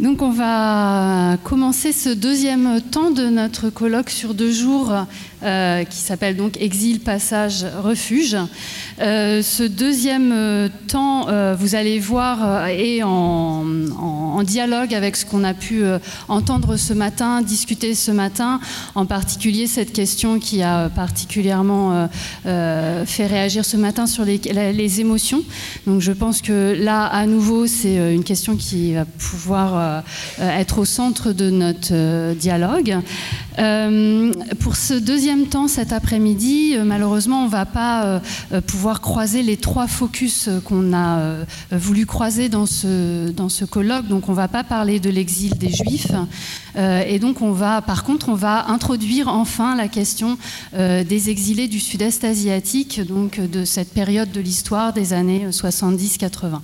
Donc on va commencer ce deuxième temps de notre colloque sur deux jours euh, qui s'appelle donc Exil, Passage, Refuge. Euh, ce deuxième euh, temps, vous allez voir, est en, dialogue avec ce qu'on a pu entendre ce matin, discuter ce matin, en particulier cette question qui a particulièrement fait réagir ce matin sur les, les, émotions. Donc je pense que là, à nouveau, c'est une question qui va pouvoir être au centre de notre dialogue. pour ce deuxième temps, cet après-midi, euh, malheureusement, on ne va pas euh, euh, pouvoir croiser les trois focus qu'on a voulu croiser dans ce, dans ce colloque. Donc, on ne va pas parler de l'exil des Juifs. et donc, on va, par contre, on va introduire enfin la question des exilés du Sud-Est asiatique, donc de cette période de l'histoire des années 70-80.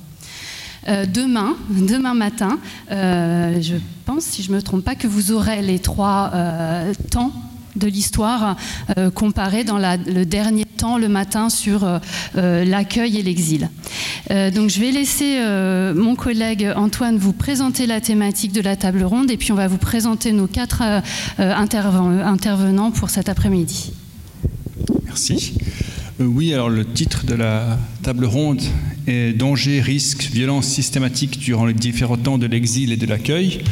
Demain, demain matin, je pense, si je ne me trompe pas, que vous aurez les trois temps de l'histoire euh, comparée dans le dernier temps, le matin, sur euh, euh, l'accueil et l'exil. donc je vais laisser mon collègue Antoine vous présenter la thématique de la table ronde et puis on va vous présenter nos quatre intervenants pour cet après-midi. Merci. Oui, alors le titre de la table ronde est Danger, risque, violence systématique durant les différents temps de l'exil et de l'accueil.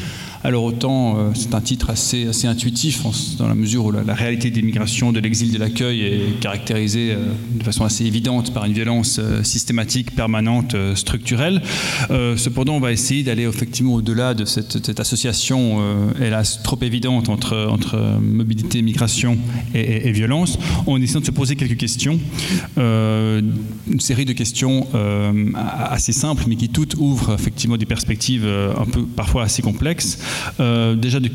Alors autant euh, c'est un titre assez, intuitif dans la mesure où la, réalité de l'immigration, de l'exil, de l'accueil est caractérisée euh, de façon assez évidente par une violence euh, systématique, permanente, structurelle. cependant, on va essayer d'aller effectivement au-delà de cette, association, hélas, trop évidente entre, entre mobilité, migration et, violence, en essayant de se poser quelques questions. une série de questions assez simples, mais qui toutes ouvrent effectivement des perspectives un peu parfois assez complexes. Euh, déjà de,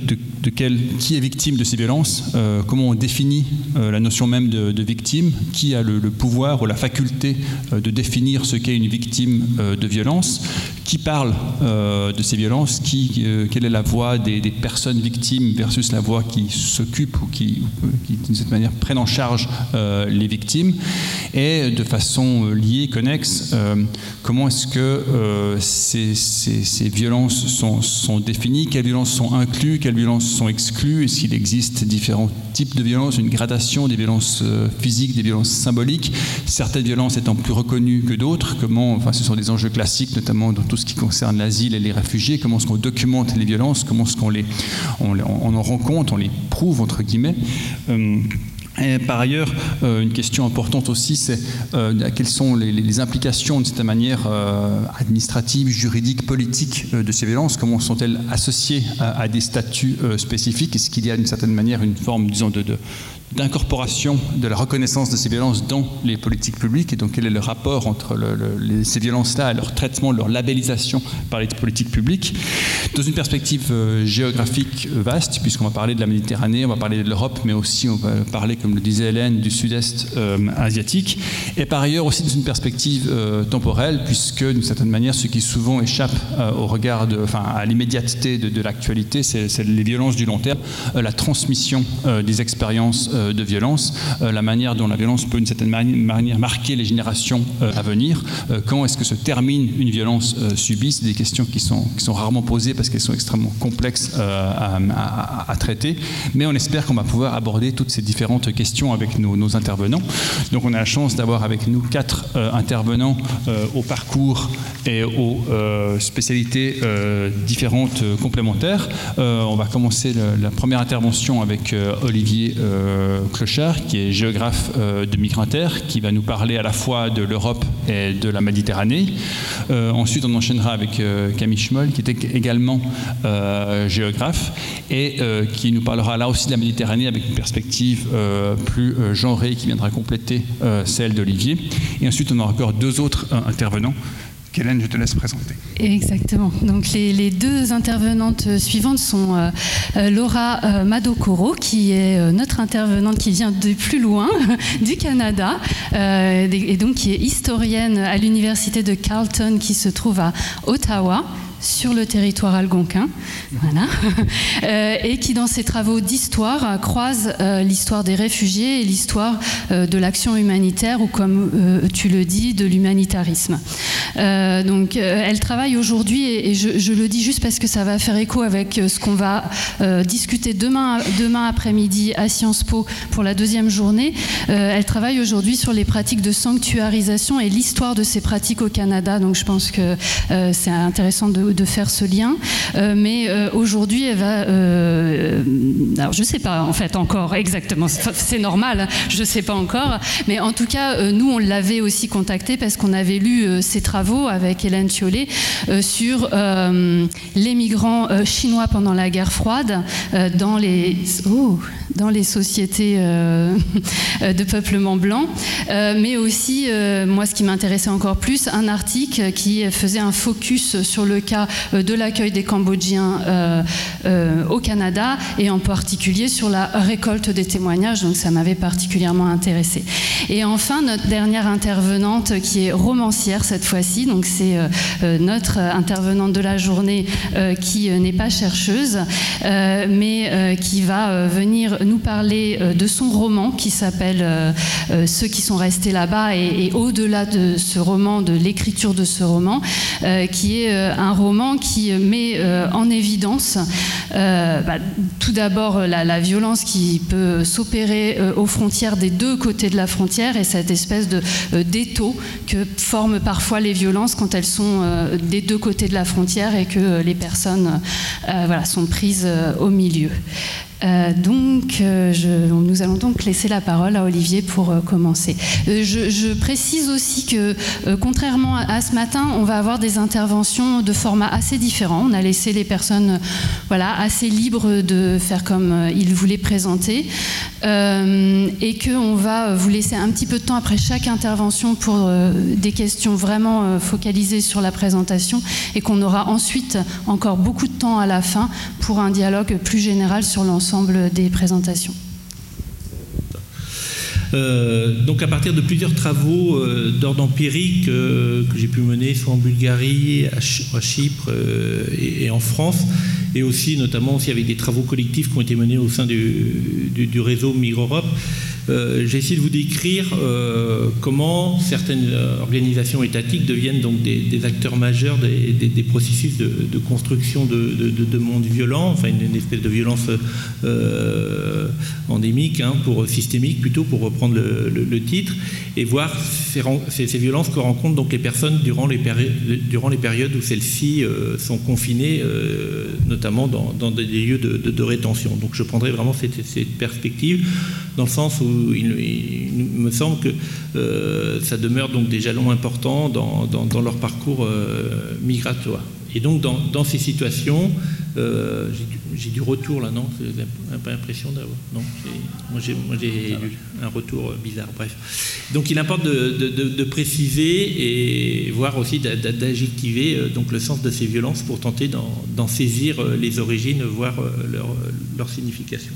qui est victime de ces violences, euh, comment on définit euh, la notion même de, victime, qui a le, pouvoir ou la faculté de définir ce qu'est une victime de violence, qui parle de ces violences, quelle est la voix des, personnes victimes versus la voix qui s'occupe ou qui, qui d'une certaine manière, prennent en charge les victimes, et de façon liée, connexe, comment est-ce que ces, ces, violences sont, définies, violences sont incluses, quelles violences sont exclues, et s'il existe différents types de violences, une gradation des violences euh, physiques, des violences symboliques, certaines violences étant plus reconnues que d'autres, comment, enfin ce sont des enjeux classiques, notamment dans tout ce qui concerne l'asile et les réfugiés, comment est-ce qu'on documente les violences, comment est-ce qu'on les, on, en rend compte, on les prouve, entre guillemets. Euh, par ailleurs, euh, une question importante aussi, c'est euh, quelles sont les, implications de cette manière euh, administrative, juridique, politique de ces violences? Comment sont-elles associées à, des statuts spécifiques? Est-ce qu'il y a d'une certaine manière une forme, disons, de, d'incorporation de la reconnaissance de ces violences dans les politiques publiques et donc quel est le rapport entre ces violences-là et leur traitement, leur labellisation par les politiques publiques. Dans une perspective euh, géographique vaste puisqu'on va parler de la Méditerranée, on va parler de l'Europe mais aussi on va parler comme le disait Hélène du sud-est euh, asiatique. Et par ailleurs aussi dans une perspective euh, temporelle puisque d'une certaine manière ce qui souvent échappe au regard enfin à l'immédiateté de, l'actualité c'est les violences du long terme, la transmission des expériences de violence, euh, la manière dont la violence peut d'une certaine manière marquer les générations euh, à venir. quand est-ce que se termine une violence subie? C'est des questions qui sont, qui sont rarement posées parce qu'elles sont extrêmement complexes à, traiter. Mais on espère qu'on va pouvoir aborder toutes ces différentes questions avec nos, intervenants. Donc on a la chance d'avoir avec nous quatre intervenants au parcours et aux spécialités différentes complémentaires. on va commencer la première intervention avec Olivier euh, Clochard, qui est géographe euh, de Migrantaire, qui va nous parler à la fois de l'Europe et de la Méditerranée. Euh, ensuite, on enchaînera avec Camille Schmoll, qui était également géographe et qui nous parlera là aussi de la Méditerranée avec une perspective plus genrée qui viendra compléter celle d'Olivier. Et ensuite, on aura encore deux autres intervenants Hélène, je te laisse présenter. Exactement. Donc les, deux intervenantes suivantes sont euh, euh, Laura euh, Madokoro, qui est notre intervenante qui vient de plus loin, du Canada, et donc qui est historienne à l'université de Carleton, qui se trouve à Ottawa. Sur le territoire algonquin, voilà, euh, et qui dans ses travaux d'histoire croise euh, l'histoire des réfugiés et l'histoire euh, de l'action humanitaire ou comme tu le dis, de l'humanitarisme. donc elle travaille aujourd'hui, et, je, je, le dis juste parce que ça va faire écho avec ce qu'on va discuter demain, demain après-midi à Sciences Po pour la deuxième journée. elle travaille aujourd'hui sur les pratiques de sanctuarisation et l'histoire de ces pratiques au Canada. Donc je pense que c'est intéressant de, de, faire ce lien. Euh, mais euh, aujourd'hui, elle va. Euh, alors, je ne sais pas en fait encore exactement. C'est normal, je ne sais pas encore. Mais en tout cas, nous, on l'avait aussi contacté parce qu'on avait lu ses travaux avec Hélène Thiollet sur les migrants chinois pendant la guerre froide dans les. Oh, dans les sociétés de peuplement blanc, mais aussi, moi ce qui m'intéressait encore plus, un article qui faisait un focus sur le cas euh, de l'accueil des Cambodgiens euh, euh, au Canada et en particulier sur la récolte des témoignages. Donc ça m'avait particulièrement intéressé. Et enfin, notre dernière intervenante qui est romancière cette fois-ci, donc c'est notre intervenante de la journée qui n'est pas chercheuse, mais qui va venir nous parler de son roman qui s'appelle Ceux qui sont restés là-bas et, et au-delà de ce roman, de l'écriture de ce roman, qui est un roman qui met euh, en évidence euh, bah, tout d'abord la, violence qui peut s'opérer euh, aux frontières des deux côtés de la frontière et cette espèce de d'étau que forment parfois les violences quand elles sont des deux côtés de la frontière et que les personnes voilà, sont prises au milieu. Euh, donc, euh, nous allons donc laisser la parole à Olivier pour euh, commencer. Je, précise aussi que, contrairement à, ce matin, on va avoir des interventions de format assez différent. On a laissé les personnes voilà, assez libres de faire comme ils voulaient présenter. et qu'on va vous laisser un petit peu de temps après chaque intervention pour des questions vraiment focalisées sur la présentation et qu'on aura ensuite encore beaucoup de temps à la fin pour un dialogue plus général sur l'ensemble des présentations. Euh, donc à partir de plusieurs travaux euh, d'ordre empirique euh, que j'ai pu mener soit en Bulgarie, à, Chypre et, en France, et aussi notamment aussi avec des travaux collectifs qui ont été menés au sein du, réseau Migre Europe, euh, j'ai essayé de vous décrire euh, comment certaines euh, organisations étatiques deviennent donc des, acteurs majeurs des, processus de, construction de, mondes violents, enfin une, espèce de violence endémique, hein, pour systémique plutôt, pour reprendre le, titre, et voir ces, ces, violences que rencontrent donc les personnes durant les, durant les périodes où celles-ci sont confinées, notamment dans, des lieux de, rétention. Donc je prendrai vraiment cette, cette perspective dans le sens où il, me semble que euh, ça demeure donc des jalons importants dans, leur parcours euh, migratoire. Et donc dans, ces situations, euh, j'ai du retour là, non? Peu l'impression d'avoir. Non? Moi j'ai un retour bizarre, bref. Donc il importe de, préciser et voir aussi d'adjectiver donc le sens de ces violences pour tenter d'en saisir les origines, voire leur signification.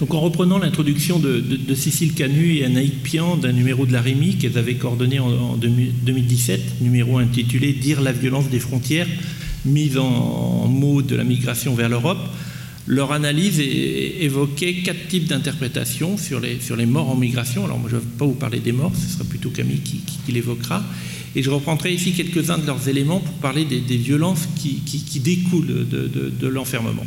Donc en reprenant l'introduction de, Cécile Canu et Anaïk Pian d'un numéro de la RIMI qu'elles avaient coordonné en, 2017, numéro intitulé Dire la violence des frontières, mise en, mots de la migration vers l'Europe, leur analyse évoquait quatre types d'interprétations sur les, sur les morts en migration. Alors moi je ne vais pas vous parler des morts, ce sera plutôt Camille qui, l'évoquera. Et je reprendrai ici quelques-uns de leurs éléments pour parler des, violences qui, découlent de l'enfermement.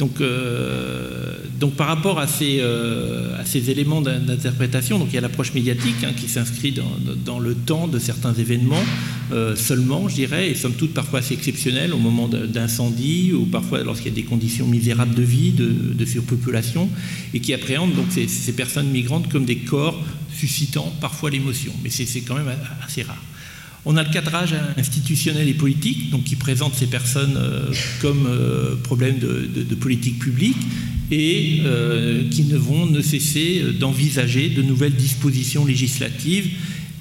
Donc, euh, donc par rapport à ces, euh, éléments d'interprétation, donc il y a l'approche médiatique hein, qui s'inscrit dans, le temps de certains événements euh, seulement, je dirais, et somme toute parfois assez exceptionnels au moment d'incendie ou parfois lorsqu'il y a des conditions misérables de vie, de, surpopulation, et qui appréhendent donc ces personnes migrantes comme des corps suscitant parfois l'émotion. Mais c'est quand même assez rare. On a le cadrage institutionnel et politique, donc qui présente ces personnes euh, comme euh, problème de, politique publique et euh, qui ne vont ne cesser d'envisager de nouvelles dispositions législatives,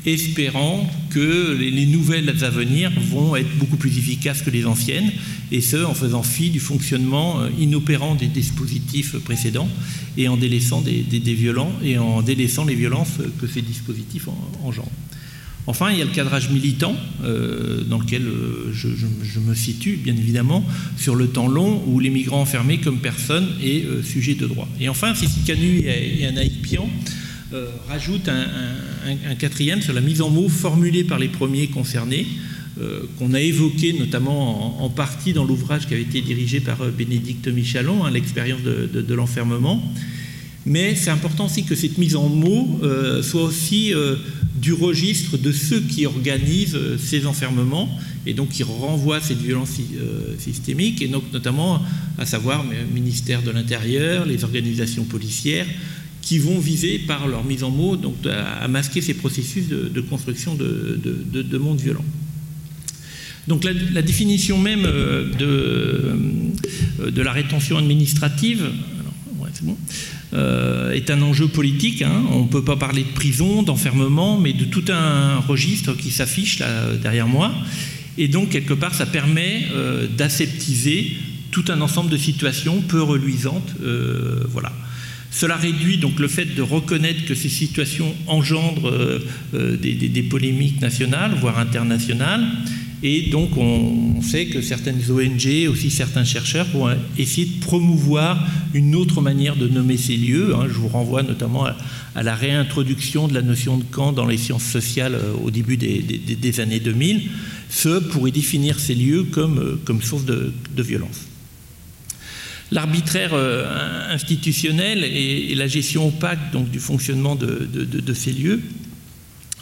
espérant que les, nouvelles à venir vont être beaucoup plus efficaces que les anciennes, et ce en faisant fi du fonctionnement inopérant des dispositifs précédents et en délaissant des, violents et en délaissant les violences que ces dispositifs engendrent. Enfin, il y a le cadrage militant, euh, dans lequel euh, je, me situe, bien évidemment, sur le temps long où les migrants enfermés comme personne est euh, sujet de droit. Et enfin, Cécile Canu et, Anaïk Pian rajoutent un, quatrième sur la mise en mots formulée par les premiers concernés, qu'on a évoqué notamment en, partie dans l'ouvrage qui avait été dirigé par Bénédicte Michalon, hein, l'expérience de l'enfermement. Mais c'est important aussi que cette mise en mots soit aussi du registre de ceux qui organisent euh, ces enfermements et donc qui renvoient cette violence euh, systémique, et donc notamment à savoir le ministère de l'Intérieur, les organisations policières, qui vont viser par leur mise en mots donc, à, masquer ces processus de, construction de, de, mondes violents. Donc la, définition même euh, de, de la rétention administrative, c'est bon, euh, est un enjeu politique. Hein. On ne peut pas parler de prison, d'enfermement, mais de tout un registre qui s'affiche là derrière moi. Et donc, quelque part, ça permet euh, d'aseptiser tout un ensemble de situations peu reluisantes. Euh, voilà. Cela réduit donc le fait de reconnaître que ces situations engendrent des, des, polémiques nationales, voire internationales, et donc, on sait que certaines ONG, aussi certains chercheurs, vont essayer de promouvoir une autre manière de nommer ces lieux. Hein. Je vous renvoie notamment à, la réintroduction de la notion de camp dans les sciences sociales euh, au début des, années 2000, ce pour définir ces lieux comme, euh, source de, violence. L'arbitraire euh, institutionnel et, la gestion opaque donc, du fonctionnement de ces lieux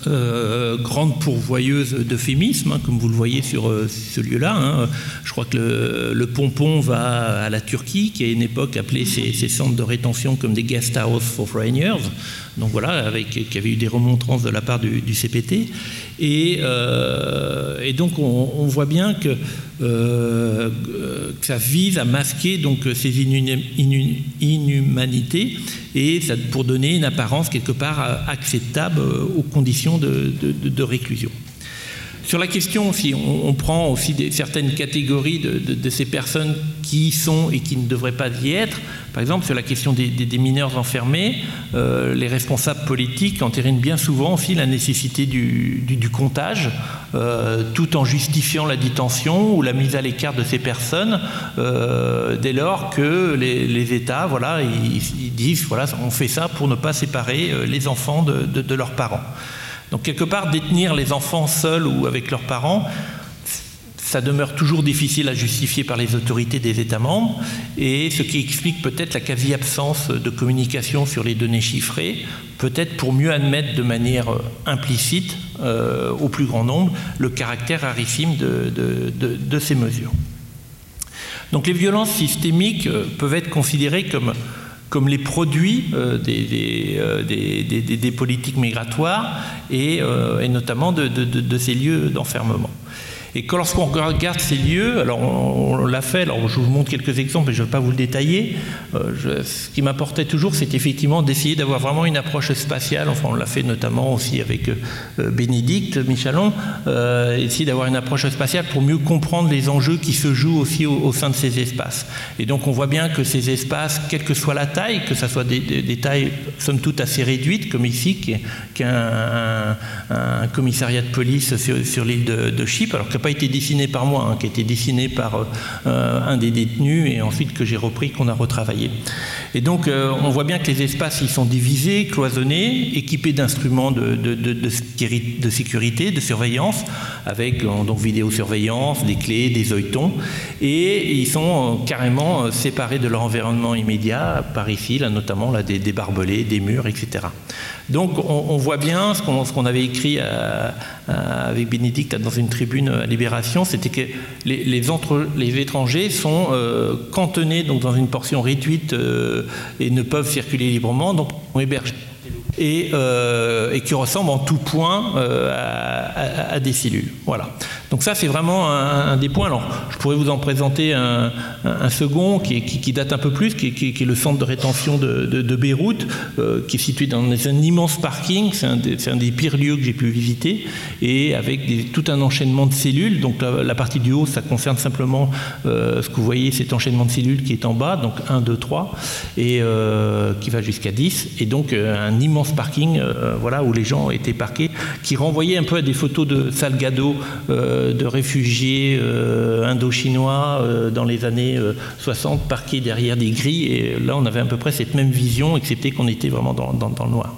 euh, grande pourvoyeuse d'euphémismes, hein, comme vous le voyez sur euh, ce lieu-là. Hein. Je crois que le, pompon va à la Turquie, qui à une époque appelait ses, centres de rétention comme des guest house for foreigners, donc voilà, avec, qui avait eu des remontrances de la part du, CPT. Euh, et, donc on, voit bien que, ça vise à masquer donc, ces inhumanités et pour donner une apparence quelque part acceptable aux conditions de, réclusion. Sur la question, si on, prend aussi certaines catégories de, ces personnes qui y sont et qui ne devraient pas y être, par exemple sur la question des, mineurs enfermés, euh, les responsables politiques entérinent bien souvent aussi la nécessité du, comptage, euh, tout en justifiant la détention ou la mise à l'écart de ces personnes, euh, dès lors que les, États, voilà, ils, disent, voilà, on fait ça pour ne pas séparer les enfants de leurs parents. Donc quelque part, détenir les enfants seuls ou avec leurs parents, ça demeure toujours difficile à justifier par les autorités des États membres, et ce qui explique peut-être la quasi-absence de communication sur les données chiffrées, peut-être pour mieux admettre de manière euh, implicite euh, au plus grand nombre le caractère rarissime de ces mesures. Donc les violences systémiques euh, peuvent être considérées comme comme les produits euh, euh, des, politiques migratoires et, euh, notamment de ces lieux d'enfermement. Et que lorsqu'on regarde ces lieux, alors on, l'a fait, alors je vous montre quelques exemples, mais je ne vais pas vous le détailler. Euh, ce qui m'apportait toujours, c'est effectivement d'essayer d'avoir vraiment une approche spatiale. Enfin, on l'a fait notamment aussi avec euh, Bénédicte Michalon, euh, essayer d'avoir une approche spatiale pour mieux comprendre les enjeux qui se jouent aussi au, sein de ces espaces. Et donc, on voit bien que ces espaces, quelle que soit la taille, que ce soit des, tailles somme toute assez réduites, comme ici, qui est, un, commissariat de police sur, l'île de, de Chypre, alors que pas été dessiné par moi, hein, qui a été dessiné par euh, un des détenus et ensuite que j'ai repris, qu'on a retravaillé. Et donc euh, on voit bien que les espaces ils sont divisés, cloisonnés, équipés d'instruments de, sécurité, de surveillance, avec euh, donc vidéosurveillance, des clés, des œilletons, et ils sont carrément séparés de leur environnement immédiat, par ici, là, notamment là, des, barbelés, des murs, etc. Donc on, voit bien ce qu'on avait écrit avec Bénédicte dans une tribune Libération, c'était que les, entre, les, étrangers sont euh, cantonnés donc, dans une portion réduite euh, et ne peuvent circuler librement, donc on héberge et, euh, et, qui ressemblent en tout point à, des cellules. Voilà. Donc ça, c'est vraiment un, des points. Alors, je pourrais vous en présenter un, second qui, date un peu plus, qui, est le centre de rétention de, Beyrouth, euh, qui est situé dans un immense parking. C'est un, des pires lieux que j'ai pu visiter, et avec tout un enchaînement de cellules. Donc la, partie du haut, ça concerne simplement euh, ce que vous voyez, cet enchaînement de cellules qui est en bas, donc 1, 2, 3, et euh, qui va jusqu'à 10. Et donc un immense parking, voilà, où les gens étaient parqués, qui renvoyait un peu à des photos de Salgado euh, de réfugiés euh, indo-chinois euh, dans les années 60 parqués derrière des grilles. Et là, on avait à peu près cette même vision, excepté qu'on était vraiment dans, le noir.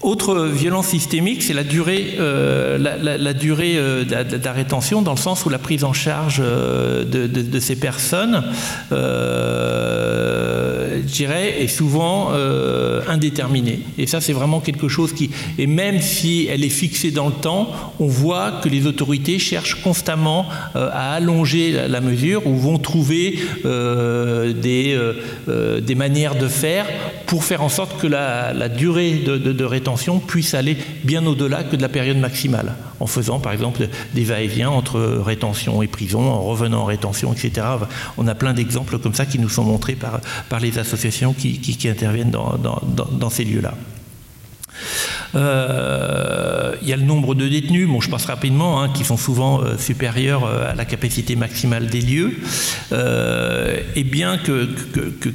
Autre violence systémique, c'est la durée, rétention, dans le sens où la prise en charge de, ces personnes je dirais, est souvent euh, indéterminée. Et ça, c'est vraiment quelque chose qui, et même si elle est fixée dans le temps, on voit que les autorités cherchent constamment euh, à allonger la, mesure ou vont trouver euh, des, des manières de faire pour faire en sorte que la, durée de, rétention puisse aller bien au-delà que de la période maximale, en faisant par exemple des va-et-vient entre rétention et prison, en revenant en rétention, etc. On a plein d'exemples comme ça qui nous sont montrés par, par les associations qui, interviennent dans ces lieux-là. Euh, il y a le nombre de détenus, bon, je passe rapidement, hein, qui sont souvent euh, supérieurs euh, à la capacité maximale des lieux. et bien que,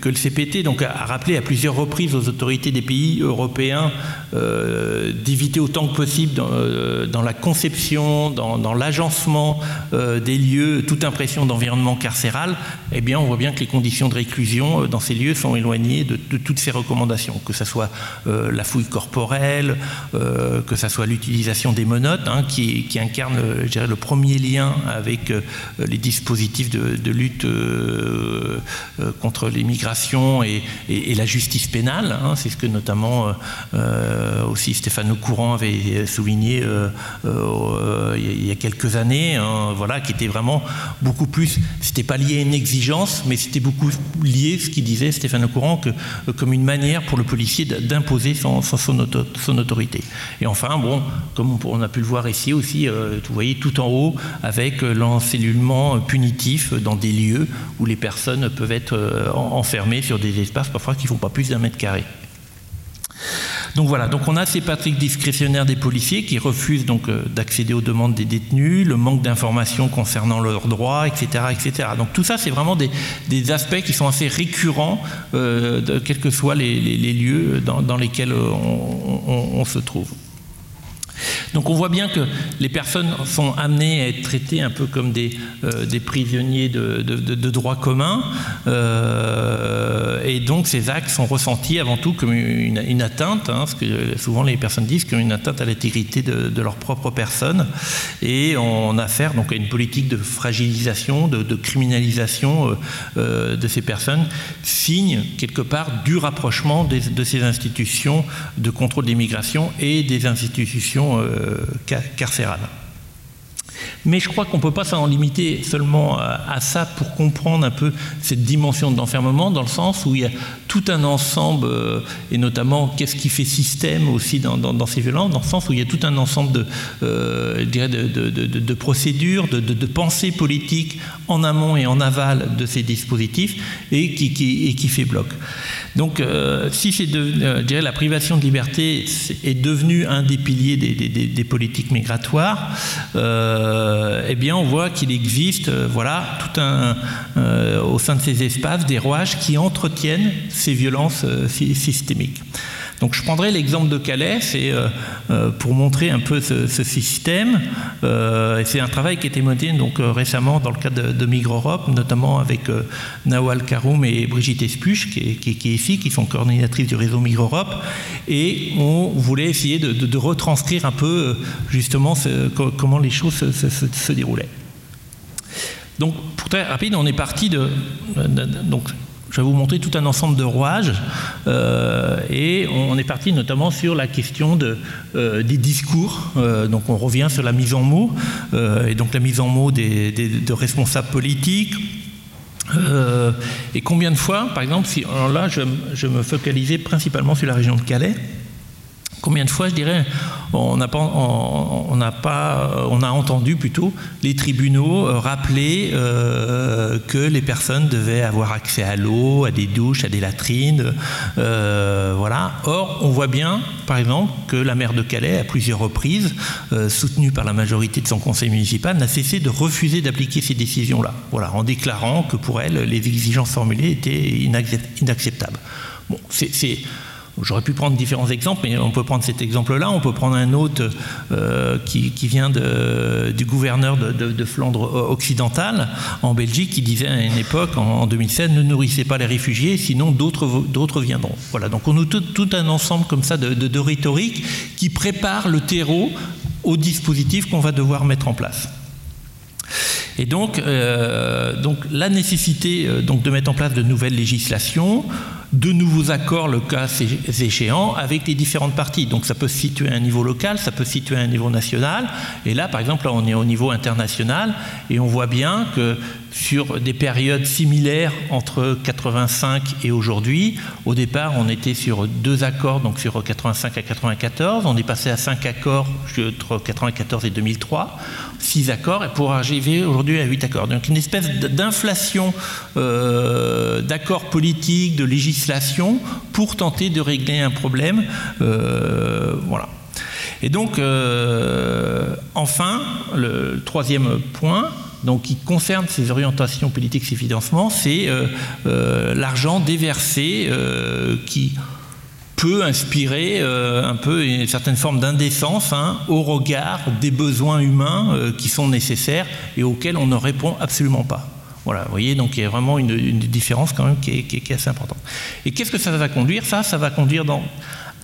le CPT a rappelé à plusieurs reprises aux autorités des pays européens d'éviter autant que possible dans, la conception, dans, l'agencement des lieux, toute impression d'environnement carcéral, eh bien, on voit bien que les conditions de réclusion dans ces lieux sont éloignées de, toutes ces recommandations, que ce soit la fouille corporelle, euh, que ce soit l'utilisation des monotes, hein, qui, incarne je le premier lien avec euh, les dispositifs de, lutte euh, contre l'immigration et, la justice pénale. Hein. c'est ce que notamment aussi Stéphane Courant avait souligné il y a quelques années, hein, voilà, qui était vraiment beaucoup plus, c'était pas lié à une exigence, mais c'était beaucoup lié, ce qu'il disait Stéphane Courant, que, comme une manière pour le policier d'imposer son, son, autorité. Et enfin, bon, comme on a pu le voir ici aussi, euh, vous voyez tout en haut, avec euh, l'encellulement punitif dans des lieux où les personnes peuvent être euh, enfermées sur des espaces parfois qui ne font pas plus d'un mètre carré. Donc voilà, donc on a ces pratiques discrétionnaires des policiers qui refusent donc euh, d'accéder aux demandes des détenus, le manque d'informations concernant leurs droits, etc., etc. Donc tout ça, c'est vraiment des, aspects qui sont assez récurrents, euh, quels que soient les, lieux dans, lesquels on se trouve. Donc on voit bien que les personnes sont amenées à être traitées un peu comme des, euh, prisonniers de, droit commun, euh, et donc ces actes sont ressentis avant tout comme une, atteinte, hein, ce que souvent les personnes disent, comme une atteinte à l'intégrité de, leur propre personne, et on a affaire donc à une politique de fragilisation, de, criminalisation euh, de ces personnes, signe quelque part du rapprochement de ces institutions de contrôle des migrations et des institutions euh, carcérale. Mais je crois qu'on ne peut pas s'en limiter seulement à, ça pour comprendre un peu cette dimension de l'enfermement, dans le sens où il y a tout un ensemble, euh, et notamment qu'est-ce qui fait système aussi dans, ces violences, dans le sens où il y a tout un ensemble de, euh, procédures, de, pensées politiques en amont et en aval de ces dispositifs, et qui, fait bloc. Donc, euh, si la privation de liberté est devenue un des piliers des, politiques migratoires, euh, eh bien, on voit qu'il existe, euh, voilà, tout un, au sein de ces espaces, des rouages qui entretiennent ces violences systémiques. Donc je prendrai l'exemple de Calais, euh, euh, pour montrer un peu ce, système. Euh, c'est un travail qui a été mené donc, récemment dans le cadre de, Migre Europe, notamment avec Nawal Karoum et Brigitte Espuche, qui est, ici, qui sont coordinatrices du réseau Migre Europe. Et on voulait essayer de, retranscrire un peu justement comment les choses se, déroulaient. Donc, pour très rapide, on est parti de, je vais vous montrer tout un ensemble de rouages euh, et on est parti notamment sur la question euh, des discours. Euh, donc on revient sur la mise en mots et donc la mise en mots des, de responsables politiques. et combien de fois, par exemple, si, alors là je me focalisais principalement sur la région de Calais, Combien de fois, je dirais, on a, pas, on, a entendu plutôt les tribunaux euh, rappeler euh, que les personnes devaient avoir accès à l'eau, à des douches, à des latrines, euh, voilà. Or, on voit bien, par exemple, que la maire de Calais, à plusieurs reprises, soutenue par la majorité de son conseil municipal, n'a cessé de refuser d'appliquer ces décisions-là, voilà, en déclarant que pour elle, les exigences formulées étaient inacceptables. Bon, c'est J'aurais pu prendre différents exemples, mais on peut prendre cet exemple-là, on peut prendre un autre euh, qui, vient du gouverneur de, Flandre occidentale, en Belgique, qui disait à une époque, en, 2016, ne nourrissez pas les réfugiés, sinon d'autres viendront. Voilà, donc on a tout, un ensemble comme ça de, rhétorique qui prépare le terreau au dispositif qu'on va devoir mettre en place. Et donc, euh, la nécessité euh, donc, de mettre en place de nouvelles législations, de nouveaux accords, le cas échéant, avec les différentes parties. Donc ça peut se situer à un niveau local, ça peut se situer à un niveau national. Et là, par exemple, on est au niveau international et on voit bien que sur des périodes similaires entre 85 et aujourd'hui. Au départ, on était sur deux accords, donc sur 85 à 94. On est passé à cinq accords entre 94 et 2003, six accords, et pour arriver aujourd'hui à huit accords. Donc une espèce d'inflation euh, d'accords politiques, de législation, pour tenter de régler un problème. Euh, voilà. Et donc, euh, enfin, le troisième point, qui concerne ces orientations politiques, ces financements, c'est euh, l'argent déversé qui peut inspirer un peu une certaine forme d'indécence hein, au regard des besoins humains qui sont nécessaires et auxquels on ne répond absolument pas. Voilà, vous voyez, donc il y a vraiment une, différence quand même qui est, assez importante. Et qu'est-ce que ça va conduire? Ça, ça va conduire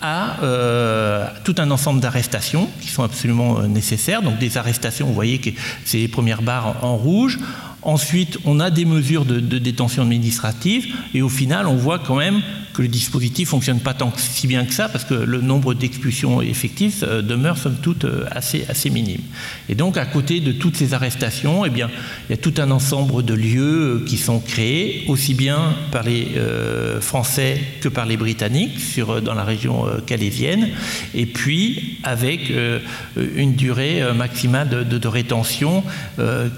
à euh, tout un ensemble d'arrestations qui sont absolument euh, nécessaires. Donc des arrestations, vous voyez que c'est les premières barres en rouge. Ensuite, on a des mesures de, détention administrative et au final, on voit quand même que le dispositif fonctionne pas tant si bien que ça parce que le nombre d'expulsions effectives euh, demeure somme toute euh, assez, minime. Et donc, à côté de toutes ces arrestations, eh bien, il y a tout un ensemble de lieux euh, qui sont créés, aussi bien par les Français que par les Britanniques dans la région calaisienne, et puis avec une durée maximale de, de rétention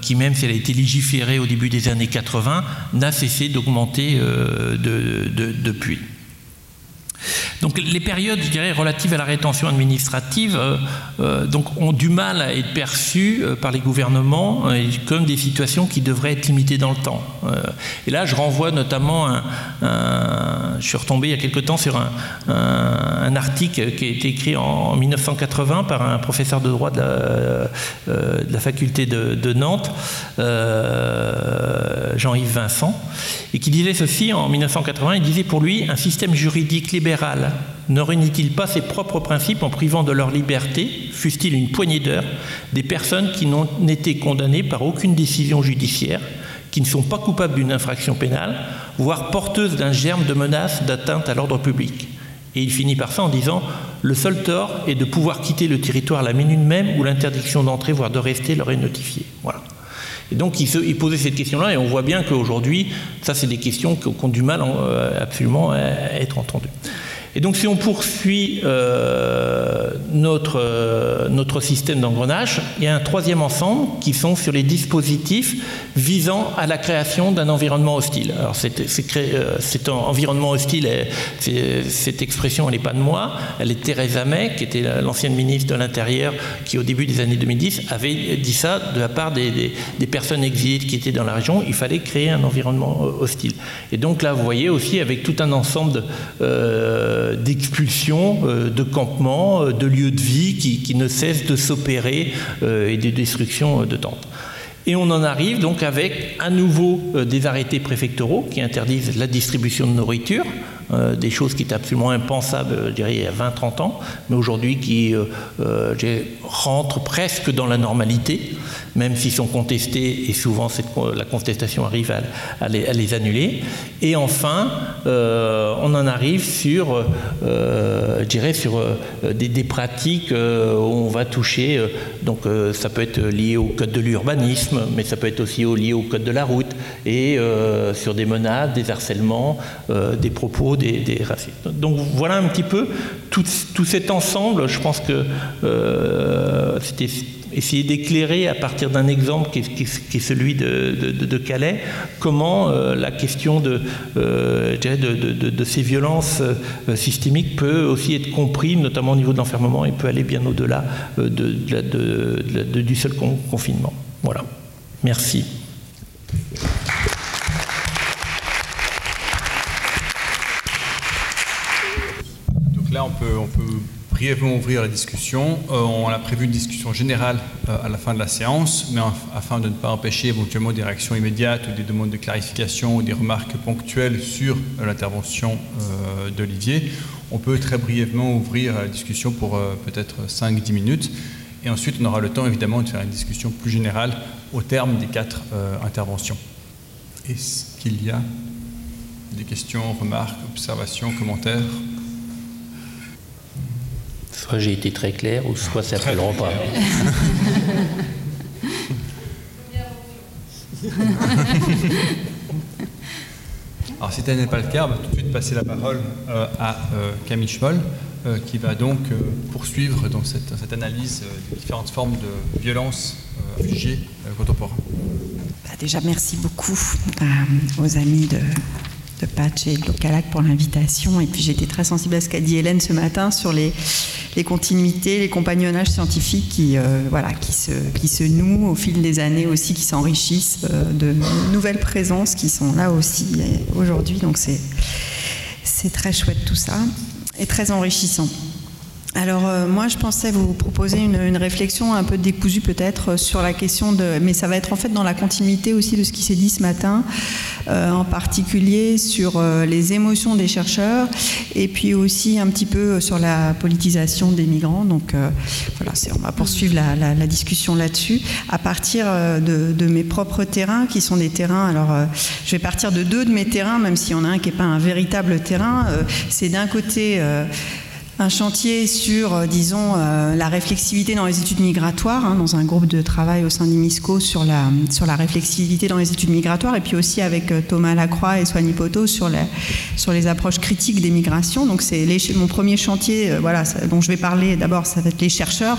qui, même si elle a été légiférée, au début des années 80 n'a cessé d'augmenter euh, depuis. Donc les périodes, relatives à la rétention administrative euh, euh, donc, ont du mal à être perçues euh, par les gouvernements comme des situations qui devraient être limitées dans le temps. et là, je renvoie notamment un, je suis retombé il y a quelque temps sur un, article qui a été écrit en, 1980 par un professeur de droit de la, faculté de, de Nantes, Jean-Yves Vincent, et qui disait ceci en 1980. Il disait pour lui un système juridique libéral ne réunit-il pas ses propres principes en privant de leur liberté, fût-il une poignée d'heures, des personnes qui n'ont été condamnées par aucune décision judiciaire, qui ne sont pas coupables d'une infraction pénale, voire porteuses d'un germe de menace d'atteinte à l'ordre public? Et il finit par ça en disant Le seul tort est de pouvoir quitter le territoire la minute même où l'interdiction d'entrer, voire de rester, leur est notifiée. Voilà. Et donc il, posait cette question-là et on voit bien qu'aujourd'hui, ça c'est des questions qui ont du mal euh, absolument à être entendues. Et donc si on poursuit euh, notre, euh, notre système d'engrenage, il y a un troisième ensemble qui sont sur les dispositifs visant à la création d'un environnement hostile. Alors cet, euh, cet environnement hostile, cette expression, elle n'est pas de moi, elle est Theresa May, qui était l'ancienne ministre de l'Intérieur, qui au début des années 2010 avait dit ça de la part des, personnes exilées qui étaient dans la région, il fallait créer un environnement hostile. Et donc là, vous voyez aussi avec tout un ensemble de... d'expulsions, euh, de campements, euh, de lieux de vie qui, ne cessent de s'opérer et de destruction de tentes. Et on en arrive donc avec à nouveau des arrêtés préfectoraux qui interdisent la distribution de nourriture, euh, des choses qui étaient absolument impensables, je il y a 20-30 ans, mais aujourd'hui qui euh, euh, rentrent presque dans la normalité, même s'ils sont contestés, et souvent la contestation arrive à, les, annuler. Et enfin, on en arrive sur, je sur des, pratiques où on va toucher, donc ça peut être lié au code de l'urbanisme, mais ça peut être aussi lié au code de la route, et sur des menaces, des harcèlements, des propos des, des, racistes. Donc voilà un petit peu tout, cet ensemble. Je pense que c'était essayer d'éclairer à partir d'un exemple qui est, celui de, Calais, comment euh, la question de, euh, ces violences euh, systémiques peut aussi être comprise, notamment au niveau de l'enfermement, et peut aller bien au-delà du seul confinement. Voilà. Merci. Là, on peut, brièvement ouvrir la discussion. Euh, on a prévu une discussion générale euh, à la fin de la séance, mais afin de ne pas empêcher éventuellement des réactions immédiates ou des demandes de clarification ou des remarques ponctuelles sur euh, l'intervention d'Olivier, on peut très brièvement ouvrir la discussion pour peut-être 5-10 minutes. Et ensuite, on aura le temps évidemment de faire une discussion plus générale au terme des quatre interventions. Est-ce qu'il y a des questions, remarques, observations, commentaires? Soit j'ai été très clair, ou soit ça après le repas. Alors, si tel n'est pas le cas, on va tout de suite passer la parole euh, à euh, Camille Schmoll, euh, qui va donc poursuivre dans cette, analyse des différentes formes de violence réfugiées contemporaines. Bah, déjà, merci beaucoup aux amis de Patch et Localac pour l'invitation. Et puis j'étais très sensible à ce qu'a dit Hélène ce matin sur les, les continuités, les compagnonnages scientifiques qui, euh, voilà, qui, se, qui se nouent au fil des années aussi, qui s'enrichissent euh, de nouvelles présences qui sont là aussi euh, aujourd'hui. Donc c'est très chouette tout ça et très enrichissant. Alors euh, moi je pensais vous proposer une, réflexion un peu décousue peut-être euh, sur la question de, mais ça va être en fait dans la continuité aussi de ce qui s'est dit ce matin, euh, en particulier sur les émotions des chercheurs et puis aussi un petit peu sur la politisation des migrants. Donc voilà, on va poursuivre la, discussion là-dessus à partir de, de, mes propres terrains qui sont des terrains. Alors je vais partir de deux de mes terrains, même s'il y en a un qui n'est pas un véritable terrain. C'est d'un côté un chantier sur, euh, disons, euh, la réflexivité dans les études migratoires, hein, dans un groupe de travail au sein d'IMISCO sur la, sur la réflexivité dans les études migratoires, et puis aussi avec euh, Thomas Lacroix et Soigny Poto sur les, sur les approches critiques des migrations. Donc c'est mon premier chantier, voilà, dont je vais parler d'abord, ça va être les chercheurs,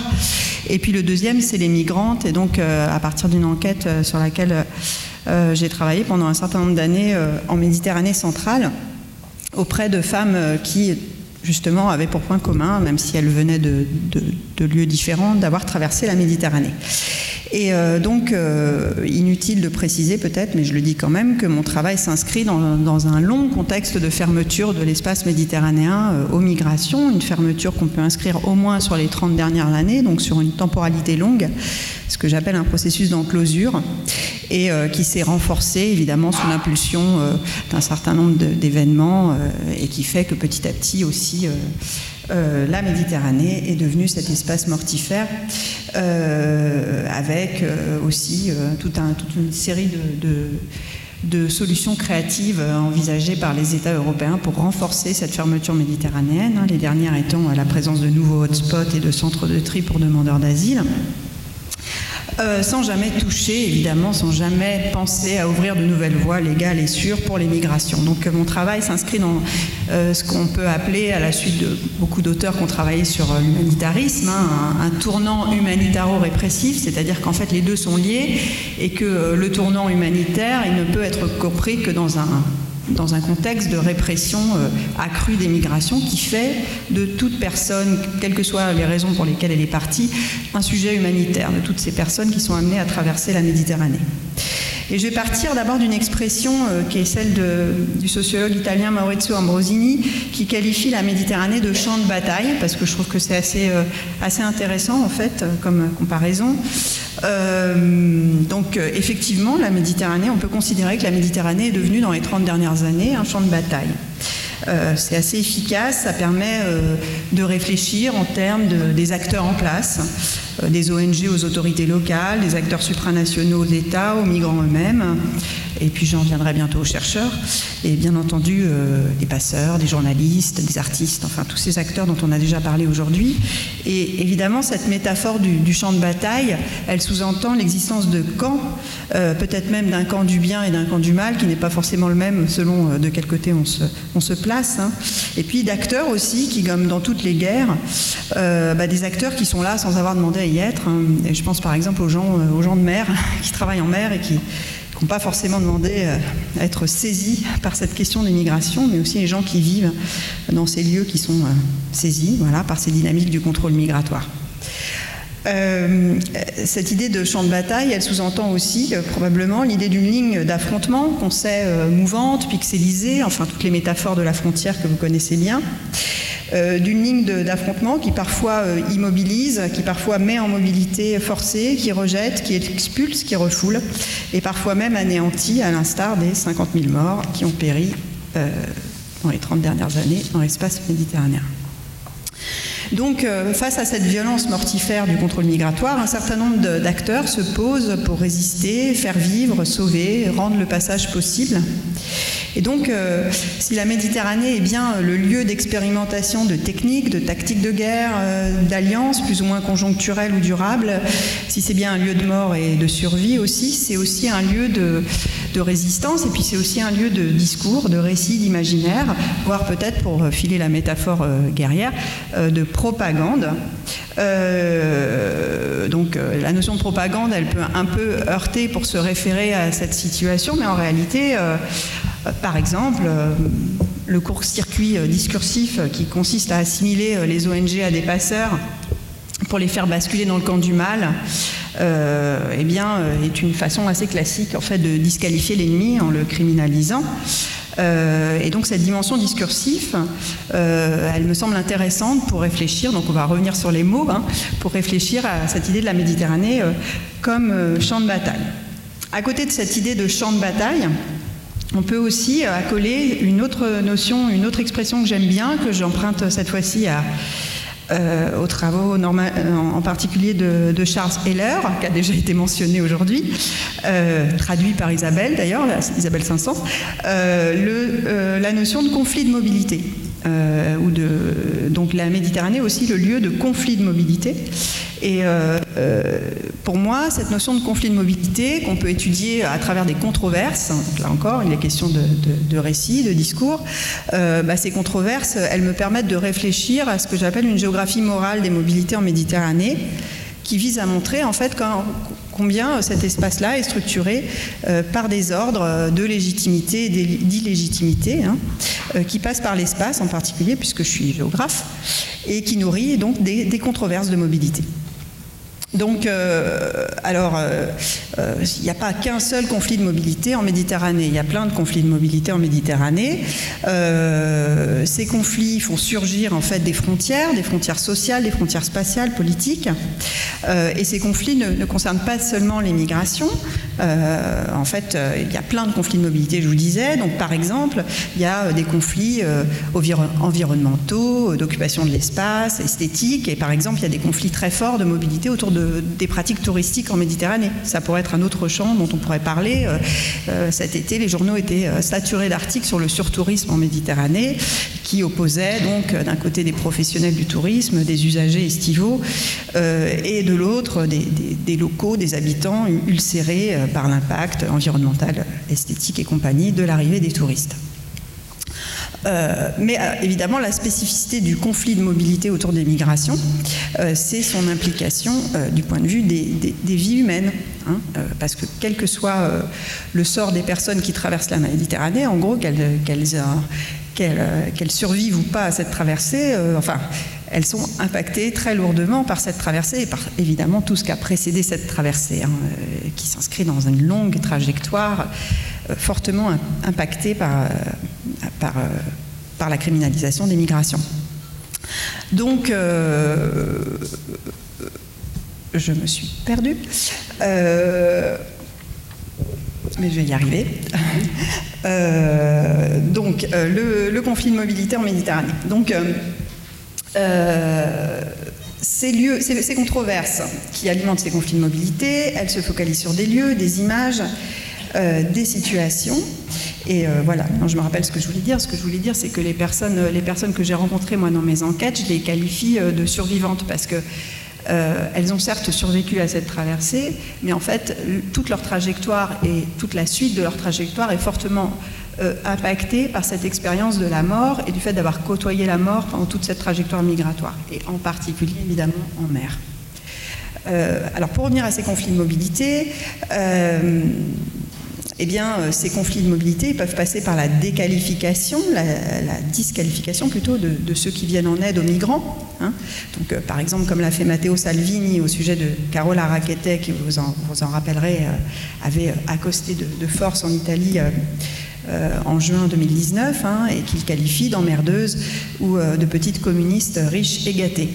et puis le deuxième, c'est les migrantes, et donc à partir d'une enquête sur laquelle j'ai travaillé pendant un certain nombre d'années en Méditerranée centrale auprès de femmes qui justement, avait pour point commun, même si elle venait de, lieux différents, d'avoir traversé la Méditerranée. Et euh, donc, euh, inutile de préciser peut-être, mais je le dis quand même, que mon travail s'inscrit dans, un long contexte de fermeture de l'espace méditerranéen euh, aux migrations, une fermeture qu'on peut inscrire au moins sur les 30 dernières années, donc sur une temporalité longue, ce que j'appelle un processus d'enclosure, et qui s'est renforcé évidemment sous l'impulsion d'un certain nombre d'événements, et qui fait que petit à petit aussi euh, la Méditerranée est devenue cet espace mortifère euh, avec euh, aussi toute une série de, solutions créatives envisagées par les États européens pour renforcer cette fermeture méditerranéenne, hein, les dernières étant la présence de nouveaux hotspots et de centres de tri pour demandeurs d'asile. Euh, sans jamais toucher, évidemment, sans jamais penser à ouvrir de nouvelles voies légales et sûres pour les migrations. Donc euh, mon travail s'inscrit dans euh, ce qu'on peut appeler, à la suite de beaucoup d'auteurs qui ont travaillé sur l'humanitarisme, hein, un, tournant humanitaro-répressif, c'est-à-dire qu'en fait les deux sont liés et que le tournant humanitaire, il ne peut être compris que dans un dans un contexte de répression euh, accrue des migrations qui fait de toute personne, quelles que soient les raisons pour lesquelles elle est partie, un sujet humanitaire, de toutes ces personnes qui sont amenées à traverser la Méditerranée. Et je vais partir d'abord d'une expression euh, qui est celle du sociologue italien Maurizio Ambrosini, qui qualifie la Méditerranée de champ de bataille, parce que je trouve que c'est assez, euh, assez intéressant en fait comme comparaison. donc effectivement, la Méditerranée, on peut considérer que la Méditerranée est devenue dans les 30 dernières années un champ de bataille. Euh, c'est assez efficace, ça permet euh, de réfléchir en termes de, des acteurs en place, des ONG aux autorités locales, des acteurs supranationaux d'État, aux migrants eux-mêmes, et puis j'en viendrai bientôt aux chercheurs, et bien entendu des passeurs, des journalistes, des artistes, enfin tous ces acteurs dont on a déjà parlé aujourd'hui. Et évidemment, cette métaphore du, champ de bataille, elle sous-entend l'existence de camps, peut-être même d'un camp du bien et d'un camp du mal, qui n'est pas forcément le même selon de quel côté on se, on se place. Hein. Et puis d'acteurs aussi, qui comme dans toutes les guerres, bah, des acteurs qui sont là sans avoir demandé à y être. Hein. Et je pense par exemple aux gens, aux gens de mer, qui travaillent en mer et qui n'ont pas forcément demandé euh, à être saisis par cette question des migrations, mais aussi les gens qui vivent dans ces lieux qui sont euh, saisis voilà, par ces dynamiques du contrôle migratoire. Euh, cette idée de champ de bataille, elle sous-entend aussi probablement l'idée d'une ligne d'affrontement qu'on sait mouvante, pixelisée, enfin toutes les métaphores de la frontière que vous connaissez bien. Euh, d'une ligne d'affrontement qui parfois euh, immobilise, qui parfois met en mobilité forcée, qui rejette, qui expulse, qui refoule, et parfois même anéantit, à l'instar des 50 000 morts qui ont péri euh, dans les 30 dernières années dans l'espace méditerranéen. Donc, face à cette violence mortifère du contrôle migratoire, un certain nombre d'acteurs se posent pour résister, faire vivre, sauver, rendre le passage possible. Et donc, euh, si la Méditerranée est bien le lieu d'expérimentation de techniques, de tactiques de guerre, euh, d'alliances plus ou moins conjoncturelles ou durables, si c'est bien un lieu de mort et de survie aussi, c'est aussi un lieu de, résistance et puis c'est aussi un lieu de discours, de récit, d'imaginaire, voire peut-être, pour filer la métaphore euh, guerrière, de propagande. donc la notion de propagande, elle peut un peu heurter pour se référer à cette situation, mais en réalité, euh, par exemple, euh, le court-circuit euh, discursif qui consiste à assimiler les ONG à des passeurs pour les faire basculer dans le camp du mal, eh bien, est une façon assez classique en fait de disqualifier l'ennemi en le criminalisant. et donc cette dimension discursive, elle me semble intéressante pour réfléchir, donc on va revenir sur les mots, hein, pour réfléchir à cette idée de la Méditerranée comme champ de bataille. À côté de cette idée de champ de bataille, on peut aussi accoler une autre notion, une autre expression que j'aime bien, que j'emprunte cette fois-ci euh, aux travaux en particulier de, Charles Heller, qui a déjà été mentionné aujourd'hui, euh, traduit par Isabelle d'ailleurs, Isabelle 500, euh, la notion de conflit de mobilité. ou de, donc la Méditerranée aussi le lieu de conflit de mobilité. Et euh, euh, pour moi, cette notion de conflit de mobilité qu'on peut étudier à travers des controverses, là encore, il est question de, de, récits, de discours, euh, bah, ces controverses, elles me permettent de réfléchir à ce que j'appelle une géographie morale des mobilités en Méditerranée qui vise à montrer en fait combien cet espace-là est structuré par des ordres de légitimité et d'illégitimité, hein, qui passent par l'espace en particulier, puisque je suis géographe, et qui nourrit donc des controverses de mobilité. Donc, euh, alors, euh, euh, il n'y a pas qu'un seul conflit de mobilité en Méditerranée. Il y a plein de conflits de mobilité en Méditerranée. ces conflits font surgir en fait des frontières, des frontières sociales, des frontières spatiales, politiques. et ces conflits ne, concernent pas seulement les migrations. en fait, il y a plein de conflits de mobilité, je vous disais. Donc, par exemple, il y a des conflits environnementaux, d'occupation de l'espace, esthétiques. Et par exemple, il y a des conflits très forts de mobilité autour de des pratiques touristiques en Méditerranée. Ça pourrait être un autre champ dont on pourrait parler. Euh, euh, cet été, les journaux étaient euh, saturés d'articles sur le surtourisme en Méditerranée, qui opposait donc d'un côté des professionnels du tourisme, des usagers estivaux, et de l'autre des, locaux, des habitants ulcérés par l'impact environnemental, esthétique et compagnie de l'arrivée des touristes. Euh, mais euh, évidemment, la spécificité du conflit de mobilité autour des migrations, euh, c'est son implication du point de vue des, vies humaines. Hein, parce que quel que soit le sort des personnes qui traversent la Méditerranée, en gros, qu'elles survivent ou pas à cette traversée, enfin, elles sont impactées très lourdement par cette traversée et par évidemment tout ce qui a précédé cette traversée, hein, qui s'inscrit dans une longue trajectoire fortement impactée par, par, euh, par la criminalisation des migrations. Donc, euh, je me suis perdue. Euh, mais je vais y arriver. donc, le, conflit de mobilité en Méditerranée. Donc, ces lieux, ces, controverses qui alimentent ces conflits de mobilité, elles se focalisent sur des lieux, des images, des situations. Et euh, voilà, je me rappelle ce que je voulais dire. Ce que je voulais dire, c'est que les personnes, les personnes que j'ai rencontrées, moi, dans mes enquêtes, je les qualifie euh, de survivantes parce que elles ont certes survécu à cette traversée, mais en fait, toute leur trajectoire et toute la suite de leur trajectoire est fortement impactée par cette expérience de la mort et du fait d'avoir côtoyé la mort pendant toute cette trajectoire migratoire, et en particulier évidemment en mer. alors pour revenir à ces conflits de mobilité, eh bien, euh, ces conflits de mobilité peuvent passer par la déqualification, la, disqualification plutôt de, ceux qui viennent en aide aux migrants. Hein. Donc, euh, par exemple, comme l'a fait Matteo Salvini au sujet de Carola Rackete, qui vous en, vous en rappellerez, euh, avait accosté de, force en Italie. en juin 2019 hein, et qu'il qualifie d'emmerdeuse ou de petite communiste riche et gâtée.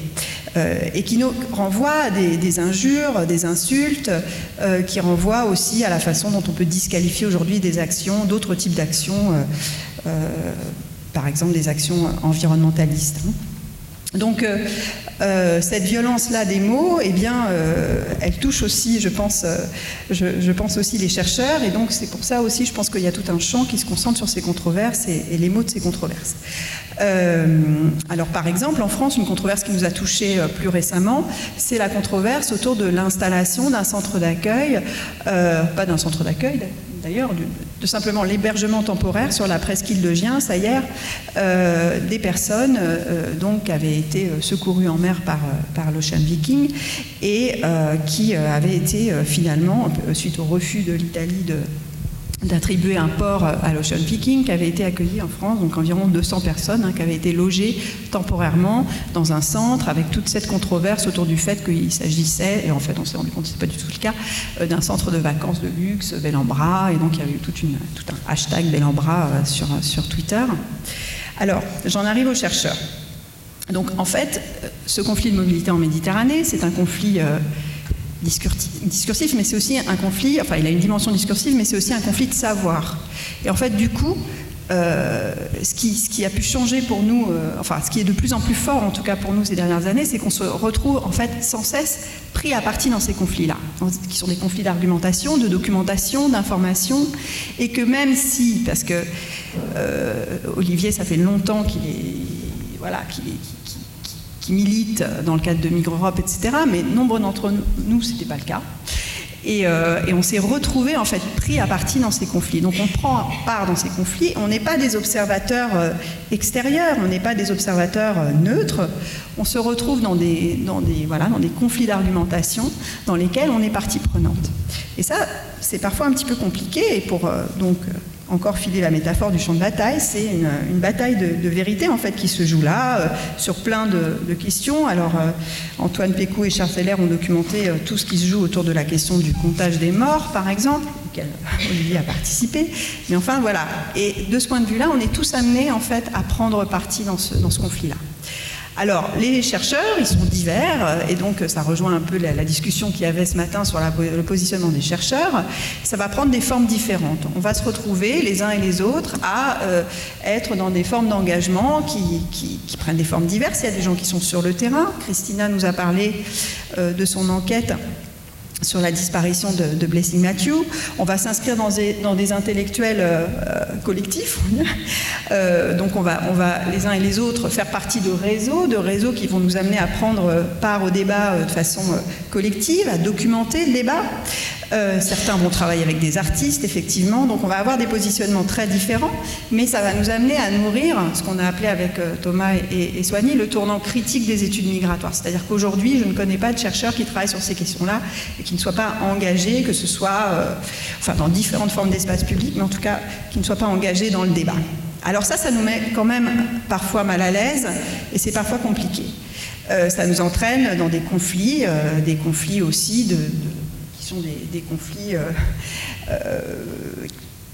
Euh, et qui nous renvoie à des, injures, des insultes, euh, qui renvoient aussi à la façon dont on peut disqualifier aujourd'hui des actions, d'autres types d'actions, euh, par exemple des actions environnementalistes. Hein. Donc cette violence-là des mots, eh bien, elle touche aussi, je pense, je, pense aussi les chercheurs, et donc c'est pour ça aussi, je pense qu'il y a tout un champ qui se concentre sur ces controverses et les mots de ces controverses. Euh, alors par exemple, en France, une controverse qui nous a touchés euh, plus récemment, c'est la controverse autour de l'installation d'un centre d'accueil, euh, pas d'un centre d'accueil d'ailleurs, de, simplement l'hébergement temporaire sur la presqu'île de Gien, ça hier, des personnes donc, qui avaient été secourues en mer par, par l'Ocean Viking et qui avaient été finalement, suite au refus de l'Italie de d'attribuer un port à l'Ocean Viking qui avait été accueilli en France, donc environ 200 personnes hein, qui avaient été logées temporairement dans un centre avec toute cette controverse autour du fait qu'il s'agissait, et en fait on s'est rendu compte que ce pas du tout le cas, euh, d'un centre de vacances de luxe, Bellambra, et donc il y a eu tout un hashtag Bellambra euh, sur, sur Twitter. Alors, j'en arrive aux chercheurs. Donc en fait, euh, ce conflit de mobilité en Méditerranée, c'est un conflit discursif, mais c'est aussi un conflit, enfin il a une dimension discursive, mais c'est aussi un conflit de savoir. Et en fait, du coup, euh, ce, qui, ce, qui, a pu changer pour nous, euh, enfin ce qui est de plus en plus fort en tout cas pour nous ces dernières années, c'est qu'on se retrouve en fait sans cesse pris à partie dans ces conflits-là, qui sont des conflits d'argumentation, de documentation, d'information, et que même si, parce que euh, Olivier, ça fait longtemps qu'il est, voilà, qu'il est, qui militent dans le cadre de Migre Europe, etc. Mais nombre d'entre nous, ce n'était pas le cas. Euh, et, on s'est retrouvé en fait pris à partie dans ces conflits. Donc on prend part dans ces conflits. On n'est pas des observateurs euh, extérieurs, on n'est pas des observateurs euh, neutres. On se retrouve dans des, dans des, voilà, dans des conflits d'argumentation dans lesquels on est partie prenante. Et ça, c'est parfois un petit peu compliqué. Et pour donc encore filer la métaphore du champ de bataille, c'est une, bataille de, vérité en fait qui se joue là, euh, sur plein de, questions. Alors euh, Antoine Pécou et Charles Feller ont documenté euh, tout ce qui se joue autour de la question du comptage des morts, par exemple, auquel Olivier a participé. Mais enfin voilà. Et de ce point de vue-là, on est tous amenés en fait à prendre parti dans ce conflit-là. Alors, les chercheurs, ils sont divers, euh, et donc ça rejoint un peu la, discussion qu'il y avait ce matin sur le positionnement des chercheurs. Ça va prendre des formes différentes. On va se retrouver, les uns et les autres, à euh, être dans des formes d'engagement qui, prennent des formes diverses. Il y a des gens qui sont sur le terrain. Christina nous a parlé euh, de son enquête sur la disparition de, Blessing Matthew. On va s'inscrire dans des, intellectuels euh, collectifs. Euh, donc on va, les uns et les autres faire partie de réseaux, de réseaux qui vont nous amener à prendre part au débat euh, de façon collective, à documenter le débat. Euh, certains vont travailler avec des artistes, effectivement, donc on va avoir des positionnements très différents, mais ça va nous amener à nourrir ce qu'on a appelé avec euh, Thomas et, Soigny le tournant critique des études migratoires. C'est-à-dire qu'aujourd'hui, je ne connais pas de chercheurs qui travaillent sur ces questions-là et qui ne soient pas engagés, que ce soit euh, enfin, dans différentes formes d'espace public, mais en tout cas qui ne soient pas engagés dans le débat. Alors ça, ça nous met quand même parfois mal à l'aise et c'est parfois compliqué. ça nous entraîne dans des conflits, des conflits aussi de des, conflits euh, euh,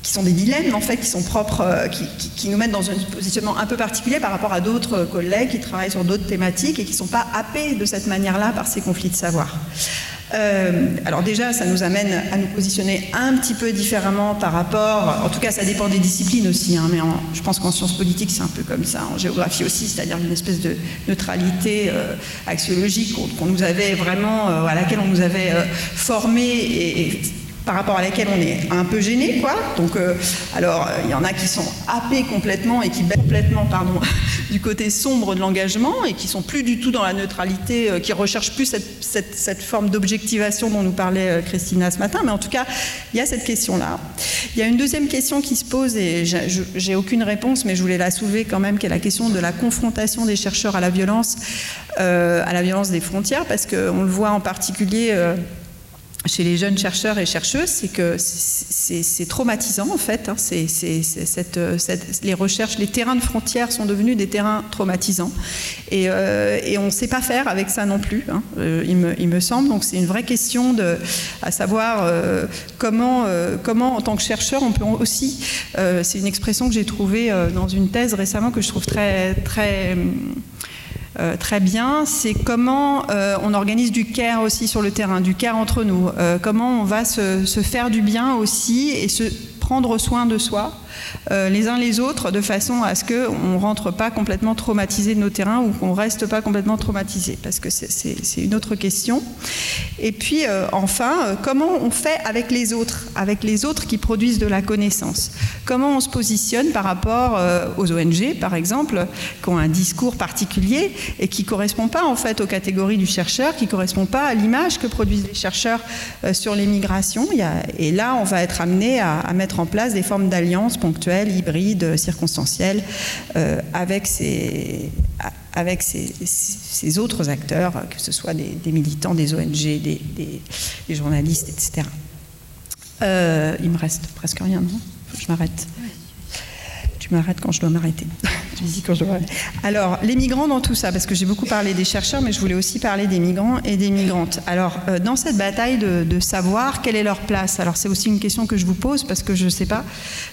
qui sont des dilemmes en fait, qui sont propres, euh, qui, nous mettent dans un positionnement un peu particulier par rapport à d'autres collègues qui travaillent sur d'autres thématiques et qui ne sont pas happés de cette manière-là par ces conflits de savoir. Euh, alors déjà, ça nous amène à nous positionner un petit peu différemment par rapport, en tout cas ça dépend des disciplines aussi, hein, mais je pense qu'en sciences politiques c'est un peu comme ça, en géographie aussi, c'est-à-dire une espèce de neutralité euh, axiologique qu'on nous avait vraiment, euh, à laquelle on nous avait formé par rapport à laquelle on est un peu gêné, quoi. Donc, euh, alors, il y en a qui sont happés complètement et qui baignent complètement, pardon, du côté sombre de l'engagement et qui sont plus du tout dans la neutralité, euh, qui recherchent plus cette, forme d'objectivation dont nous parlait euh, Christina ce matin. Mais en tout cas, il y a cette question-là. Il y a une deuxième question qui se pose et j'ai aucune réponse, mais je voulais la soulever quand même, qui est la question de la confrontation des chercheurs à la violence, à la violence des frontières, parce qu'on le voit en particulier chez les jeunes chercheurs et chercheuses, c'est que c'est traumatisant en fait. Hein. C'est, cette, les recherches, les terrains de frontières sont devenus des terrains traumatisants et, euh, on ne sait pas faire avec ça non plus. Hein, euh, il, me, semble. Donc c'est une vraie question de, à savoir euh, comment, comment en tant que chercheur on peut aussi. c'est une expression que j'ai trouvée dans une thèse récemment que je trouve très très euh, très bien, c'est comment euh, on organise du care aussi sur le terrain, du care entre nous, euh, comment on va se, se, faire du bien aussi et se prendre soin de soi euh, les uns les autres de façon à ce qu'on ne rentre pas complètement traumatisé de nos terrains ou qu'on ne reste pas complètement traumatisé, parce que c'est une autre question. Et puis euh, enfin, euh, comment on fait avec les autres, avec les autres qui produisent de la connaissance? Comment on se positionne par rapport aux ONG, par exemple, qui ont un discours particulier et qui ne correspond pas en fait aux catégories du chercheur, qui ne correspond pas à l'image que produisent les chercheurs sur les migrations. et là, on va être amené à, à mettre en place des formes d'alliance ponctuelles, hybrides, circonstancielles, euh, avec, ces, autres acteurs, que ce soit des, militants, des ONG, des, journalistes, etc. Euh, il me reste presque rien, non? Je m'arrête. Tu m'arrêtes quand je dois m'arrêter. Alors, les migrants dans tout ça, parce que j'ai beaucoup parlé des chercheurs, mais je voulais aussi parler des migrants et des migrantes. Alors, euh, dans cette bataille de, savoir quelle est leur place, alors c'est aussi une question que je vous pose parce que je ne sais pas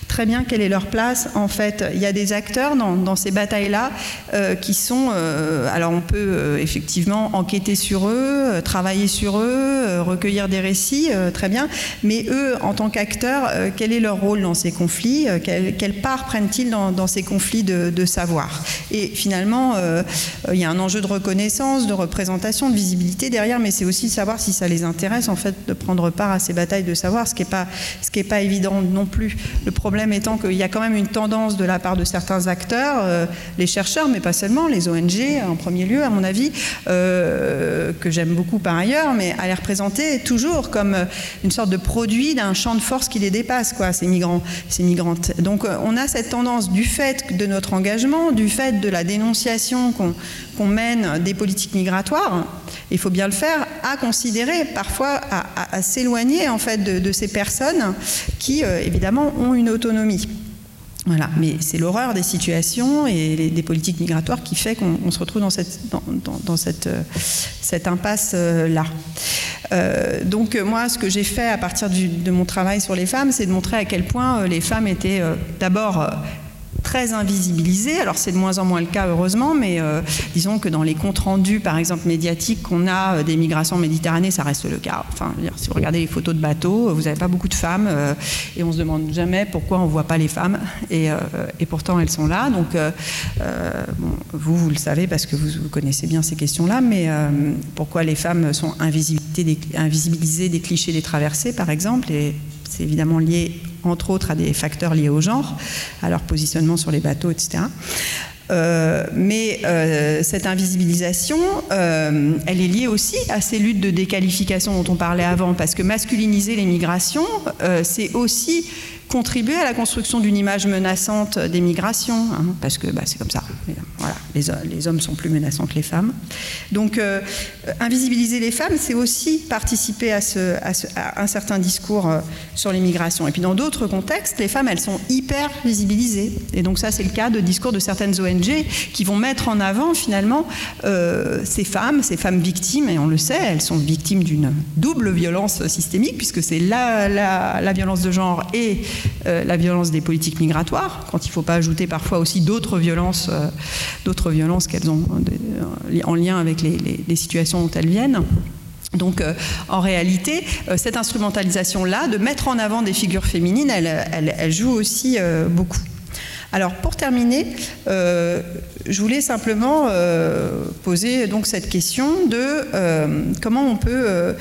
très bien quelle est leur place. En fait, il y a des acteurs dans, ces batailles-là euh, qui sont. Euh, alors, on peut effectivement enquêter sur eux, travailler sur eux, recueillir des récits, très bien. Mais eux, en tant qu'acteurs, quel est leur rôle dans ces conflits? Quelle, part prennent-ils dans, ces conflits de, de savoir. Et finalement, euh, il y a un enjeu de reconnaissance, de représentation, de visibilité derrière, mais c'est aussi savoir si ça les intéresse en fait de prendre part à ces batailles de savoir, ce qui n'est pas, pas évident non plus. Le problème étant qu'il y a quand même une tendance de la part de certains acteurs, euh, les chercheurs, mais pas seulement, les ONG en premier lieu, à mon avis, euh, que j'aime beaucoup par ailleurs, mais à les représenter toujours comme une sorte de produit d'un champ de force qui les dépasse, quoi, ces migrants, ces migrantes. Donc on a cette tendance du fait de notre engagement du fait de la dénonciation qu'on mène des politiques migratoires, il faut bien le faire, à considérer, parfois à, s'éloigner en fait de, ces personnes qui, euh, évidemment, ont une autonomie. Voilà, mais c'est l'horreur des situations et des politiques migratoires qui fait qu'on se retrouve dans cette, euh, impasse-là. Euh, donc moi, ce que j'ai fait à partir de mon travail sur les femmes, c'est de montrer à quel point les femmes étaient d'abord très invisibilisé. Alors c'est de moins en moins le cas heureusement, mais euh, disons que dans les comptes rendus, par exemple médiatiques, qu'on a euh, des migrations méditerranéennes, ça reste le cas. Enfin, si vous regardez les photos de bateaux, vous n'avez pas beaucoup de femmes, euh, et on se demande jamais pourquoi on ne voit pas les femmes, et, pourtant elles sont là. Donc vous, vous le savez parce que vous, vous connaissez bien ces questions-là, mais pourquoi les femmes sont invisibilisées des clichés des traversées, par exemple, et c'est évidemment lié entre autres à des facteurs liés au genre, à leur positionnement sur les bateaux, etc. Euh, mais euh, cette invisibilisation, euh, elle est liée aussi à ces luttes de déqualification dont on parlait avant, parce que masculiniser les migrations, c'est aussi contribuer à la construction d'une image menaçante des migrations, hein, parce que bah, c'est comme ça. Voilà, les, hommes sont plus menaçants que les femmes. Donc, euh, invisibiliser les femmes, c'est aussi participer à, ce, à, un certain discours euh, sur les migrations. Et puis, dans d'autres contextes, les femmes, elles sont hyper visibilisées. Et donc, ça, c'est le cas de discours de certaines ONG qui vont mettre en avant, finalement, euh, ces femmes, ces femmes victimes, et on le sait, elles sont victimes d'une double violence systémique, puisque c'est la, la, la violence de genre et euh, la violence des politiques migratoires, quand il ne faut pas ajouter parfois aussi d'autres violences, euh, d'autres violences qu'elles ont euh, en lien avec les, situations dont elles viennent. Donc, en réalité, cette instrumentalisation-là, de mettre en avant des figures féminines, elle, joue aussi beaucoup. Alors, pour terminer, je voulais simplement poser donc cette question de comment on peut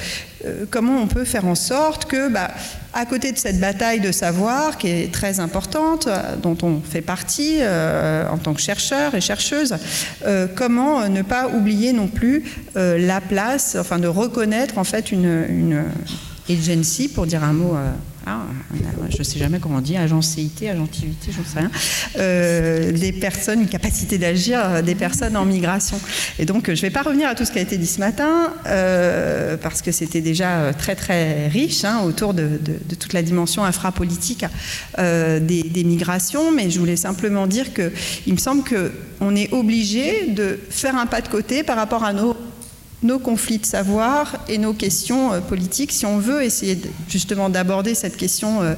comment on peut faire en sorte que, bah, à côté de cette bataille de savoir qui est très importante, dont on fait partie euh, en tant que chercheur et chercheuse, euh, comment ne pas oublier non plus euh, la place, enfin de reconnaître en fait une, une agency, pour dire un mot ah, je ne sais jamais comment on dit, agencéité, agentivité, j'en sais rien, euh, des personnes, une capacité d'agir euh, des personnes en migration. Et donc, je ne vais pas revenir à tout ce qui a été dit ce matin, euh, parce que c'était déjà très très riche hein, autour de, toute la dimension infrapolitique des, des, migrations, mais je voulais simplement dire qu'il me semble qu'on est obligé de faire un pas de côté par rapport à nos nos conflits de savoir et nos questions euh, politiques si on veut essayer justement d'aborder cette question euh,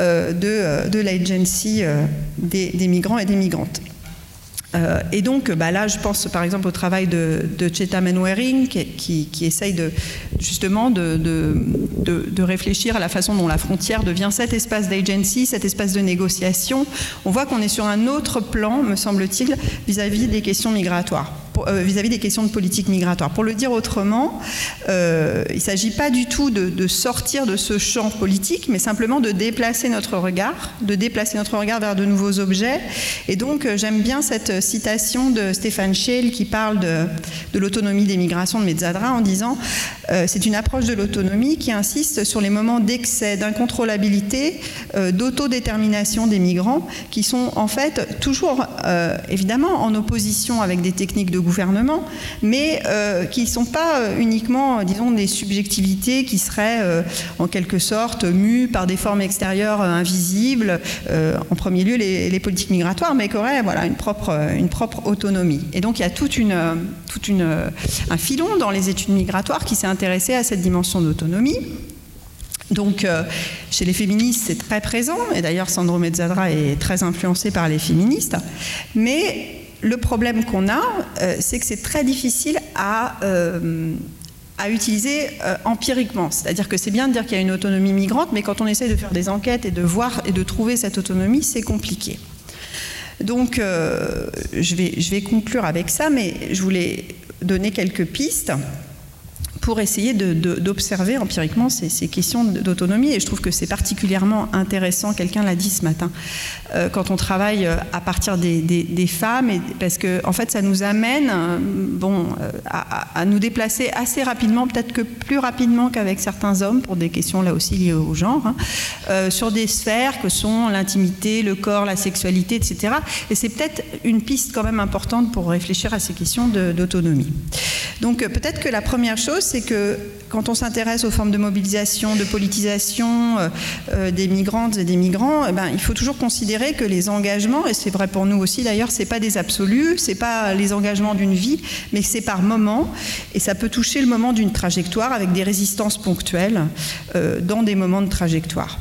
euh, de, de l'agency des, migrants et des migrantes. Et donc, bah là, je pense par exemple au travail de, de Cheta Menwering, qui, essaye justement de, de, réfléchir à la façon dont la frontière devient cet espace d'agency, cet espace de négociation. On voit qu'on est sur un autre plan, me semble-t-il, vis-à-vis des questions migratoires euh, vis-à-vis des questions de politique migratoire. Pour le dire autrement, euh, il ne s'agit pas du tout de, sortir de ce champ politique, mais simplement de déplacer notre regard, de déplacer notre regard vers de nouveaux objets. Et donc, j'aime bien cette citation de Stéphane Scheele qui parle de, l'autonomie des migrations de Mezzadra en disant euh, c'est une approche de l'autonomie qui insiste sur les moments d'excès, d'incontrôlabilité, euh, d'autodétermination des migrants qui sont en fait toujours euh, évidemment en opposition avec des techniques de gouvernement, mais qui ne sont pas uniquement, disons, des subjectivités qui seraient en quelque sorte mues par des formes extérieures invisibles, en premier lieu les, politiques migratoires, mais qui auraient voilà, une propre une propre autonomie. Et donc il y a toute une, toute une, un filon dans les études migratoires qui s'est intéressé à cette dimension d'autonomie. Donc, euh, chez les féministes, c'est très présent, et d'ailleurs, Sandro Mezzadra est très influencé par les féministes. Mais le problème qu'on a, euh, c'est que c'est très difficile à, euh, utiliser empiriquement. C'est-à-dire que c'est bien de dire qu'il y a une autonomie migrante, mais quand on essaie de faire des enquêtes et de voir et de trouver cette autonomie, c'est compliqué. Donc, euh, je vais conclure avec ça, mais je voulais donner quelques pistes pour essayer d'observer empiriquement ces, questions d'autonomie. Et je trouve que c'est particulièrement intéressant, quelqu'un l'a dit ce matin, euh, quand on travaille euh, à partir des, femmes, et, parce que en fait ça nous amène euh, bon, à, nous déplacer assez rapidement, peut-être que plus rapidement qu'avec certains hommes, pour des questions là aussi liées au genre, hein, sur des sphères que sont l'intimité, le corps, la sexualité, etc. Et c'est peut-être une piste quand même importante pour réfléchir à ces questions d'autonomie. Donc peut-être que la première chose, c'est que quand on s'intéresse aux formes de mobilisation, de politisation euh, euh, des migrantes et des migrants, eh ben, il faut toujours considérer que les engagements, et c'est vrai pour nous aussi d'ailleurs, c'est pas des absolus, c'est pas les engagements d'une vie, mais c'est par moment, et ça peut toucher le moment d'une trajectoire avec des résistances ponctuelles euh, dans des moments de trajectoire.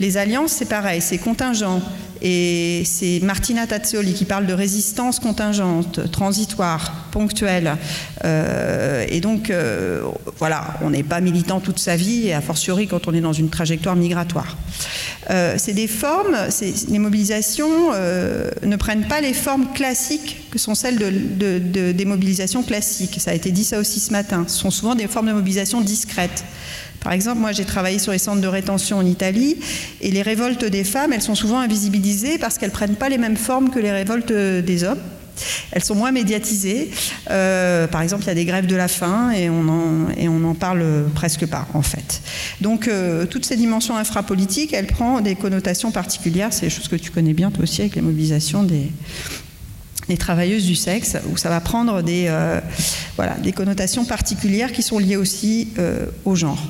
Les alliances, c'est pareil, c'est contingent. Et c'est Martina Tazzoli qui parle de résistance contingente, transitoire, ponctuelle. Et donc, voilà, on n'est pas militant toute sa vie, et a fortiori quand on est dans une trajectoire migratoire. Euh, c'est des formes, les mobilisations ne prennent pas les formes classiques que sont celles de, des mobilisations classiques. Ça a été dit ça aussi ce matin. Ce sont souvent des formes de mobilisation discrètes. Par exemple, moi j'ai travaillé sur les centres de rétention en Italie et les révoltes des femmes, elles sont souvent invisibilisées parce qu'elles prennent pas les mêmes formes que les révoltes des hommes. Elles sont moins médiatisées. Euh, par exemple, il y a des grèves de la faim et on en, parle presque pas, en fait. Donc, euh, toutes ces dimensions infrapolitiques, elles prennent des connotations particulières. C'est des choses que tu connais bien, toi aussi, avec les mobilisations des, travailleuses du sexe, où ça va prendre des, euh, connotations particulières qui sont liées aussi au genre.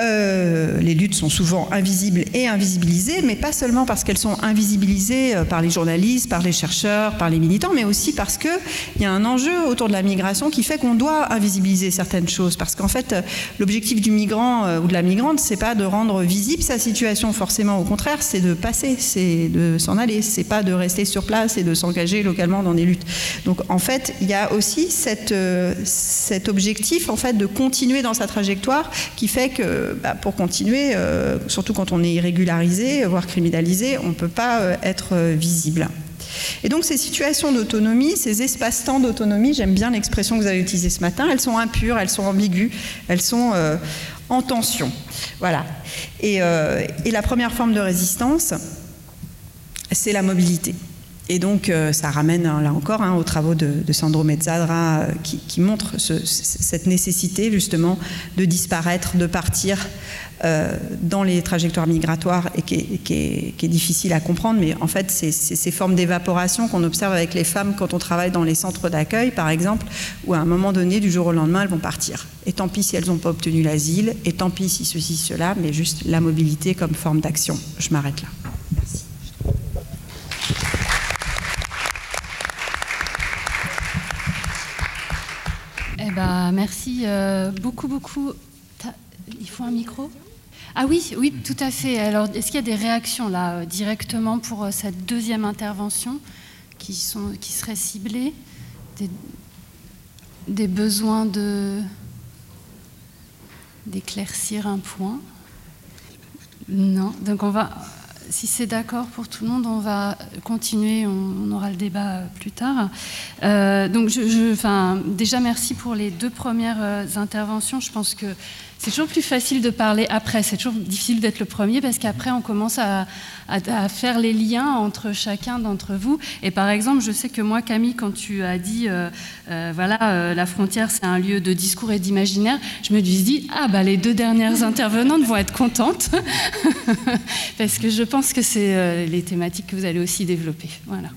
Euh, les luttes sont souvent invisibles et invisibilisées, mais pas seulement parce qu'elles sont invisibilisées euh, par les journalistes, par les chercheurs, par les militants, mais aussi parce qu'il y a un enjeu autour de la migration qui fait qu'on doit invisibiliser certaines choses. Parce qu'en fait, l'objectif du migrant ou de la migrante, c'est pas de rendre visible sa situation forcément, au contraire, c'est de passer, c'est de s'en aller, c'est pas de rester sur place et de s'engager localement dans des luttes. Donc en fait, il y a aussi cet objectif en fait de continuer dans sa trajectoire qui fait que bah, pour continuer, euh, surtout quand on est irrégularisé, voire criminalisé, on ne peut pas euh, être euh, visible. Et donc ces situations d'autonomie, ces espaces-temps d'autonomie, j'aime bien l'expression que vous avez utilisée ce matin, elles sont impures, elles sont ambiguës, elles sont en tension. Voilà. Et, la première forme de résistance, c'est la mobilité. Et donc, ça ramène, là encore, hein, aux travaux de, Sandro Mezzadra qui, qui montrent cette nécessité, justement, de disparaître, de partir euh, dans les trajectoires migratoires et qui est, difficile à comprendre. Mais en fait, c'est ces formes d'évaporation qu'on observe avec les femmes quand on travaille dans les centres d'accueil, par exemple, où à un moment donné, du jour au lendemain, elles vont partir. Et tant pis si elles n'ont pas obtenu l'asile, et tant pis si ceci, cela, mais juste la mobilité comme forme d'action. Je m'arrête là. Bah, merci euh, beaucoup, beaucoup. Il faut un micro Ah oui, oui, tout à fait. Alors, est-ce qu'il y a des réactions là euh, directement pour euh, cette deuxième intervention qui, sont, qui seraient ciblées des, besoins d'éclaircir un point Non. Donc on va si c'est d'accord pour tout le monde, on va continuer, on, aura le débat plus tard. Euh, donc, je, déjà, merci pour les deux premières euh, interventions. Je pense que c'est toujours plus facile de parler après. C'est toujours difficile d'être le premier parce qu'après, on commence à, faire les liens entre chacun d'entre vous. Et par exemple, je sais que moi, Camille, quand tu as dit, euh, euh, voilà, euh, la frontière, c'est un lieu de discours et d'imaginaire, je me suis dit, ah, bah, les deux dernières intervenantes vont être contentes parce que je pense que c'est les thématiques que vous allez aussi développer. Voilà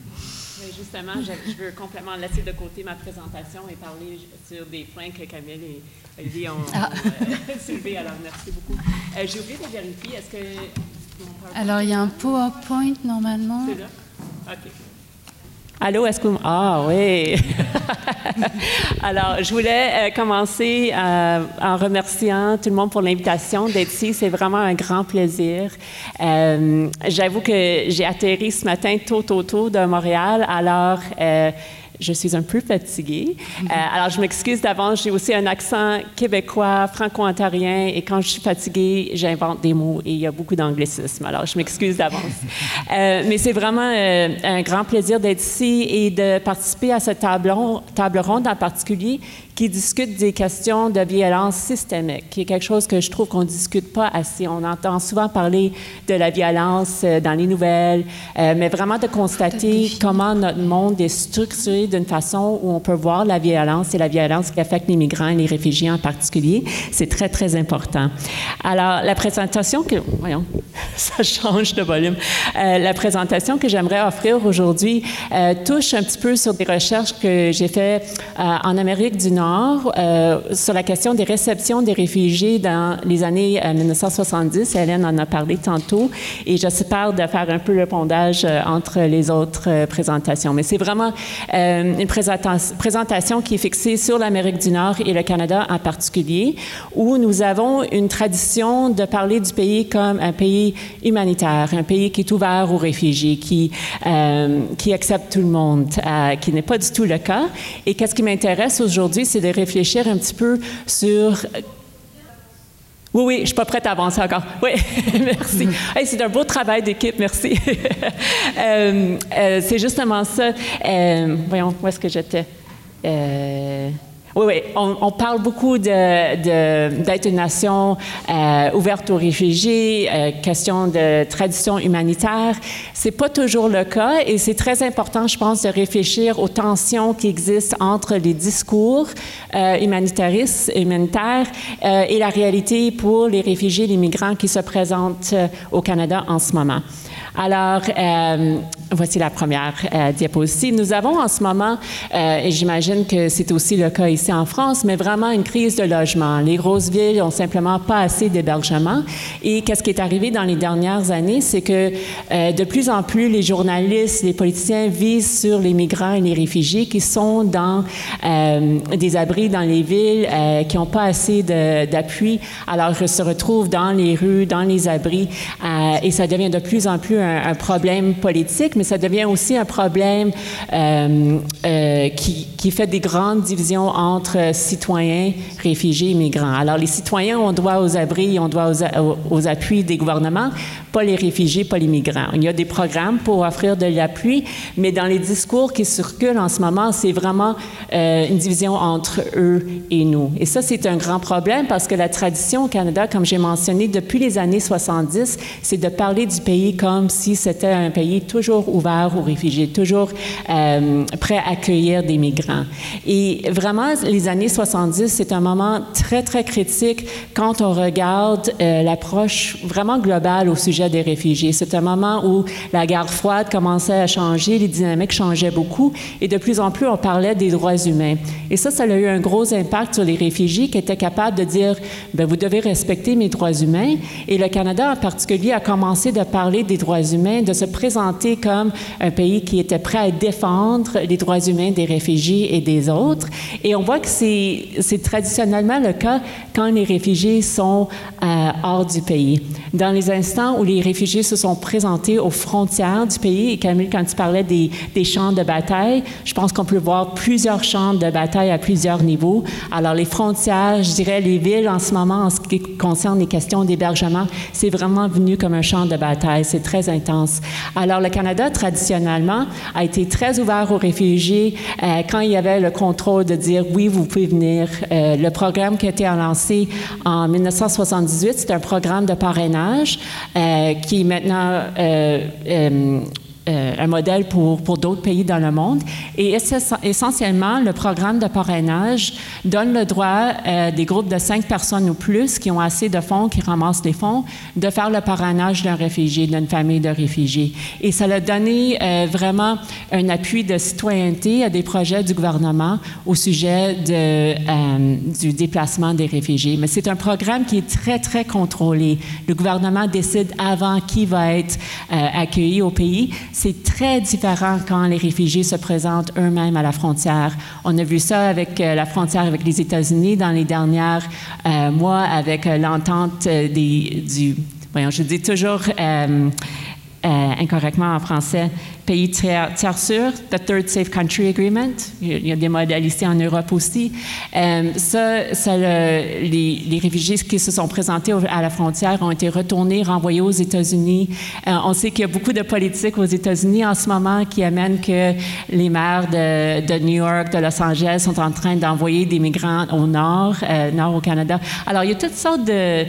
justement, je, veux complètement laisser de côté ma présentation et parler sur des points que Camille et Olivier ont, ah. euh, soulevés. Alors, merci beaucoup. Euh, j'ai oublié de vérifier, est-ce que... Alors, il y a un PowerPoint normalement. C'est là? OK. Allô, est-ce que... Ah oui. Alors, je voulais euh, commencer euh, en remerciant tout le monde pour l'invitation d'être ici. C'est vraiment un grand plaisir. Euh, j'avoue que j'ai atterri ce matin tôt, tôt, tôt de Montréal. Alors, je suis un peu fatiguée. Euh, alors, je m'excuse d'avance. J'ai aussi un accent québécois, franco-ontarien, et quand je suis fatiguée, j'invente des mots et il y a beaucoup d'anglicisme. Alors, je m'excuse d'avance. Euh, mais c'est vraiment euh, un grand plaisir d'être ici et de participer à cette table, table ronde en particulier qui discute des questions de violence systémique, qui est quelque chose que je trouve qu'on ne discute pas assez. On entend souvent parler de la violence euh, dans les nouvelles, euh, mais vraiment de constater comment notre monde est structuré d'une façon où on peut voir la violence et la violence qui affecte les migrants et les réfugiés en particulier. C'est très, très important. Alors, la présentation que... Voyons, ça change de volume. Euh, la présentation que j'aimerais offrir aujourd'hui touche un petit peu sur des recherches que j'ai faites en Amérique du Nord euh, sur la question des réceptions des réfugiés dans les années 1970. Euh, Hélène en a parlé tantôt et j'espère de faire un peu le pondage euh, entre les autres présentations. Mais c'est vraiment une présentation qui est fixée sur l'Amérique du Nord et le Canada en particulier, où nous avons une tradition de parler du pays comme un pays humanitaire, un pays qui est ouvert aux réfugiés, qui, accepte tout le monde, qui n'est pas du tout le cas. Et qu'est-ce qui m'intéresse aujourd'hui, de réfléchir un petit peu sur oui, oui, je suis pas prête à avancer encore. Oui, merci. c'est un beau travail d'équipe, merci. Euh, euh, c'est justement ça. Euh, voyons, où est-ce que j'étais? Oui, oui, on, parle beaucoup de, une nation euh, ouverte aux réfugiés, euh, question de tradition humanitaire. C'est pas toujours le cas et c'est très important, je pense, de réfléchir aux tensions qui existent entre les discours euh, humanitaristes, humanitaires et la réalité pour les réfugiés, les migrants qui se présentent au Canada en ce moment. Alors, voici la première diapositive. Nous avons en ce moment, et j'imagine que c'est aussi le cas ici en France, mais vraiment une crise de logement. Les grosses villes ont simplement pas assez d'hébergement. Et qu'est-ce qui est arrivé dans les dernières années, c'est que de plus en plus les journalistes, les politiciens visent sur les migrants et les réfugiés qui sont dans des abris dans les villes, qui n'ont pas assez d'appui, alors ils se retrouvent dans les rues, dans les abris, euh, et ça devient de plus en plus un, problème politique, mais ça devient aussi un problème euh, euh, qui, fait des grandes divisions entre citoyens, réfugiés et migrants. Alors les citoyens ont droit aux abris, ont droit aux, aux appuis des gouvernements, pas les réfugiés, pas les migrants. Il y a des programmes pour offrir de l'appui, mais dans les discours qui circulent en ce moment, c'est vraiment une division entre eux et nous. Et ça, c'est un grand problème parce que la tradition au Canada, comme j'ai mentionné, depuis les années 70, c'est de parler du pays comme si c'était un pays toujours ouvert aux réfugiés, toujours euh, prêt à accueillir des migrants. Et vraiment, les années 70, c'est un moment très, très critique quand on regarde euh, l'approche vraiment globale au sujet des réfugiés. C'est un moment où la guerre froide commençait à changer, les dynamiques changeaient beaucoup et de plus en plus, on parlait des droits humains. Et ça, ça a eu un gros impact sur les réfugiés qui étaient capables de dire, ben, vous devez respecter mes droits humains. Et le Canada en particulier a commencé de parler des droits humains, de se présenter comme un pays qui était prêt à défendre les droits humains des réfugiés et des autres. Et on voit que c'est traditionnellement le cas quand les réfugiés sont euh, hors du pays. Dans les instants où les réfugiés se sont présentés aux frontières du pays, et Camille, quand tu parlais des, champs de bataille, je pense qu'on peut voir plusieurs champs de bataille à plusieurs niveaux. Alors les frontières, je dirais les villes en ce moment, en ce qui concerne les questions d'hébergement, c'est vraiment venu comme un champ de bataille. C'est très intense. Alors, le Canada, traditionnellement, a été très ouvert aux réfugiés euh, quand il y avait le contrôle de dire oui, vous pouvez venir. Euh, le programme qui a été lancé en 1978, c'est un programme de parrainage euh, qui est maintenant euh, un modèle pour, pour d'autres pays dans le monde. Et essentiellement, le programme de parrainage donne le droit euh, des groupes de cinq personnes ou plus qui ont assez de fonds, qui ramassent les fonds, de faire le parrainage d'un réfugié, d'une famille de réfugiés. Et ça a donné euh, vraiment un appui de citoyenneté à des projets du gouvernement au sujet de, du déplacement des réfugiés. Mais c'est un programme qui est très, très contrôlé. Le gouvernement décide avant qui va être accueilli au pays c'est très différent quand les réfugiés se présentent eux-mêmes à la frontière. On a vu ça avec euh, la frontière avec les États-Unis dans les derniers euh, mois avec euh, l'entente des, du, voyons, je dis toujours incorrectement en français, pays tiers, sûr, the Third Safe Country Agreement. Il y a des modèles ici en Europe aussi. Euh, ça, les, réfugiés qui se sont présentés à la frontière ont été retournés, renvoyés aux États-Unis. Euh, on sait qu'il y a beaucoup de politiques aux États-Unis en ce moment qui amènent que les maires de, New York, de Los Angeles sont en train d'envoyer des migrants au nord, euh, nord au Canada. Alors, il y a toutes sortes de,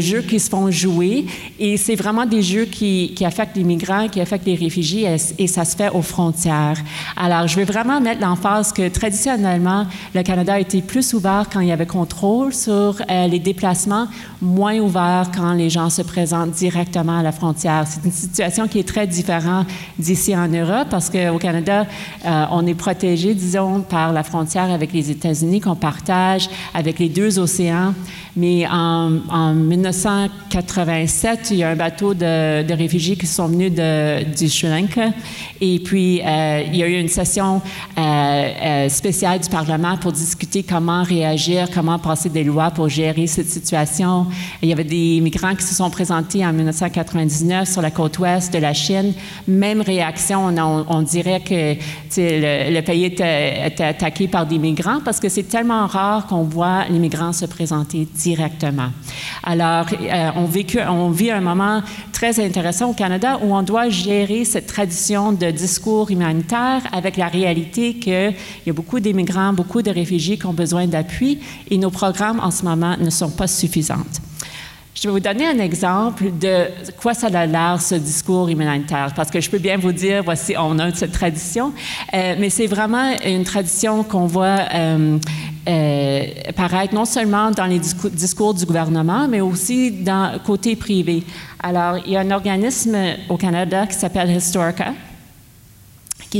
jeux qui se font jouer et c'est vraiment des jeux qui, les migrants, qui affectent les réfugiés et ça se fait aux frontières. Alors, je veux vraiment mettre l'emphase que traditionnellement, le Canada a été plus ouvert quand il y avait contrôle sur euh, les déplacements, moins ouvert quand les gens se présentent directement à la frontière. C'est une situation qui est très différente d'ici en Europe parce qu'au Canada, euh, on est protégé, disons, par la frontière avec les États-Unis qu'on partage avec les deux océans. Mais en, en, 1987, il y a un bateau de, réfugiés qui sont venus du Sri Lanka et puis, euh, il y a eu une session euh, euh, spéciale du Parlement pour discuter comment réagir, comment passer des lois pour gérer cette situation. Il y avait des migrants qui se sont présentés en 1999 sur la côte ouest de la Chine. Même réaction, on, dirait que le, le, pays était, était, attaqué par des migrants parce que c'est tellement rare qu'on voit les migrants se présenter directement. Alors, on, vécu, on vit un moment très intéressant au Canada où on doit gérer cette tradition de discours humanitaire avec la réalité qu'il y a beaucoup d'immigrants, beaucoup de réfugiés qui ont besoin d'appui et nos programmes en ce moment ne sont pas suffisants. Je vais vous donner un exemple de quoi ça a l'air, ce discours humanitaire, parce que je peux bien vous dire, voici, on a cette tradition, euh, mais c'est vraiment une tradition qu'on voit euh, euh, paraître non seulement dans les discours, du gouvernement, mais aussi dans côté privé. Alors, il y a un organisme au Canada qui s'appelle Historica,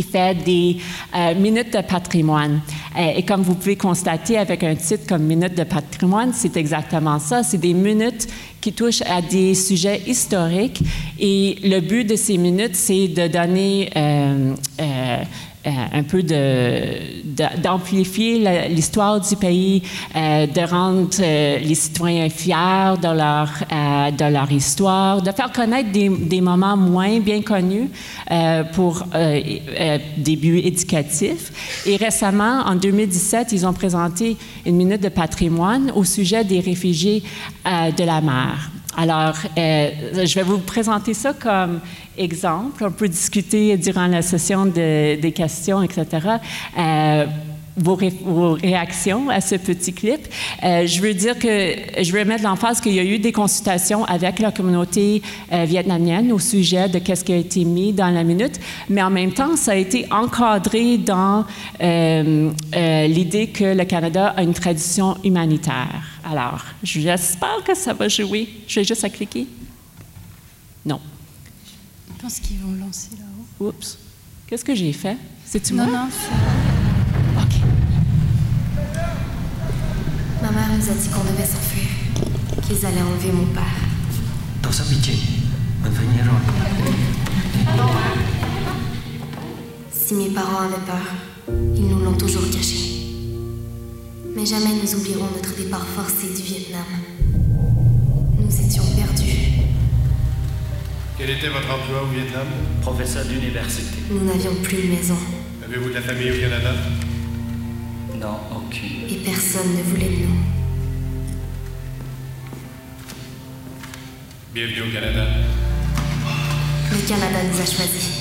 fait des euh, minutes de patrimoine. Euh, et comme vous pouvez constater avec un titre comme Minutes de patrimoine, c'est exactement ça. C'est des minutes qui touchent à des sujets historiques. Et le but de ces minutes, c'est de donner euh, euh, un peu d'amplifier l'histoire du pays, euh, de rendre euh, les citoyens fiers de leur, de leur histoire, de faire connaître des moments moins bien connus pour des buts éducatifs. Et récemment, en 2017, ils ont présenté une minute de patrimoine au sujet des réfugiés de la mer. Alors, je vais vous présenter ça comme exemple. On peut discuter durant la session des questions, etc. Euh, vos, réactions à ce petit clip. Euh, je veux dire que je veux mettre l'emphase qu'il y a eu des consultations avec la communauté euh, vietnamienne au sujet de qu'est-ce qui a été mis dans la minute, mais en même temps, ça a été encadré dans l'idée que le Canada a une tradition humanitaire. Alors, j'espère que ça va jouer. Je vais juste à cliquer. Non. Je pense qu'ils vont lancer là-haut. Oups. Qu'est-ce que j'ai fait? C'est-tu moi? Non, non, OK. Ma mère nous a dit qu'on devait s'enfuir, qu'ils allaient enlever mon père. Tosa pitié. vinieron. Si mes parents avaient peur, ils nous l'ont toujours caché. Mais jamais nous oublierons notre départ forcé du Vietnam. Nous étions perdus. Quel était votre emploi au Vietnam? Professeur d'université. Nous n'avions plus de maison. Avez-vous de la famille au Canada? Non, aucune. Et personne ne voulait de nous. Bienvenue au Canada. Le Canada nous a choisis.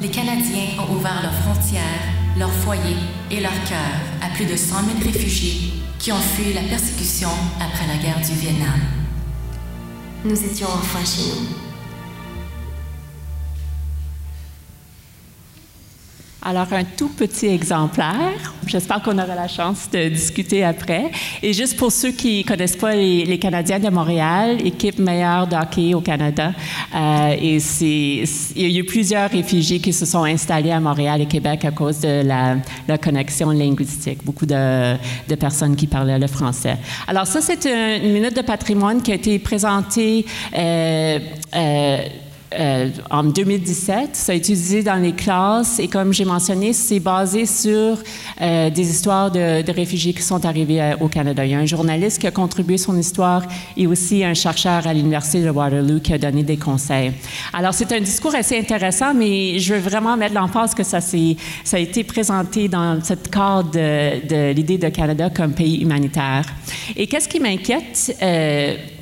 Les Canadiens ont ouvert leurs frontières, leurs foyers et leurs cœurs à plus de 100 000 réfugiés qui ont fui la persécution après la guerre du Vietnam. Nous étions enfin chez nous. Alors, un tout petit exemplaire. J'espère qu'on aura la chance de discuter après. Et juste pour ceux qui ne connaissent pas les, Canadiens de Montréal, équipe meilleure de au Canada. Euh, et il y a eu plusieurs réfugiés qui se sont installés à Montréal et Québec à cause de la, connexion linguistique. Beaucoup de, personnes qui parlaient le français. Alors, ça, c'est une minute de patrimoine qui a été présentée. Euh, euh, euh, en 2017. Ça a été utilisé dans les classes et comme j'ai mentionné, c'est basé sur euh, des histoires de, réfugiés qui sont arrivés euh, au Canada. Il y a un journaliste qui a contribué son histoire et aussi un chercheur à l'Université de Waterloo qui a donné des conseils. Alors, c'est un discours assez intéressant, mais je veux vraiment mettre l'emphase que ça, ça a été présenté dans cette cadre de l'idée de Canada comme pays humanitaire. Et qu'est-ce qui m'inquiète,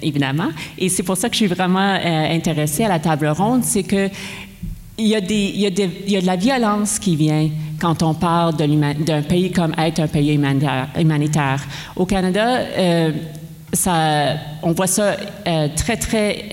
évidemment, et c'est pour ça que je suis vraiment intéressée à la table c'est que il y, a de la violence qui vient quand on parle d'un pays comme être un pays humanitaire. Au Canada, euh, on voit ça euh, très, très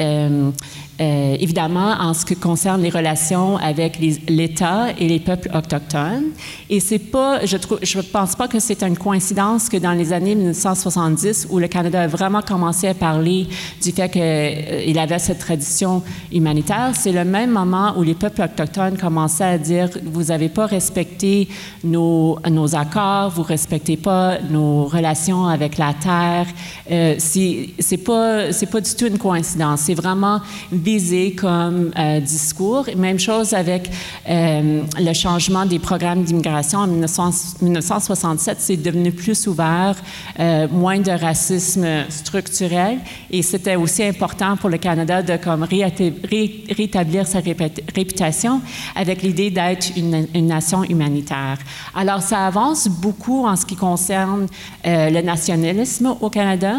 euh, évidemment, en ce qui concerne les relations avec l'État et les peuples autochtones. Et c'est pas, je trouve, je pense pas que c'est une coïncidence que dans les années 1970, où le Canada a vraiment commencé à parler du fait qu'il euh, avait cette tradition humanitaire, c'est le même moment où les peuples autochtones commençaient à dire vous n'avez pas respecté nos, nos accords, vous respectez pas nos relations avec la terre. Euh, c'est pas, c'est pas du tout une coïncidence. C'est vraiment visé comme euh, discours. Même chose avec euh, le changement des programmes d'immigration en 1967, c'est devenu plus ouvert, euh, moins de racisme structurel, et c'était aussi important pour le Canada de comme rétablir sa réputation avec l'idée d'être une, une, nation humanitaire. Alors ça avance beaucoup en ce qui concerne le nationalisme au Canada.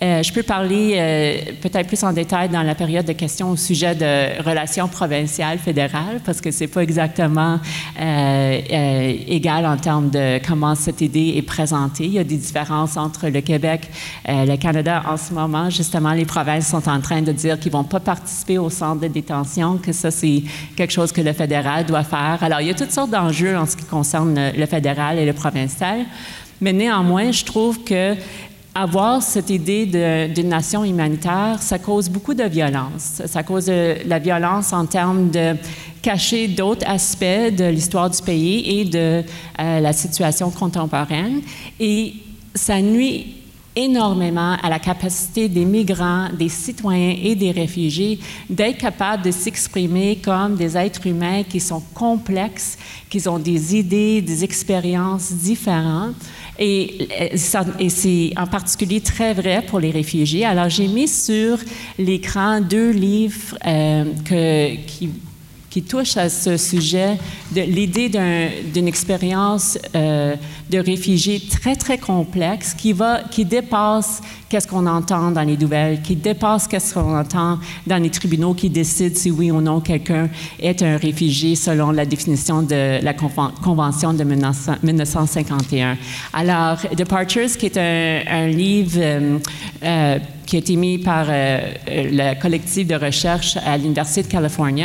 je peux parler peut-être plus en détail dans la période de questions au sujet de relations provinciales fédérales parce que c'est pas exactement euh, euh, égal en termes de comment cette idée est présentée. Il y a des différences entre le Québec et euh, le Canada en ce moment. Justement, les provinces sont en train de dire qu'ils vont pas participer au centre de détention, que ça c'est quelque chose que le fédéral doit faire. Alors il y a toutes sortes d'enjeux en ce qui concerne le fédéral et le provincial, mais néanmoins, je trouve que avoir cette idée d'une nation humanitaire, ça cause beaucoup de violence. Ça cause de la violence en termes de cacher d'autres aspects de l'histoire du pays et de euh, la situation contemporaine. Et ça nuit énormément à la capacité des migrants, des citoyens et des réfugiés d'être capables de s'exprimer comme des êtres humains qui sont complexes, qui ont des idées, des expériences différentes. Et, et c'est en particulier très vrai pour les réfugiés. Alors, j'ai mis sur l'écran deux livres euh, qui qui touche à ce sujet l'idée d'une expérience euh, de réfugié très, très complexe qui, va, qui dépasse qu'est-ce qu'on entend dans les nouvelles, qui dépasse qu'est-ce qu'on entend dans les tribunaux qui décident si oui ou non quelqu'un est un réfugié selon la définition de la Convention de 1951. Alors, Departures, qui est un, livre euh, euh, qui a été mis par le collectif de recherche à l'Université de Californie,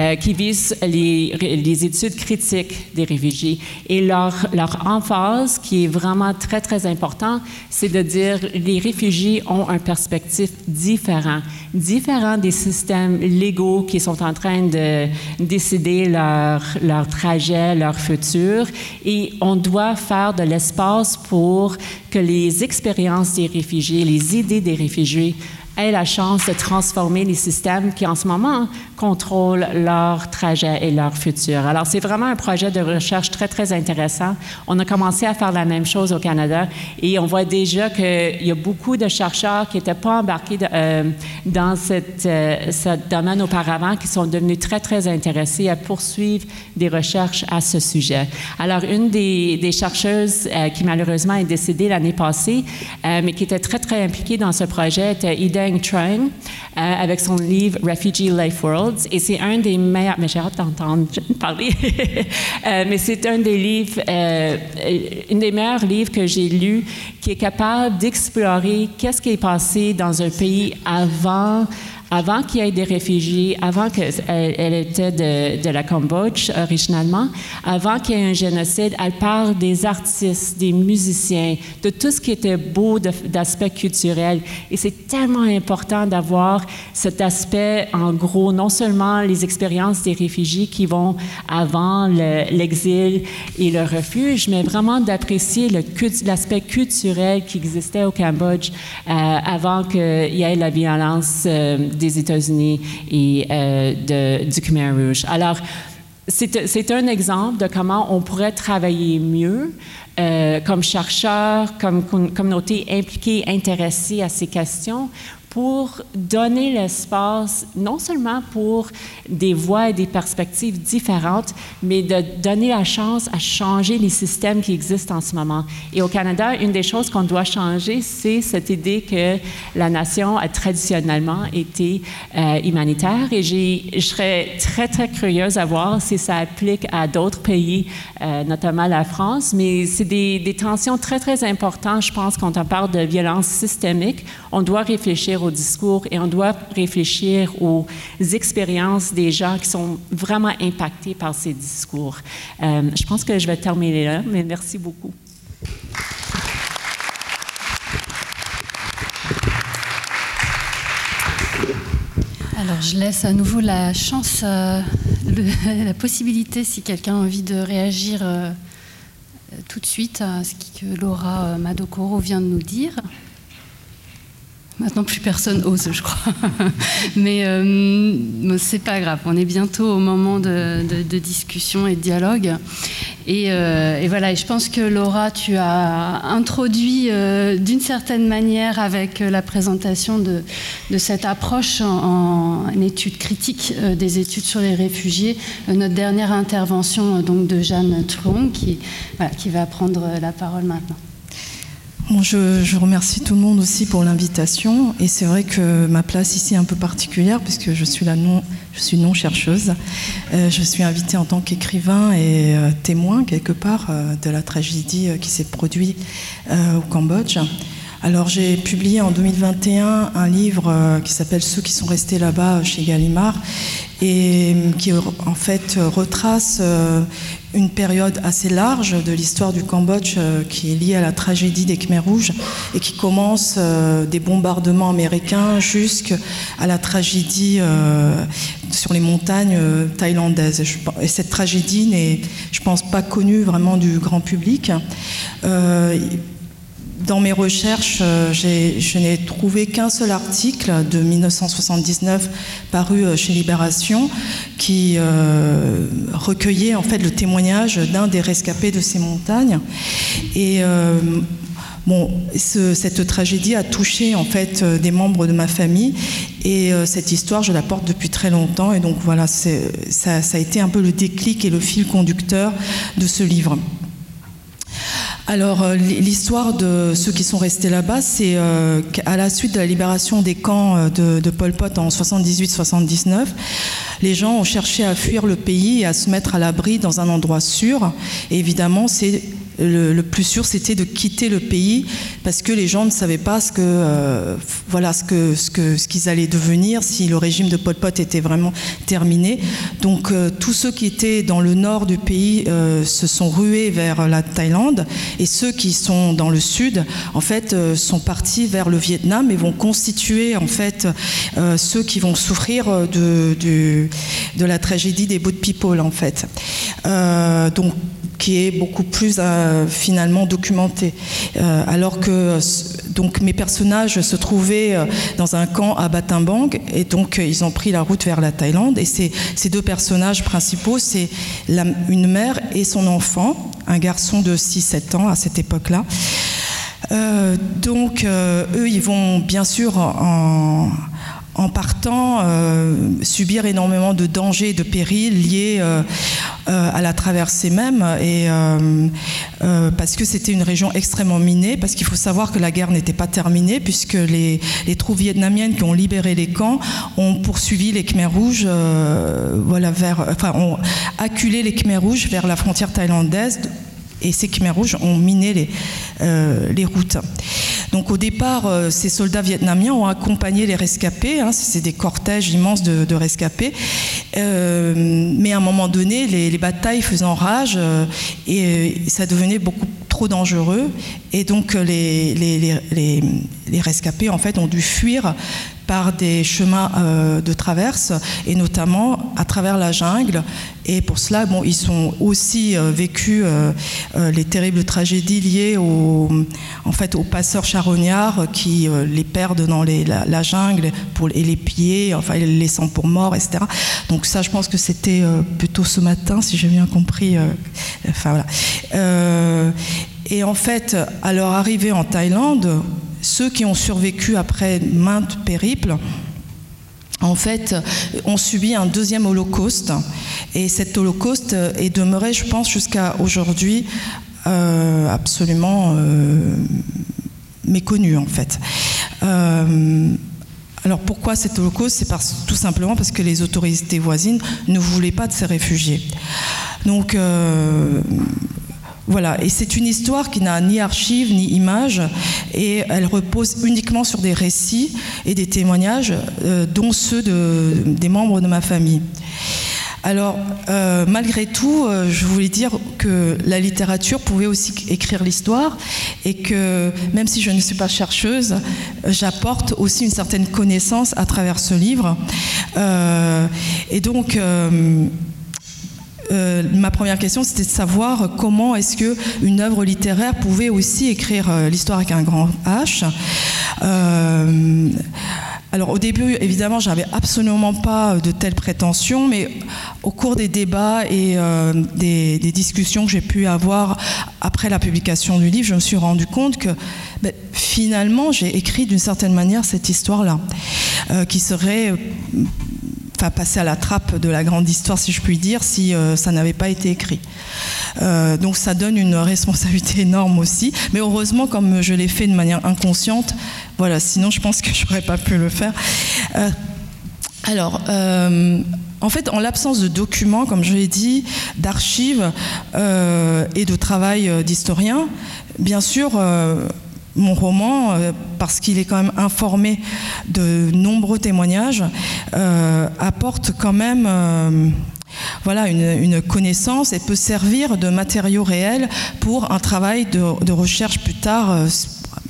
euh, qui vise les, les, études critiques des réfugiés. Et leur, leur emphase, qui est vraiment très, très important, c'est de dire les réfugiés ont un perspective différent, différent des systèmes légaux qui sont en train de décider leur, leur trajet, leur futur. Et on doit faire de l'espace pour que les expériences des réfugiés, les idées des réfugiés aient la chance de transformer les systèmes qui, en ce moment, contrôlent leur trajet et leur futur. Alors, c'est vraiment un projet de recherche très, très intéressant. On a commencé à faire la même chose au Canada et on voit déjà qu'il y a beaucoup de chercheurs qui n'étaient pas embarqués euh, dans cette, euh, ce domaine auparavant, qui sont devenus très, très intéressés à poursuivre des recherches à ce sujet. Alors, une des, chercheuses euh, qui malheureusement est décédée l'année passée, mais qui était très, très impliquée dans ce projet, était Ida Deng avec son livre Refugee Life Worlds. Et c'est un des meilleurs, mais j'ai hâte d'entendre parler, euh, mais c'est un des livres, euh, une des meilleurs livres que j'ai lus qui est capable d'explorer qu'est-ce qui est passé dans un pays avant avant qu'il y ait des réfugiés, avant qu'elle elle était de, de, la Cambodge originalement, avant qu'il y ait un génocide, elle parle des artistes, des musiciens, de tout ce qui était beau d'aspect culturel. Et c'est tellement important d'avoir cet aspect, en gros, non seulement les expériences des réfugiés qui vont avant l'exil et le refuge, mais vraiment d'apprécier l'aspect culturel qui existait au Cambodge euh, avant qu'il y ait la violence euh, des États-Unis et euh, du Khmer Rouge. Alors, c'est un exemple de comment on pourrait travailler mieux euh, comme chercheur, comme communauté impliquée, intéressée à ces questions, pour donner l'espace, non seulement pour des voix et des perspectives différentes, mais de donner la chance à changer les systèmes qui existent en ce moment. Et au Canada, une des choses qu'on doit changer, c'est cette idée que la nation a traditionnellement été euh, humanitaire. Et je serais très, très curieuse à voir si ça applique à d'autres pays, euh, notamment la France. Mais c'est des, des tensions très, très importantes, je pense, quand on parle de violence systémique. On doit réfléchir discours et on doit réfléchir aux expériences des gens qui sont vraiment impactés par ces discours. Euh, je pense que je vais terminer là, mais merci beaucoup. Alors, je laisse à nouveau la chance, euh, la possibilité, si quelqu'un a envie de réagir euh, tout de suite à ce que Laura Madokoro vient de nous dire. Maintenant, plus personne ose, je crois. Mais euh, c'est pas grave. On est bientôt au moment de, discussion et de dialogue. Euh, et, voilà. Et je pense que Laura, tu as introduit euh, d'une certaine manière avec la présentation de, cette approche en, étude critique des études sur les réfugiés notre dernière intervention donc de Jeanne Truong qui, qui va prendre la parole maintenant je, remercie tout le monde aussi pour l'invitation. Et c'est vrai que ma place ici est un peu particulière puisque je suis non chercheuse. Euh, je suis invitée en tant qu'écrivain et euh, témoin quelque part euh, de la tragédie qui s'est produite au Cambodge. Alors j'ai publié en 2021 un livre qui s'appelle Ceux qui sont restés là-bas chez Gallimard et qui en fait retrace une période assez large de l'histoire du Cambodge qui est liée à la tragédie des Khmers rouges et qui commence des bombardements américains jusqu'à la tragédie sur les montagnes thaïlandaises. Et cette tragédie n'est, je pense, pas connue vraiment du grand public dans mes recherches, euh, je n'ai trouvé qu'un seul article de 1979 paru euh, chez Libération qui euh, recueillait en fait le témoignage d'un des rescapés de ces montagnes. Et Bon, cette tragédie a touché en fait des membres de ma famille et cette histoire, je la porte depuis très longtemps et donc voilà, ça, ça, a été un peu le déclic et le fil conducteur de ce livre. Alors, euh, l'histoire de ceux qui sont restés là-bas, c'est euh, qu'à la suite de la libération des camps euh, de, Pol Pot en 78-79, les gens ont cherché à fuir le pays et à se mettre à l'abri dans un endroit sûr. Évidemment, c'est le, plus sûr, c'était de quitter le pays parce que les gens ne savaient pas ce que, euh, voilà, ce que, ce que, ce qu'ils allaient devenir si le régime de Pol Pot était vraiment terminé. Donc, euh, tous ceux qui étaient dans le nord du pays euh, se sont rués vers la Thaïlande et ceux qui sont dans le sud, en fait, sont partis vers le Vietnam et vont constituer, en fait, ceux qui vont souffrir de, de, de la tragédie des Boat People, en fait. donc, qui est beaucoup plus euh, finalement documenté. Euh, alors que donc mes personnages se trouvaient euh, dans un camp à Battambang et donc ils ont pris la route vers la Thaïlande. Et ces deux personnages principaux, c'est une mère et son enfant, un garçon de 6-7 ans à cette époque-là. donc eux, ils vont bien sûr en en partant euh, subir énormément de dangers et de périls liés euh, euh, à la traversée même. Parce que c'était une région extrêmement minée parce qu'il faut savoir que la guerre n'était pas terminée puisque les, troupes vietnamiennes qui ont libéré les camps ont poursuivi les Khmers rouges voilà vers enfin ont acculé les Khmers rouges vers la frontière thaïlandaise et ces Khmers rouges ont miné les, les routes. Donc au départ, euh, ces soldats vietnamiens ont accompagné les rescapés, hein, c'est des cortèges immenses de, rescapés, euh, mais à un moment donné, les, batailles faisant rage euh, et ça devenait beaucoup trop dangereux et donc les, les, rescapés en fait ont dû fuir par des chemins euh, de traverse et notamment à travers la jungle. Et pour cela, bon, ils sont aussi euh, vécu euh, les terribles tragédies liées au, en fait, aux passeurs charognards qui les perdent dans la, jungle pour, et les pieds, enfin, les laissant pour morts, etc. Donc ça, je pense que c'était plutôt ce matin, si j'ai bien compris. enfin, voilà. Et en fait, à leur arrivée en Thaïlande, ceux qui ont survécu après maintes périples, en fait, ont subi un deuxième holocauste. Et cet holocauste est demeuré, je pense, jusqu'à aujourd'hui, euh, absolument euh, méconnu, en fait. Euh, alors pourquoi cet holocauste? C'est tout simplement parce que les autorités voisines ne voulaient pas de ces réfugiés. Donc voilà, et c'est une histoire qui n'a ni archives ni images, et elle repose uniquement sur des récits et des témoignages, euh, dont ceux des membres de ma famille. Alors, euh, malgré tout, euh, je voulais dire que la littérature pouvait aussi écrire l'histoire et que même si je ne suis pas chercheuse, j'apporte aussi une certaine connaissance à travers ce livre. et donc, euh, ma première question, c'était de savoir comment est-ce que une œuvre littéraire pouvait aussi écrire euh, l'histoire avec un grand H. Euh, alors au début, évidemment, j'avais absolument pas de telles prétentions, mais au cours des débats et des, discussions que j'ai pu avoir après la publication du livre, je me suis rendu compte que ben, finalement, j'ai écrit d'une certaine manière cette histoire-là, qui serait enfin, passer à la trappe de la grande histoire, si je puis dire, si euh, ça n'avait pas été écrit. Euh, donc ça donne une responsabilité énorme aussi. Mais heureusement, comme je l'ai fait de manière inconsciente, voilà, sinon je pense que je n'aurais pas pu le faire. Euh, alors, en fait, en l'absence de documents, comme je l'ai dit, d'archives et de travail d'historien, bien sûr, mon roman, euh, parce qu'il est quand même informé de nombreux témoignages, euh, apporte quand même euh, voilà, une, connaissance et peut servir de matériau réel pour un travail de, recherche plus tard.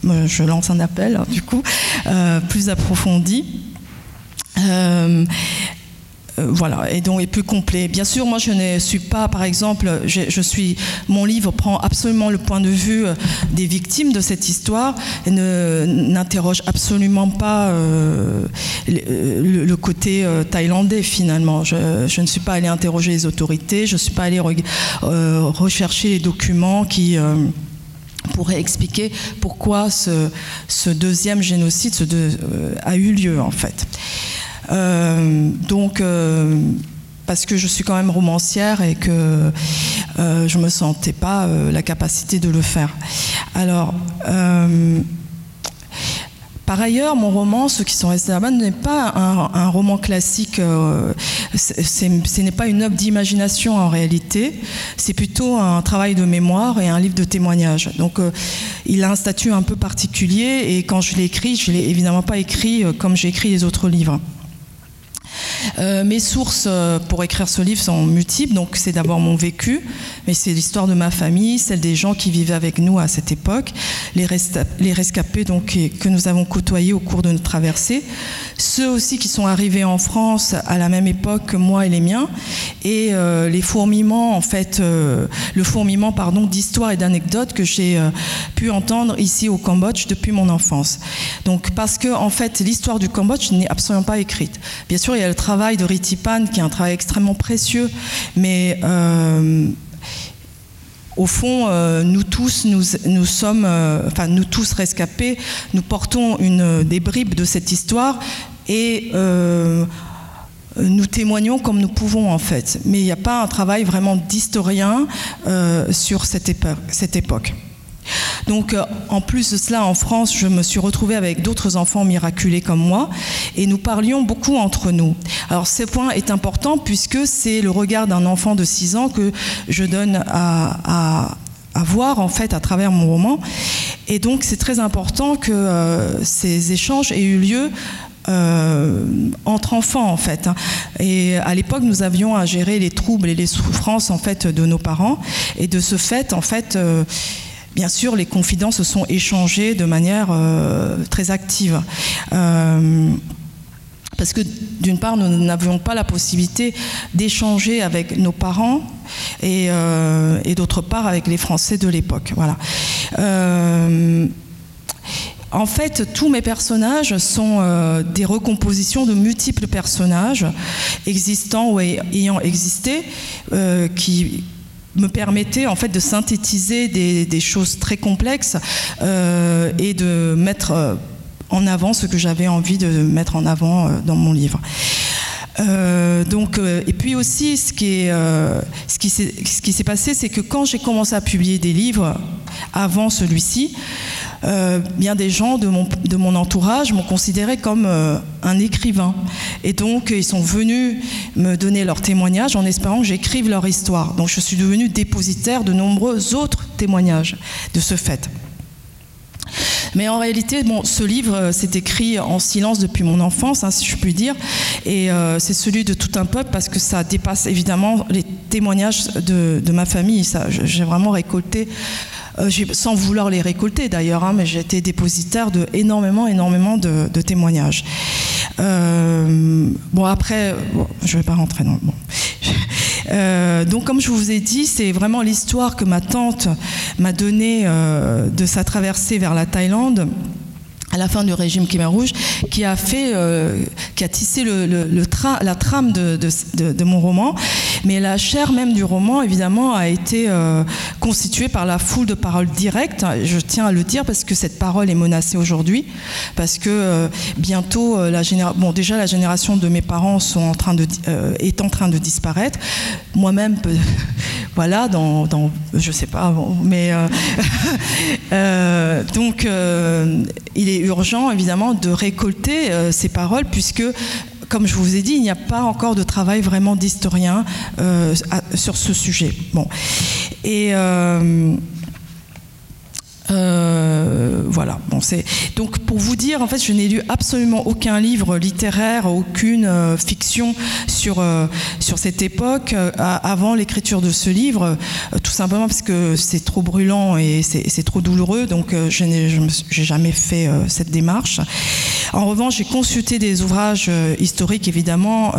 je lance un appel, hein, du coup, plus approfondi. Euh, voilà, et donc est plus complet. Bien sûr, moi je ne suis pas, par exemple, je, suis, mon livre prend absolument le point de vue euh, des victimes de cette histoire et n'interroge absolument pas euh, le, côté thaïlandais finalement. Je, ne suis pas allée interroger les autorités, je ne suis pas allée rechercher les documents qui pourraient expliquer pourquoi ce, deuxième génocide a eu lieu en fait. Euh, donc euh, parce que je suis quand même romancière et que euh, je ne me sentais pas la capacité de le faire. Alors, par ailleurs, mon roman, Ceux qui sont restés là-bas, n'est pas un, roman classique, ce n'est pas une œuvre d'imagination en réalité, c'est plutôt un travail de mémoire et un livre de témoignages. Donc il a un statut un peu particulier et quand je l'ai écrit, je ne l'ai évidemment pas écrit comme j'ai écrit les autres livres. Euh, mes sources euh, pour écrire ce livre sont multiples. Donc, c'est d'abord mon vécu, mais c'est l'histoire de ma famille, celle des gens qui vivaient avec nous à cette époque, les, rescapés que nous avons côtoyés au cours de notre traversée, ceux aussi qui sont arrivés en France à la même époque que moi et les miens, et euh, les fourmillements, en fait, le fourmillement, d'histoires et d'anecdotes que j'ai pu entendre ici au Cambodge depuis mon enfance. Donc, parce que, en fait, l'histoire du Cambodge n'est absolument pas écrite. Bien sûr, il y a le travail de Ritipan, qui est un travail extrêmement précieux, mais euh, au fond, euh, nous tous, nous, sommes, euh, enfin nous tous rescapés, nous portons une, des bribes de cette histoire et nous témoignons comme nous pouvons en fait. Mais il n'y a pas un travail vraiment d'historien sur cette époque. Donc, euh, en plus de cela, en France, je me suis retrouvée avec d'autres enfants miraculés comme moi, et nous parlions beaucoup entre nous. Alors, ce point est important puisque c'est le regard d'un enfant de 6 ans que je donne à, voir en fait à travers mon roman. Et donc, c'est très important que euh, ces échanges aient eu lieu euh, entre enfants en fait. Hein. Et à l'époque, nous avions à gérer les troubles et les souffrances en fait de nos parents. Et de ce fait, en fait, bien sûr, les confidences se sont échangées de manière euh, très active. Euh, parce que d'une part, nous n'avions pas la possibilité d'échanger avec nos parents et, euh, d'autre part avec les Français de l'époque. Voilà. en fait, tous mes personnages sont des recompositions de multiples personnages existants ou ayant existé, qui me permettait en fait de synthétiser des, choses très complexes euh, et de mettre euh, en avant ce que j'avais envie de mettre en avant euh, dans mon livre. Donc, et puis aussi, ce qui, est, ce qui s'est passé, c'est que quand j'ai commencé à publier des livres avant celui-ci, euh, bien des gens de mon, de mon entourage m'ont considéré comme euh, un écrivain. Et donc, ils sont venus me donner leur témoignage en espérant que j'écrive leur histoire. Donc, je suis devenue dépositaire de nombreux autres témoignages de ce fait. Mais en réalité, bon, ce livre euh, s'est écrit en silence depuis mon enfance, hein, si je puis dire, et c'est celui de tout un peuple parce que ça dépasse évidemment les témoignages de ma famille. J'ai vraiment récolté euh, sans vouloir les récolter d'ailleurs, hein, mais j'ai été dépositaire de énormément, énormément de, témoignages. Euh, bon, après, je ne vais pas rentrer. Euh, donc, comme je vous ai dit, c'est vraiment l'histoire que ma tante m'a donnée de sa traversée vers la Thaïlande à la fin du régime Khmer Rouge, qui a fait, euh, qui a tissé la trame de, mon roman. Mais la chair même du roman, évidemment, a été euh, constituée par la foule de paroles directes. Je tiens à le dire parce que cette parole est menacée aujourd'hui, parce que euh, bientôt, la génération, bon, déjà la génération de mes parents est en train de disparaître. Moi-même, voilà, dans, dans, je sais pas, mais donc il est urgent, évidemment, de récolter euh, ces paroles, puisque comme je vous ai dit, il n'y a pas encore de travail vraiment d'historien euh, sur ce sujet. Bon. Et. Euh, Euh, voilà. Donc pour vous dire, en fait, je n'ai lu absolument aucun livre littéraire, aucune euh, fiction sur euh, sur cette époque avant l'écriture de ce livre, tout simplement parce que c'est trop brûlant et c'est trop douloureux. Donc, je n'ai jamais fait cette démarche. En revanche, j'ai consulté des ouvrages historiques, évidemment,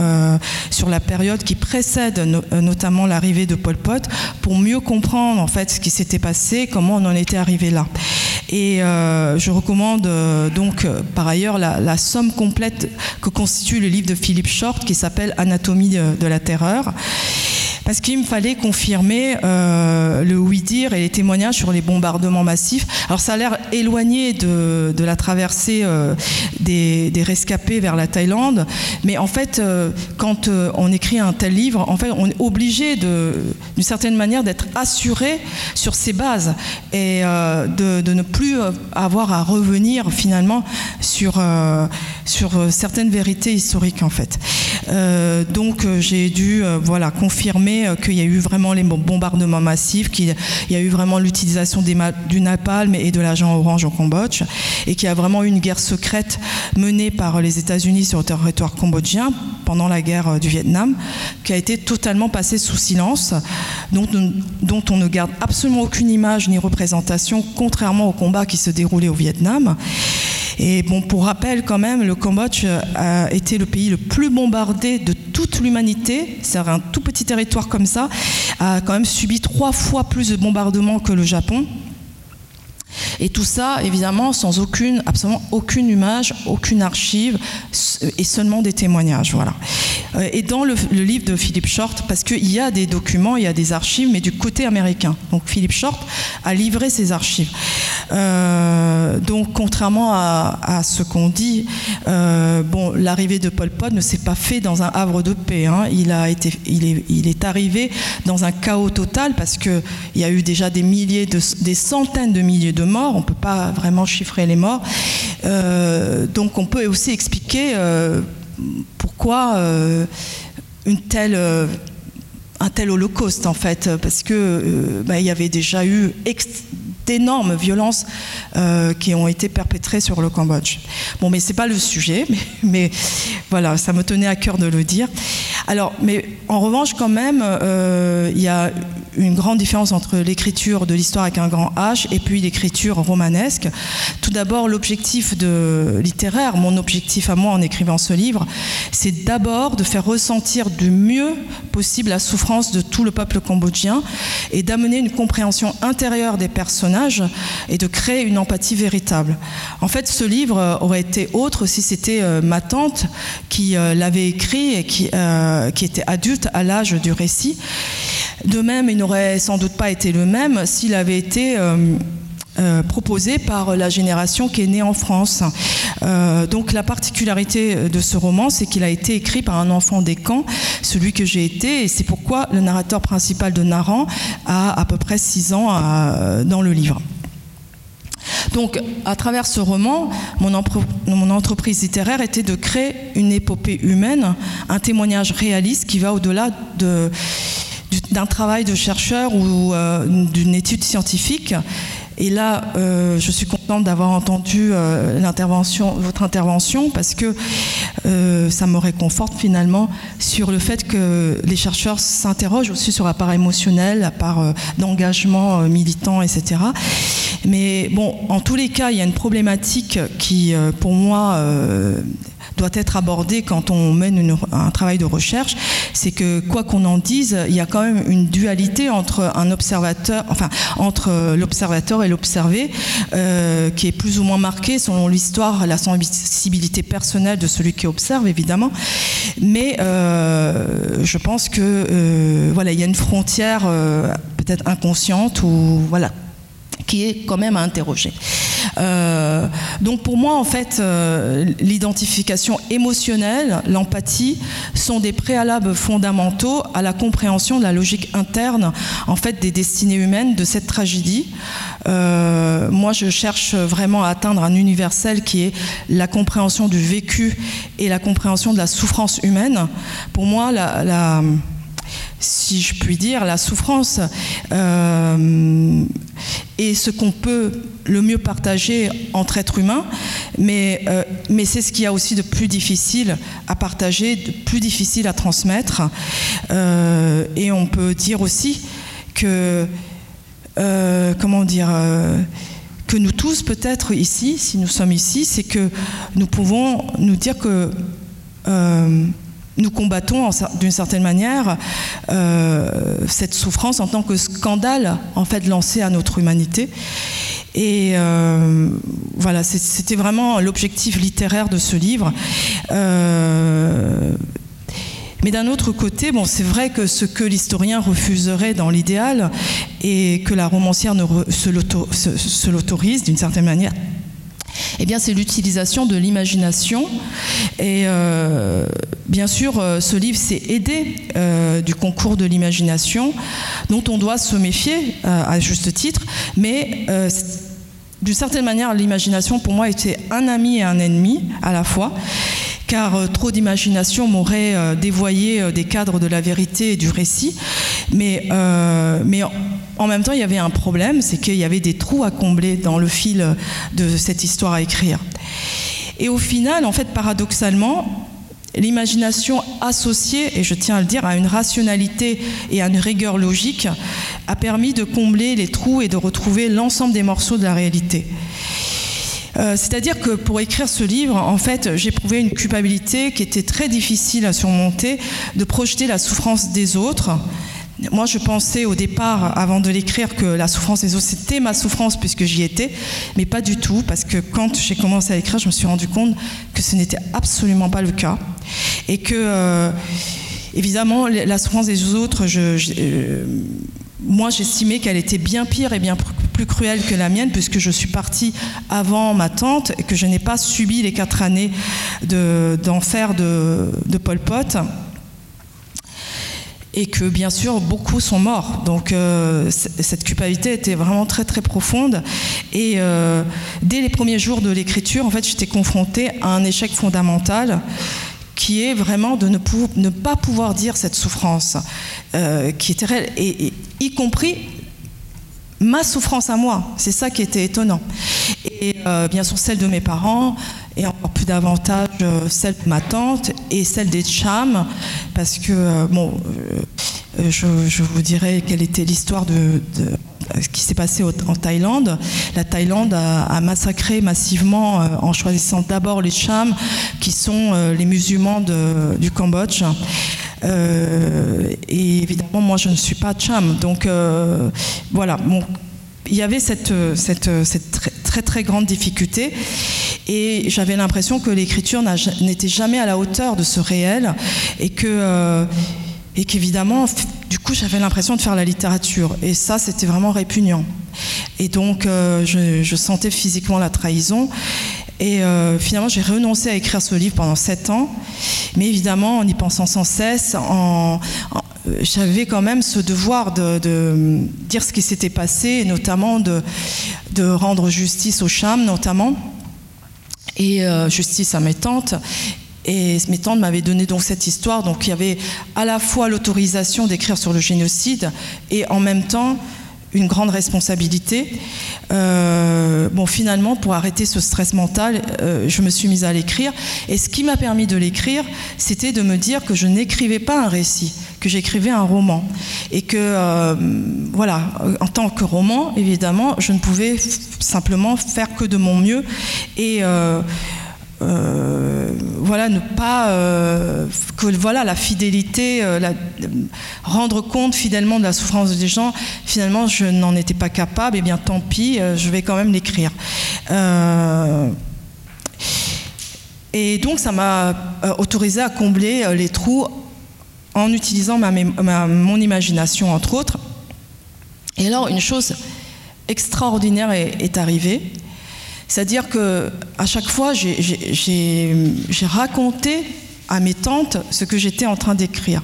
sur la période qui précède notamment l'arrivée de Pol Pot, pour mieux comprendre en fait ce qui s'était passé, comment on en était arrivé là. Et euh, je recommande euh, donc euh, par ailleurs la, somme complète que constitue le livre de Philippe Short qui s'appelle Anatomie de la terreur parce qu'il me fallait confirmer euh, le oui-dire et les témoignages sur les bombardements massifs. Alors ça a l'air éloigné de, la traversée euh, des, rescapés vers la Thaïlande, mais en fait, euh, quand on écrit un tel livre, en fait, on est obligé d'une certaine manière d'être assuré sur ces bases et de, de, ne plus avoir à revenir finalement sur, sur certaines vérités historiques en fait. donc j'ai dû voilà confirmer euh, qu'il y a eu vraiment les bombardements massifs, qu'il y a eu vraiment l'utilisation du napalm et de l'agent orange au Cambodge, et qu'il y a vraiment eu une guerre secrète menée par les États-Unis sur le territoire cambodgien pendant la guerre euh, du Vietnam, qui a été totalement passée sous silence, dont, dont on ne garde absolument aucune image ni représentation, contrairement au combat qui se déroulait au Vietnam. Et bon, pour rappel, quand même, le Cambodge euh, a été le pays le plus bombardé de toute l'humanité. C'est un tout petit territoire comme ça, a quand même subi trois fois plus de bombardements que le Japon. Et tout ça, évidemment, sans aucune, absolument aucune image, aucune archive, et seulement des témoignages. Voilà. Euh, et dans le, livre de Philippe Short, parce qu'il y a des documents, il y a des archives, mais du côté américain. Donc Philippe Short a livré ses archives. Euh, donc, contrairement à, ce qu'on dit, euh, bon, l'arrivée de Pol Pot ne s'est pas fait dans un havre de paix. Hein. Il, a été, il, est, il est arrivé dans un chaos total parce qu'il y a eu déjà des milliers, de, des centaines de milliers de morts. On ne peut pas vraiment chiffrer les morts. donc, on peut aussi expliquer pourquoi une telle un tel holocauste en fait, parce que bah, il y avait déjà eu d'énormes violences euh, qui ont été perpétrées sur le Cambodge. Bon, mais c'est pas le sujet, mais, voilà, ça me tenait à cœur de le dire. Alors, mais en revanche, quand même, euh, il y a une grande différence entre l'écriture de l'histoire avec un grand H et puis l'écriture romanesque. Tout d'abord, l'objectif littéraire, mon objectif à moi en écrivant ce livre, c'est d'abord de faire ressentir du mieux possible la souffrance de tout le peuple cambodgien et d'amener une compréhension intérieure des personnages et de créer une empathie véritable. En fait, ce livre aurait été autre si c'était euh, ma tante qui euh, l'avait écrit et qui, euh, qui était adulte à l'âge du récit. De même, il n'aurait sans doute pas été le même s'il avait été proposé par la génération qui est née en France. Euh, donc la particularité de ce roman, c'est qu'il a été écrit par un enfant des camps, celui que j'ai été, et c'est pourquoi le narrateur principal de Naran a à peu près 6 ans euh, dans le livre. Donc, à travers ce roman, mon, entreprise littéraire était de créer une épopée humaine, un témoignage réaliste qui va au-delà d'un travail de chercheur ou d'une étude scientifique et là, euh, je suis contente d'avoir entendu euh, votre intervention parce que euh, ça me réconforte finalement sur le fait que les chercheurs s'interrogent aussi sur la part émotionnelle, la part d'engagement militant, etc. Mais bon, en tous les cas, il y a une problématique qui, pour moi, doit être abordé quand on mène un travail de recherche, c'est que quoi qu'on en dise, il y a quand même une dualité entre un observateur, enfin entre l'observateur et l'observé, euh, qui est plus ou moins marquée selon l'histoire, la sensibilité personnelle de celui qui observe évidemment, mais euh, je pense que euh, voilà, il y a une frontière peut-être inconsciente ou voilà qui est quand même à interroger. Euh, donc pour moi, en fait, euh, l'identification émotionnelle, l'empathie sont des préalables fondamentaux à la compréhension de la logique interne, en fait, des destinées humaines de cette tragédie. Euh, moi, je cherche vraiment à atteindre un universel qui est la compréhension du vécu et la compréhension de la souffrance humaine. Pour moi, la, si je puis dire, la souffrance et ce qu'on peut le mieux partager entre êtres humains, mais, euh, mais c'est ce qu'il y a aussi de plus difficile à partager, de plus difficile à transmettre. Euh, et on peut dire aussi que, euh, comment dire, que nous tous, peut-être ici, si nous sommes ici, c'est que nous pouvons nous dire que nous combattons d'une certaine manière euh, cette souffrance en tant que scandale en fait lancé à notre humanité. Et euh, voilà, c'était vraiment l'objectif littéraire de ce livre. Euh, mais d'un autre côté, c'est vrai que ce que l'historien refuserait dans l'idéal et que la romancière ne se l'autorise d'une certaine manière, eh bien, c'est l'utilisation de l'imagination. Et euh, bien sûr, euh, ce livre s'est aidé euh, du concours de l'imagination, dont on doit se méfier à juste titre, mais d'une certaine manière, l'imagination, pour moi, était un ami et un ennemi à la fois car trop d'imagination m'aurait dévoyé des cadres de la vérité et du récit. Mais, mais en même temps, il y avait un problème, c'est qu'il y avait des trous à combler dans le fil de cette histoire à écrire. Et au final, en fait, paradoxalement, l'imagination associée, et je tiens à le dire, à une rationalité et à une rigueur logique, a permis de combler les trous et de retrouver l'ensemble des morceaux de la réalité. Euh, c'est-à-dire que pour écrire ce livre, en fait, j'éprouvais une culpabilité qui était très difficile à surmonter, de projeter la souffrance des autres, moi, je pensais au départ, avant de l'écrire, que la souffrance des autres, c'était ma souffrance puisque j'y étais, mais pas du tout, parce que quand j'ai commencé à écrire, je me suis rendu compte que ce n'était absolument pas le cas. Et que, euh, évidemment, la souffrance des autres, euh, moi, j'estimais qu'elle était bien pire et bien plus cruelle que la mienne, puisque je suis partie avant ma tante et que je n'ai pas subi les quatre années d'enfer de, de Pol Pot et que bien sûr beaucoup sont morts. Donc euh, cette culpabilité était vraiment très très profonde. Et euh, dès les premiers jours de l'écriture, en fait, j'étais confrontée à un échec fondamental qui est vraiment de ne, pas pouvoir dire cette souffrance, euh, qui était réelle, y compris ma souffrance à moi. C'est ça qui était étonnant. Et bien sûr celle de mes parents, et encore plus davantage celle de ma tante et celle des Cham, parce que, euh, bon, euh, je, vous dirais quelle était l'histoire de, ce qui s'est passé en Thaïlande. La Thaïlande a, massacré massivement en choisissant d'abord les Cham, qui sont les musulmans du Cambodge. et évidemment, moi, je ne suis pas Cham. Donc, voilà. Il y avait cette très, très grande difficulté. Et j'avais l'impression que l'écriture n'était jamais à la hauteur de ce réel et que euh, et qu'évidemment, du coup, j'avais l'impression de faire la littérature. Et ça, c'était vraiment répugnant. Et donc, euh, je, sentais physiquement la trahison. Et euh, finalement, j'ai renoncé à écrire ce livre pendant sept ans. Mais évidemment, en y pensant sans cesse, j'avais quand même ce devoir de, de dire ce qui s'était passé, et notamment de, de rendre justice aux Cham, notamment et euh, justice à mes tantes. Et mes tantes m'avaient donné donc cette histoire. Donc il y avait à la fois l'autorisation d'écrire sur le génocide et en même temps une grande responsabilité. Euh, bon, finalement, pour arrêter ce stress mental, euh, je me suis mise à l'écrire. Et ce qui m'a permis de l'écrire, c'était de me dire que je n'écrivais pas un récit, que j'écrivais un roman. Et que, euh, voilà, en tant que roman, évidemment, je ne pouvais simplement faire que de mon mieux. Et euh, voilà, ne pas euh, que voilà la fidélité, euh, rendre compte fidèlement de la souffrance des gens. Finalement, je n'en étais pas capable. Et eh bien, tant pis, je vais quand même l'écrire. et donc, ça m'a autorisé à combler les trous en utilisant ma, mon imagination, entre autres. Et alors, une chose extraordinaire est arrivée. C'est-à-dire que à chaque fois, j'ai raconté à mes tantes ce que j'étais en train d'écrire.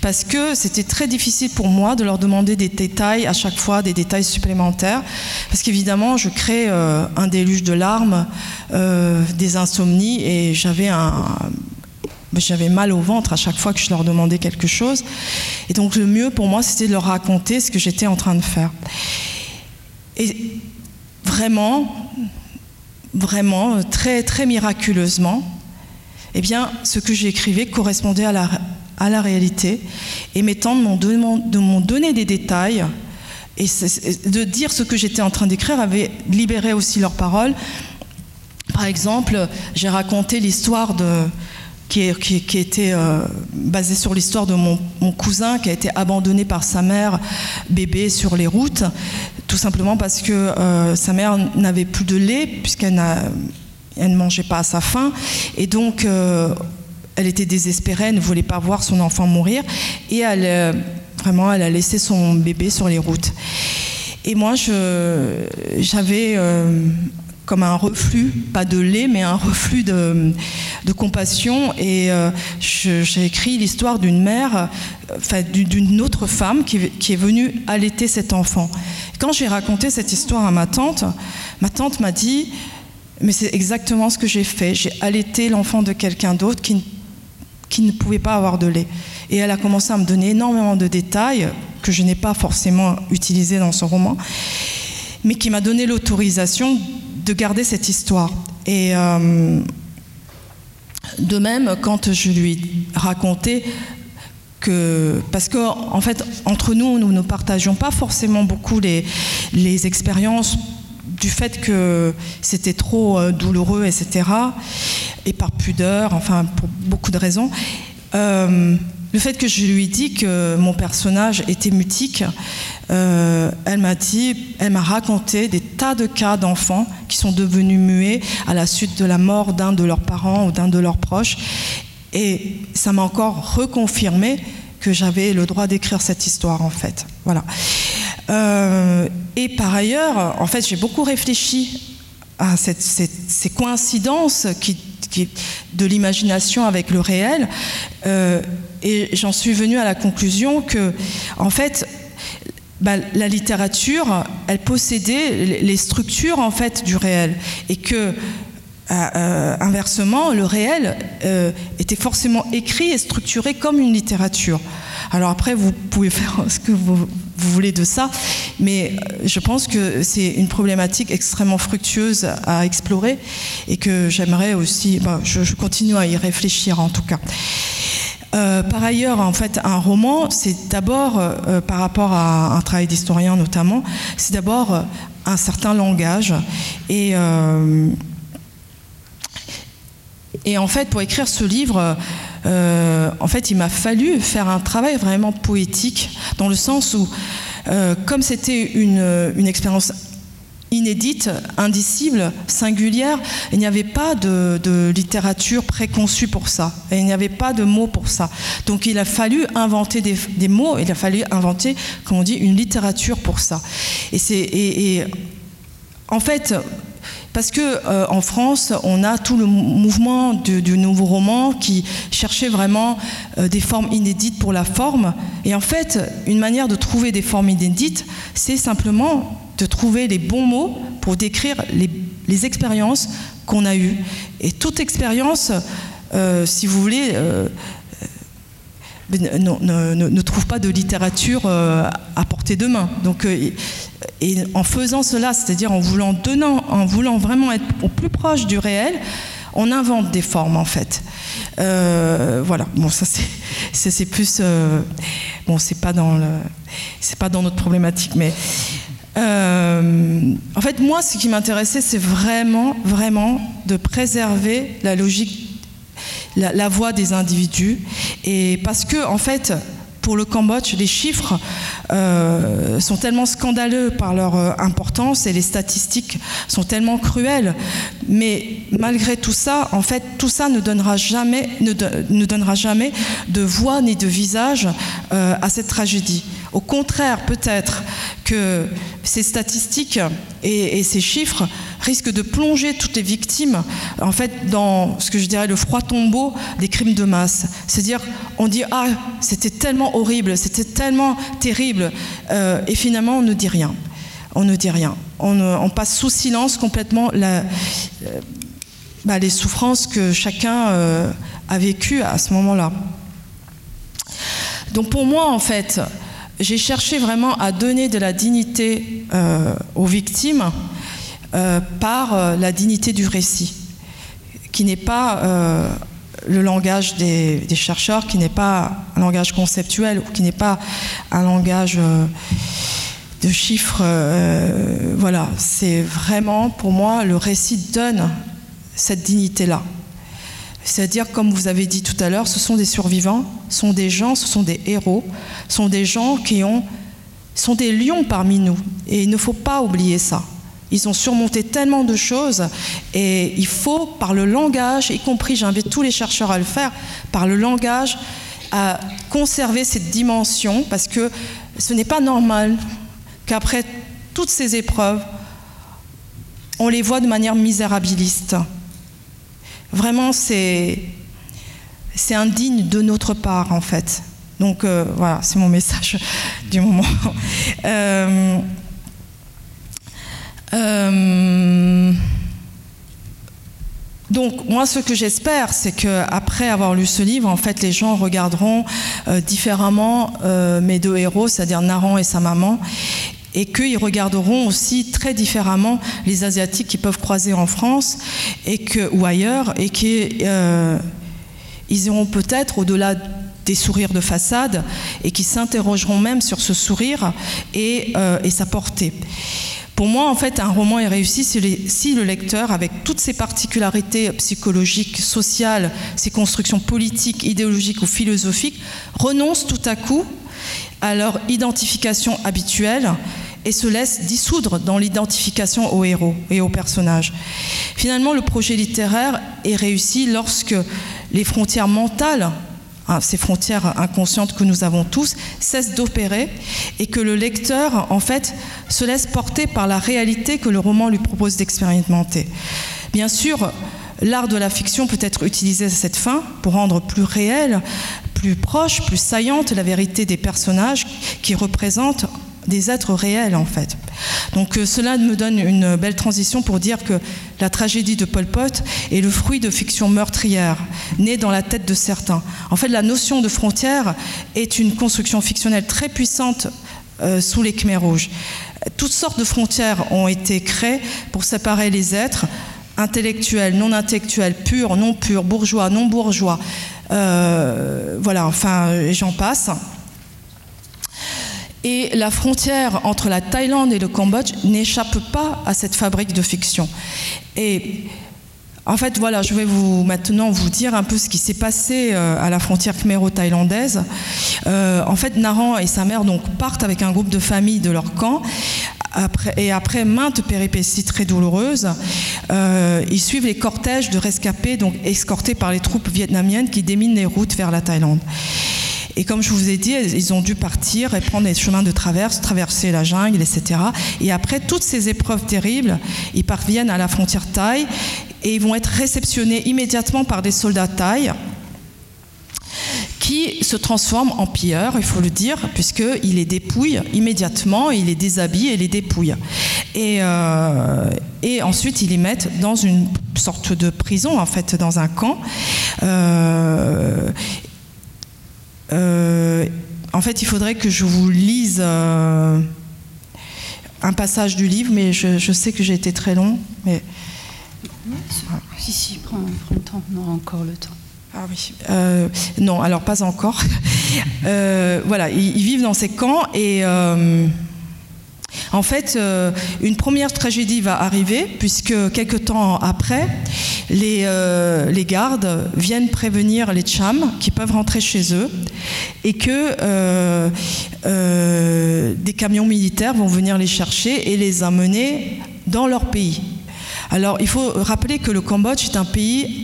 Parce que c'était très difficile pour moi de leur demander des détails, à chaque fois des détails supplémentaires. Parce qu'évidemment, je crée euh, un déluge de larmes, euh, des insomnies, et j'avais un. J'avais mal au ventre à chaque fois que je leur demandais quelque chose. Et donc le mieux pour moi, c'était de leur raconter ce que j'étais en train de faire. Et vraiment, vraiment, très, très miraculeusement, eh bien, ce que j'écrivais correspondait à la, à la réalité. Et mes tantes m'ont donné des détails et de dire ce que j'étais en train d'écrire avait libéré aussi leurs paroles. Par exemple, j'ai raconté l'histoire de qui, était euh, basée sur l'histoire de mon, cousin qui a été abandonné par sa mère bébé sur les routes, tout simplement parce que euh, sa mère n'avait plus de lait puisqu'elle ne mangeait pas à sa faim. Et donc euh, elle était désespérée, elle ne voulait pas voir son enfant mourir. Et elle Vraiment, elle a laissé son bébé sur les routes. Et moi, j'avais euh, comme un reflux, pas de lait, mais un reflux de, compassion. Et euh, j'ai écrit l'histoire d'une mère, enfin, d'une autre femme qui, qui, est venue allaiter cet enfant. Quand j'ai raconté cette histoire à ma tante, ma tante m'a dit, mais c'est exactement ce que j'ai fait. J'ai allaité l'enfant de quelqu'un d'autre qui, qui ne pouvait pas avoir de lait. Et elle a commencé à me donner énormément de détails que je n'ai pas forcément utilisés dans ce roman, mais qui m'a donné l'autorisation de garder cette histoire. Et euh, de même, quand je lui ai raconté que, parce qu'en en fait, entre nous, nous ne partageons pas forcément beaucoup les, les expériences du fait que c'était trop euh, douloureux, etc., et par pudeur, enfin, pour beaucoup de raisons. Euh, le fait que je lui ai dit que mon personnage était mutique, euh, elle m'a dit, elle m'a raconté des tas de cas d'enfants qui sont devenus muets à la suite de la mort d'un de leurs parents ou d'un de leurs proches. Et ça m'a encore reconfirmé que j'avais le droit d'écrire cette histoire, en fait. Voilà. Euh, et par ailleurs, en fait, j'ai beaucoup réfléchi à ces coïncidences qui de l'imagination avec le réel. Euh, et j'en suis venue à la conclusion que, en fait, bah, la littérature, elle possédait les structures en fait du réel, et que euh, euh, inversement, le réel était forcément écrit et structuré comme une littérature. Alors après, vous pouvez faire ce que vous, voulez de ça, mais euh, je pense que c'est une problématique extrêmement fructueuse à explorer et que j'aimerais aussi, bah, je, continue à y réfléchir en tout cas. Euh, par ailleurs, en fait, un roman, c'est d'abord, euh, par rapport à un travail d'historien notamment, c'est d'abord un certain langage. Et, et en fait, pour écrire ce livre, euh, en fait, il m'a fallu faire un travail vraiment poétique, dans le sens où, euh, comme c'était une, expérience inédite, indicible, singulière. Il n'y avait pas de, littérature préconçue pour ça. Et il n'y avait pas de mots pour ça. Donc il a fallu inventer des, mots, il a fallu inventer, comme on dit, une littérature pour ça. Et, et en fait, parce que euh, en France, on a tout le mouvement du, nouveau roman qui cherchait vraiment euh, des formes inédites pour la forme. Et en fait, une manière de trouver des formes inédites, c'est simplement de trouver les bons mots pour décrire les, expériences qu'on a eues. Et toute expérience, euh, si vous voulez, ne, trouve pas de littérature à portée de main. Donc et en faisant cela, c'est-à-dire en voulant, donnant, en voulant vraiment être au plus proche du réel, on invente des formes en fait. Euh, voilà. Bon, ça c'est, plus, euh, bon, c'est pas dans c'est pas dans notre problématique, mais euh, en fait, moi, ce qui m'intéressait, c'est vraiment, vraiment de préserver la logique, la, voix des individus, et parce que en fait, pour le Cambodge, les chiffres euh, sont tellement scandaleux par leur euh, importance et les statistiques sont tellement cruelles. Mais malgré tout ça, en fait, tout ça ne donnera jamais, ne, donnera jamais de voix ni de visage euh, à cette tragédie. Au contraire, peut-être que ces statistiques et, ces chiffres risquent de plonger toutes les victimes dans ce que je dirais le froid tombeau des crimes de masse. C'est-à-dire, on dit ah c'était tellement horrible, c'était tellement terrible, euh, et finalement on ne dit rien. On ne dit rien. On, passe sous silence complètement euh, bah, les souffrances que chacun euh, a vécues à ce moment-là. Donc pour moi, en fait, j'ai cherché vraiment à donner de la dignité euh, aux victimes euh, par euh, la dignité du récit, qui n'est pas le langage des, des chercheurs, qui n'est pas un langage conceptuel, ou qui n'est pas un langage de chiffres. voilà, c'est vraiment, pour moi, le récit donne cette dignité-là. C'est-à-dire, comme vous avez dit tout à l'heure, ce sont des survivants, ce sont des gens, ce sont des héros, ce sont des gens qui ont, sont des lions parmi nous. Et il ne faut pas oublier ça. Ils ont surmonté tellement de choses et il faut, par le langage, y compris, j'invite tous les chercheurs à le faire, par le langage, à conserver cette dimension parce que ce n'est pas normal qu'après toutes ces épreuves, on les voit de manière misérabiliste. Vraiment, c'est indigne de notre part, en fait. Donc euh, voilà, c'est mon message du moment. Euh, euh, donc moi, ce que j'espère, c'est qu'après avoir lu ce livre, en fait, les gens regarderont différemment mes deux héros, c'est-à-dire Naran et sa maman, et qu'ils regarderont aussi très différemment les Asiatiques qui peuvent croiser en France et que, ou ailleurs, et qu'ils euh, iront peut-être au-delà des sourires de façade et qui s'interrogeront même sur ce sourire et, euh, sa portée. Pour moi, en fait, un roman est réussi si, le lecteur, avec toutes ses particularités psychologiques, sociales, ses constructions politiques, idéologiques ou philosophiques, renonce tout à coup à leur identification habituelle et se laisse dissoudre dans l'identification aux héros et aux personnages. Finalement, le projet littéraire est réussi lorsque les frontières mentales, hein, ces frontières inconscientes que nous avons tous, cessent d'opérer et que le lecteur, en fait, se laisse porter par la réalité que le roman lui propose d'expérimenter. Bien sûr, l'art de la fiction peut être utilisé à cette fin pour rendre plus réelle, plus proche, plus saillante la vérité des personnages qui représentent des êtres réels en fait. Donc euh, cela me donne une belle transition pour dire que la tragédie de Pol Pot est le fruit de fiction meurtrière, née dans la tête de certains. En fait, la notion de frontière est une construction fictionnelle très puissante euh, sous les Khmers rouges. Toutes sortes de frontières ont été créées pour séparer les êtres intellectuels, non intellectuels, purs, non purs, bourgeois, non bourgeois. Euh, voilà, enfin, j'en passe. Et la frontière entre la Thaïlande et le Cambodge n'échappe pas à cette fabrique de fiction. Et en fait, voilà, je vais vous maintenant vous dire un peu ce qui s'est passé euh, à la frontière khmero-thaïlandaise. Euh, en fait, Naran et sa mère donc partent avec un groupe de familles de leur camp. Et après maintes péripéties très douloureuses, euh, ils suivent les cortèges de rescapés, donc escortés par les troupes vietnamiennes qui déminent les routes vers la Thaïlande. Et comme je vous ai dit, ils ont dû partir et prendre des chemins de traverse, traverser la jungle, etc. Et après toutes ces épreuves terribles, ils parviennent à la frontière thaï et ils vont être réceptionnés immédiatement par des soldats thaïs qui se transforment en pilleurs, il faut le dire, puisqu'il les dépouille immédiatement, il les déshabille et les dépouille. Et, euh, et ensuite, ils les mettent dans une sorte de prison, en fait, dans un camp. Euh, en fait, il faudrait que je vous lise euh, un passage du livre, mais je, sais que j'ai été très long. Mais... Si, si, prends, le temps, on aura encore le temps. Ah oui. Euh, non, alors pas encore. voilà, ils, vivent dans ces camps et en fait, euh, une première tragédie va arriver, puisque quelques temps après, les, euh, les gardes viennent prévenir les Chams qui peuvent rentrer chez eux et que euh, des camions militaires vont venir les chercher et les amener dans leur pays. Alors, il faut rappeler que le Cambodge est un pays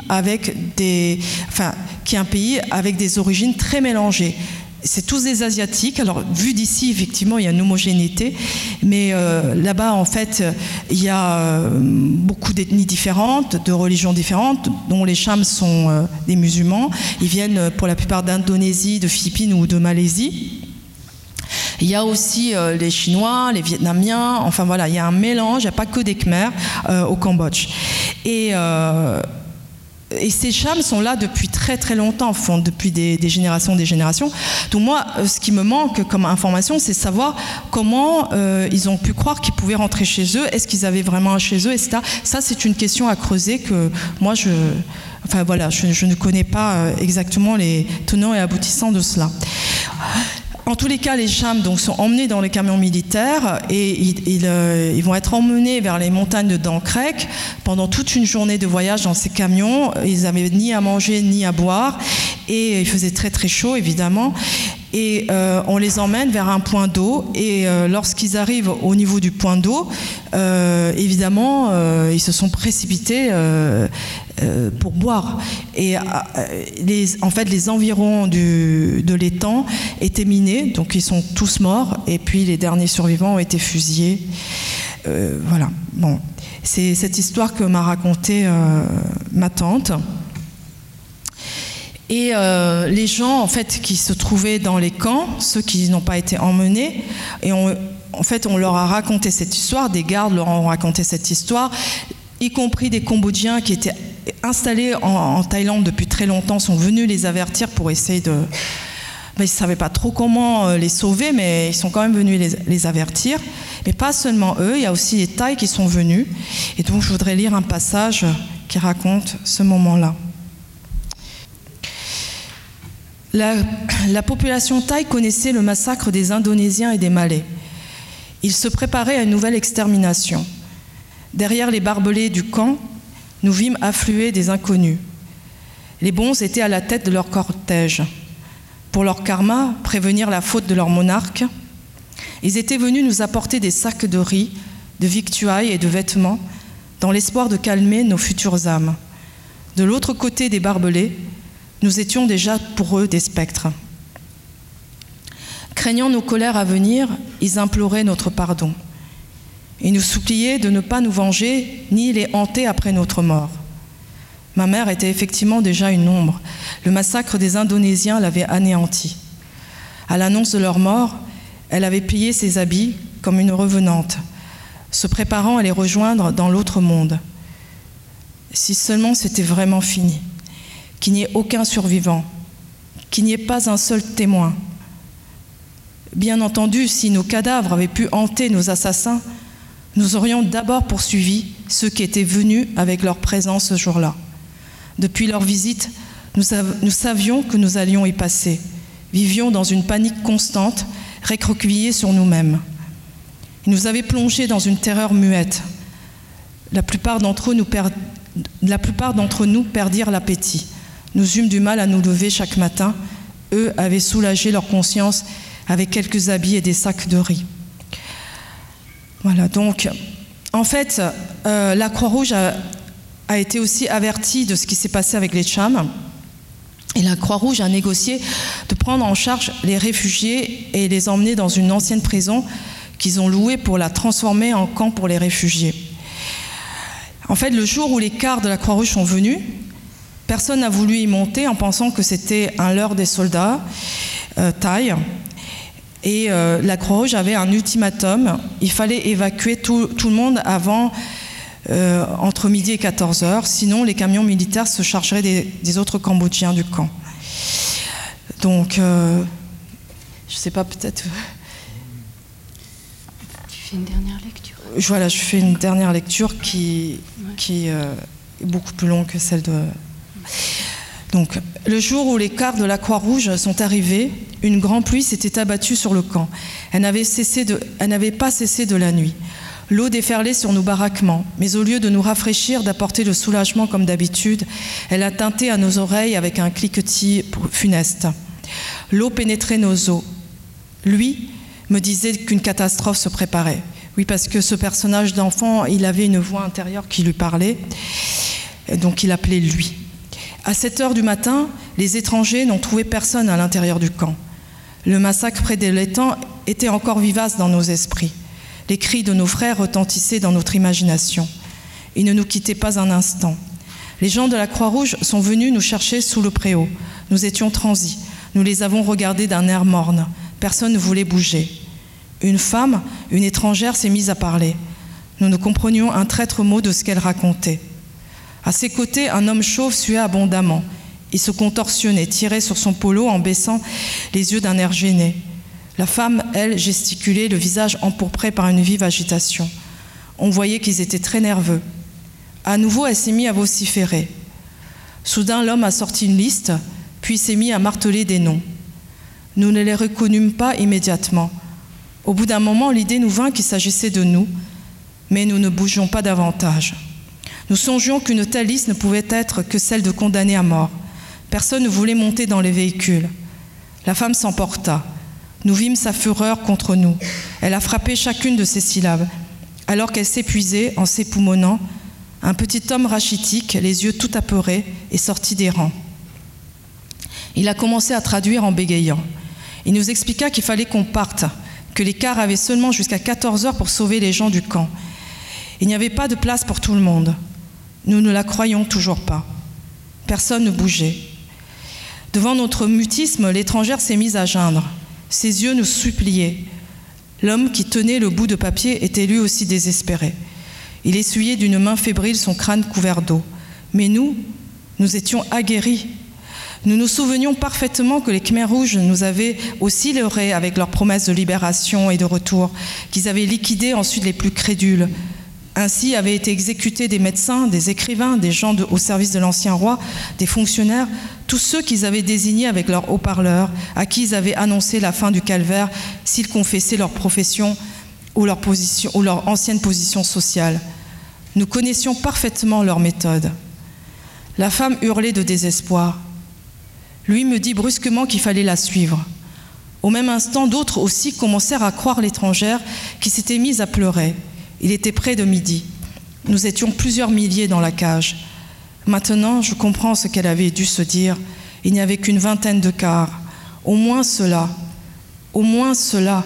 qui est un pays avec des origines très mélangées c'est tous des Asiatiques. Alors, vu d'ici, effectivement, il y a une homogénéité, mais euh, là-bas, en fait, il y a euh, beaucoup d'ethnies différentes, de religions différentes, dont les Chams sont euh, des musulmans. Ils viennent pour la plupart d'Indonésie, de Philippines ou de Malaisie. Il y a aussi les Chinois, les Vietnamiens, enfin voilà, il y a un mélange, il n'y a pas que des Khmers au Cambodge. Et et ces chams sont là depuis très très longtemps, font depuis des, des générations, des générations. Donc moi, euh, ce qui me manque comme information, c'est savoir comment euh, ils ont pu croire qu'ils pouvaient rentrer chez eux, est-ce qu'ils avaient vraiment un chez eux, etc. Ça, c'est une question à creuser que moi, je, enfin voilà, je, ne connais pas euh, exactement les tenants et aboutissants de cela. En tous les cas, les chams donc, sont emmenés dans les camions militaires et euh, ils vont être emmenés vers les montagnes de Dancrec pendant toute une journée de voyage dans ces camions. Ils n'avaient ni à manger ni à boire et il faisait très très chaud évidemment. Et euh, on les emmène vers un point d'eau et euh, lorsqu'ils arrivent au niveau du point d'eau, euh, évidemment, ils se sont précipités pour boire. Et en fait, les environs du, de l'étang étaient minés, donc ils sont tous morts. Et puis les derniers survivants ont été fusillés. Voilà. Bon, c'est cette histoire que m'a racontée ma tante. Et euh, les gens, en fait, qui se trouvaient dans les camps, ceux qui n'ont pas été emmenés, et on, en fait, on leur a raconté cette histoire, des gardes leur ont raconté cette histoire, y compris des Cambodgiens qui étaient installés en, Thaïlande depuis très longtemps, sont venus les avertir pour essayer de... Ben, ils ne savaient pas trop comment euh, les sauver, mais ils sont quand même venus les, les avertir. Mais pas seulement eux, il y a aussi les Thaïs qui sont venus. Et donc, je voudrais lire un passage qui raconte ce moment-là. La, la, population thaï connaissait le massacre des Indonésiens et des Malais. Ils se préparaient à une nouvelle extermination. Derrière les barbelés du camp, nous vîmes affluer des inconnus. Les bons étaient à la tête de leur cortège. Pour leur karma, prévenir la faute de leur monarque, ils étaient venus nous apporter des sacs de riz, de victuailles et de vêtements, dans l'espoir de calmer nos futures âmes. De l'autre côté des barbelés, nous étions déjà pour eux des spectres. Craignant nos colères à venir, ils imploraient notre pardon. Ils nous suppliaient de ne pas nous venger ni les hanter après notre mort. Ma mère était effectivement déjà une ombre. Le massacre des Indonésiens l'avait anéantie. À l'annonce de leur mort, elle avait plié ses habits comme une revenante, se préparant à les rejoindre dans l'autre monde. Si seulement c'était vraiment fini qu'il n'y ait aucun survivant, qu'il n'y ait pas un seul témoin. Bien entendu, si nos cadavres avaient pu hanter nos assassins, nous aurions d'abord poursuivi ceux qui étaient venus avec leur présence ce jour-là. Depuis leur visite, nous, savions que nous allions y passer. Vivions dans une panique constante, récroquevillés sur nous-mêmes. Ils nous avaient plongés dans une terreur muette. La plupart d'entre nous perdirent l'appétit. Nous eûmes du mal à nous lever chaque matin. Eux avaient soulagé leur conscience avec quelques habits et des sacs de riz. Voilà, donc, en fait, euh, la Croix-Rouge a, a, été aussi avertie de ce qui s'est passé avec les Chams. Et la Croix-Rouge a négocié de prendre en charge les réfugiés et les emmener dans une ancienne prison qu'ils ont louée pour la transformer en camp pour les réfugiés. En fait, le jour où les cars de la Croix-Rouge sont venus, Personne n'a voulu y monter en pensant que c'était un leurre des soldats euh, thaïs. Et euh, la Croix-Rouge avait un ultimatum. Il fallait évacuer tout, tout le monde avant, euh, entre midi et 14 heures. Sinon, les camions militaires se chargeraient des, des autres Cambodgiens du camp. Donc, euh, je ne sais pas, peut-être. Tu fais une dernière lecture Voilà, je fais une dernière lecture qui, ouais. qui est beaucoup plus longue que celle de, donc, le jour où les cars de la Croix-Rouge sont arrivés, une grande pluie s'était abattue sur le camp. Elle n'avait, de, elle n'avait pas cessé de la nuit. L'eau déferlait sur nos baraquements, mais au lieu de nous rafraîchir, d'apporter le soulagement comme d'habitude, elle a teinté à nos oreilles avec un cliquetis funeste. L'eau pénétrait nos os. Lui me disait qu'une catastrophe se préparait. Oui, parce que ce personnage d'enfant, il avait une voix intérieure qui lui parlait, donc il appelait lui. À 7 heures du matin, les étrangers n'ont trouvé personne à l'intérieur du camp. Le massacre près de l'étang était encore vivace dans nos esprits. Les cris de nos frères retentissaient dans notre imagination. Ils ne nous quittaient pas un instant. Les gens de la Croix-Rouge sont venus nous chercher sous le préau. Nous étions transis. Nous les avons regardés d'un air morne. Personne ne voulait bouger. Une femme, une étrangère, s'est mise à parler. Nous ne comprenions un traître mot de ce qu'elle racontait. À ses côtés, un homme chauve suait abondamment. Il se contorsionnait, tirait sur son polo en baissant les yeux d'un air gêné. La femme, elle, gesticulait, le visage empourpré par une vive agitation. On voyait qu'ils étaient très nerveux. À nouveau, elle s'est mise à vociférer. Soudain, l'homme a sorti une liste, puis s'est mis à marteler des noms. Nous ne les reconnûmes pas immédiatement. Au bout d'un moment, l'idée nous vint qu'il s'agissait de nous, mais nous ne bougions pas davantage. Nous songions qu'une telle liste ne pouvait être que celle de condamnés à mort. Personne ne voulait monter dans les véhicules. La femme s'emporta. Nous vîmes sa fureur contre nous. Elle a frappé chacune de ses syllabes. Alors qu'elle s'épuisait en s'époumonnant, un petit homme rachitique, les yeux tout apeurés, est sorti des rangs. Il a commencé à traduire en bégayant. Il nous expliqua qu'il fallait qu'on parte, que les cars avaient seulement jusqu'à 14 heures pour sauver les gens du camp. Il n'y avait pas de place pour tout le monde. Nous ne la croyons toujours pas. Personne ne bougeait. Devant notre mutisme, l'étrangère s'est mise à geindre. Ses yeux nous suppliaient. L'homme qui tenait le bout de papier était lui aussi désespéré. Il essuyait d'une main fébrile son crâne couvert d'eau. Mais nous, nous étions aguerris. Nous nous souvenions parfaitement que les Khmers rouges nous avaient aussi leurrés avec leurs promesses de libération et de retour, qu'ils avaient liquidé ensuite les plus crédules. Ainsi avaient été exécutés des médecins, des écrivains, des gens au service de l'ancien roi, des fonctionnaires, tous ceux qu'ils avaient désignés avec leurs haut-parleurs, à qui ils avaient annoncé la fin du calvaire s'ils confessaient leur profession ou leur ancienne position sociale. Nous connaissions parfaitement leur méthode. La femme hurlait de désespoir. Lui me dit brusquement qu'il fallait la suivre. Au même instant, d'autres aussi commencèrent à croire l'étrangère qui s'était mise à pleurer. Il était près de midi. Nous étions plusieurs milliers dans la cage. Maintenant, je comprends ce qu'elle avait dû se dire. Il n'y avait qu'une vingtaine de cars. Au moins cela. Au moins cela.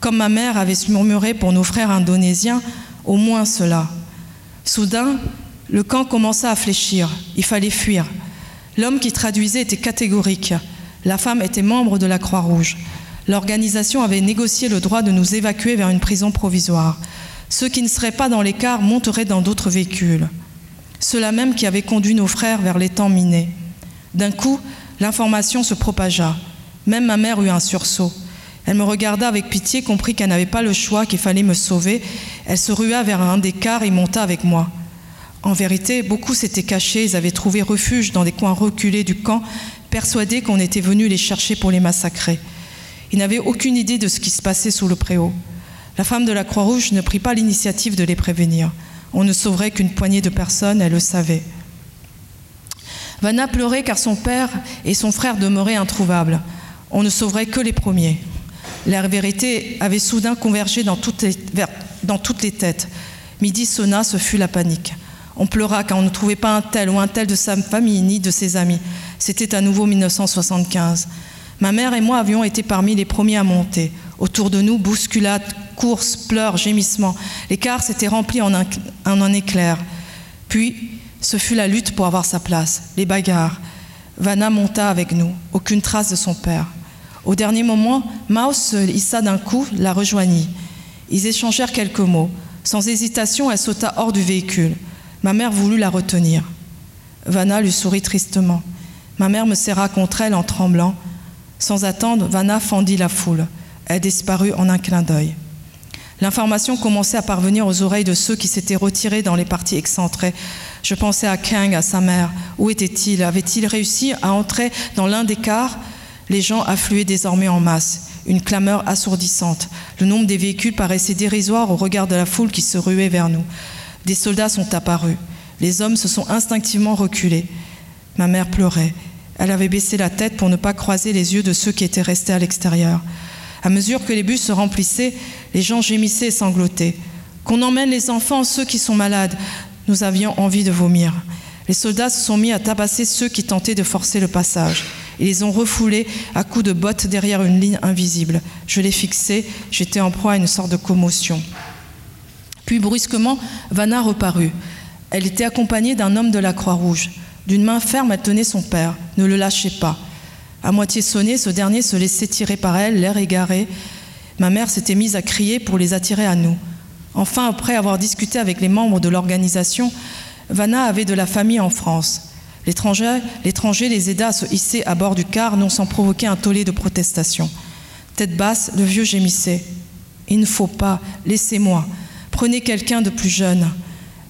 Comme ma mère avait murmuré pour nos frères indonésiens, au moins cela. Soudain, le camp commença à fléchir. Il fallait fuir. L'homme qui traduisait était catégorique. La femme était membre de la Croix-Rouge. L'organisation avait négocié le droit de nous évacuer vers une prison provisoire. Ceux qui ne seraient pas dans l'écart monteraient dans d'autres véhicules. Ceux-là même qui avaient conduit nos frères vers l'étang miné. D'un coup, l'information se propagea. Même ma mère eut un sursaut. Elle me regarda avec pitié, comprit qu'elle n'avait pas le choix, qu'il fallait me sauver. Elle se rua vers un des cars et monta avec moi. En vérité, beaucoup s'étaient cachés, ils avaient trouvé refuge dans des coins reculés du camp, persuadés qu'on était venu les chercher pour les massacrer. Ils n'avaient aucune idée de ce qui se passait sous le préau. La femme de la Croix-Rouge ne prit pas l'initiative de les prévenir. On ne sauverait qu'une poignée de personnes, elle le savait. Vanna pleurait car son père et son frère demeuraient introuvables. On ne sauverait que les premiers. La vérité avait soudain convergé dans toutes les, têtes. Midi sonna, ce fut la panique. On pleura car on ne trouvait pas un tel ou un tel de sa famille ni de ses amis. C'était à nouveau 1975. Ma mère et moi avions été parmi les premiers à monter. Autour de nous, bousculades, courses, pleurs, gémissements. Les cars s'étaient remplis en un, en un éclair. Puis, ce fut la lutte pour avoir sa place, les bagarres. Vanna monta avec nous, aucune trace de son père. Au dernier moment, Maus se hissa d'un coup, la rejoignit. Ils échangèrent quelques mots. Sans hésitation, elle sauta hors du véhicule. Ma mère voulut la retenir. Vanna lui sourit tristement. Ma mère me serra contre elle en tremblant. Sans attendre, Vanna fendit la foule. Elle disparut en un clin d'œil. L'information commençait à parvenir aux oreilles de ceux qui s'étaient retirés dans les parties excentrées. Je pensais à Kang, à sa mère. Où était-il? Avait-il réussi à entrer dans l'un des cars? Les gens affluaient désormais en masse. Une clameur assourdissante. Le nombre des véhicules paraissait dérisoire au regard de la foule qui se ruait vers nous. Des soldats sont apparus. Les hommes se sont instinctivement reculés. Ma mère pleurait. Elle avait baissé la tête pour ne pas croiser les yeux de ceux qui étaient restés à l'extérieur. À mesure que les bus se remplissaient, les gens gémissaient et sanglotaient. Qu'on emmène les enfants, ceux qui sont malades. Nous avions envie de vomir. Les soldats se sont mis à tabasser ceux qui tentaient de forcer le passage. Ils les ont refoulés à coups de bottes derrière une ligne invisible. Je les fixais, j'étais en proie à une sorte de commotion. Puis brusquement, Vanna reparut. Elle était accompagnée d'un homme de la Croix-Rouge. D'une main ferme, elle tenait son père. Ne le lâchez pas. À moitié sonné, ce dernier se laissait tirer par elle, l'air égaré. Ma mère s'était mise à crier pour les attirer à nous. Enfin, après avoir discuté avec les membres de l'organisation, Vanna avait de la famille en France. L'étranger les aida à se hisser à bord du car, non sans provoquer un tollé de protestation. Tête basse, le vieux gémissait. Il ne faut pas, laissez-moi. Prenez quelqu'un de plus jeune.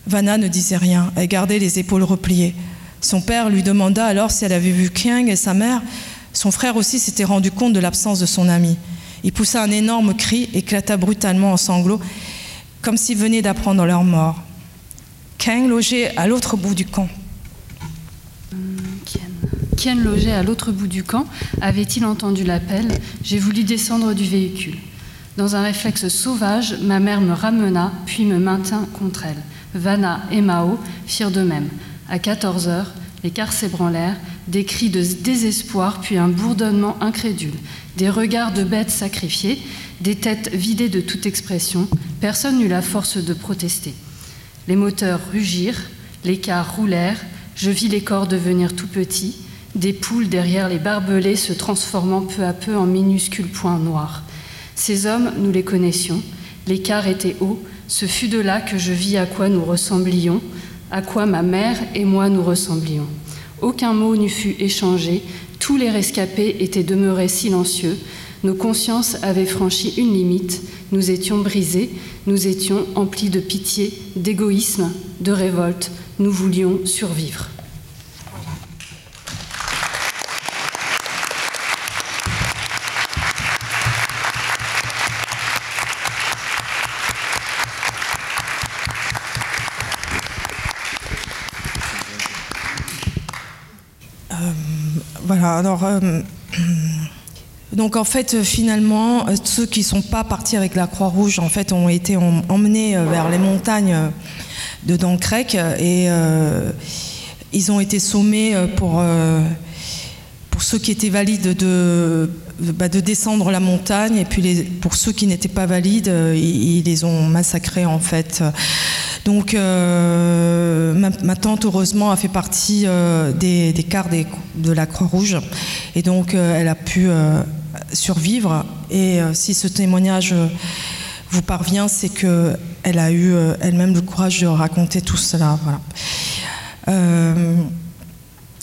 Vanna ne disait rien, elle gardait les épaules repliées. Son père lui demanda alors si elle avait vu King et sa mère. Son frère aussi s'était rendu compte de l'absence de son ami. Il poussa un énorme cri, éclata brutalement en sanglots, comme s'il venait d'apprendre leur mort. King logeait à l'autre bout du camp. Ken logeait à l'autre bout du camp. Avait-il entendu l'appel J'ai voulu descendre du véhicule. Dans un réflexe sauvage, ma mère me ramena, puis me maintint contre elle. Vanna et Mao firent de même. À 14 heures, les cars s'ébranlèrent, des cris de désespoir, puis un bourdonnement incrédule, des regards de bêtes sacrifiées, des têtes vidées de toute expression. Personne n'eut la force de protester. Les moteurs rugirent, les cars roulèrent, je vis les corps devenir tout petits, des poules derrière les barbelés se transformant peu à peu en minuscules points noirs. Ces hommes, nous les connaissions, l'écart était haut, ce fut de là que je vis à quoi nous ressemblions, à quoi ma mère et moi nous ressemblions. Aucun mot n'eût fut échangé, tous les rescapés étaient demeurés silencieux, nos consciences avaient franchi une limite, nous étions brisés, nous étions emplis de pitié, d'égoïsme, de révolte, nous voulions survivre. Alors. Euh, donc en fait, finalement, ceux qui ne sont pas partis avec la Croix-Rouge, en fait, ont été emmenés euh, vers les montagnes de Dancrec et euh, ils ont été sommés pour, ceux qui étaient valides de, bah, de descendre la montagne et puis pour ceux qui n'étaient pas valides, ils, les ont massacrés en fait. Donc euh, ma, tante, heureusement, a fait partie euh, des, quarts de la Croix-Rouge. Et donc euh, elle a pu survivre. Et si ce témoignage vous parvient, c'est qu'elle a eu elle-même le courage de raconter tout cela.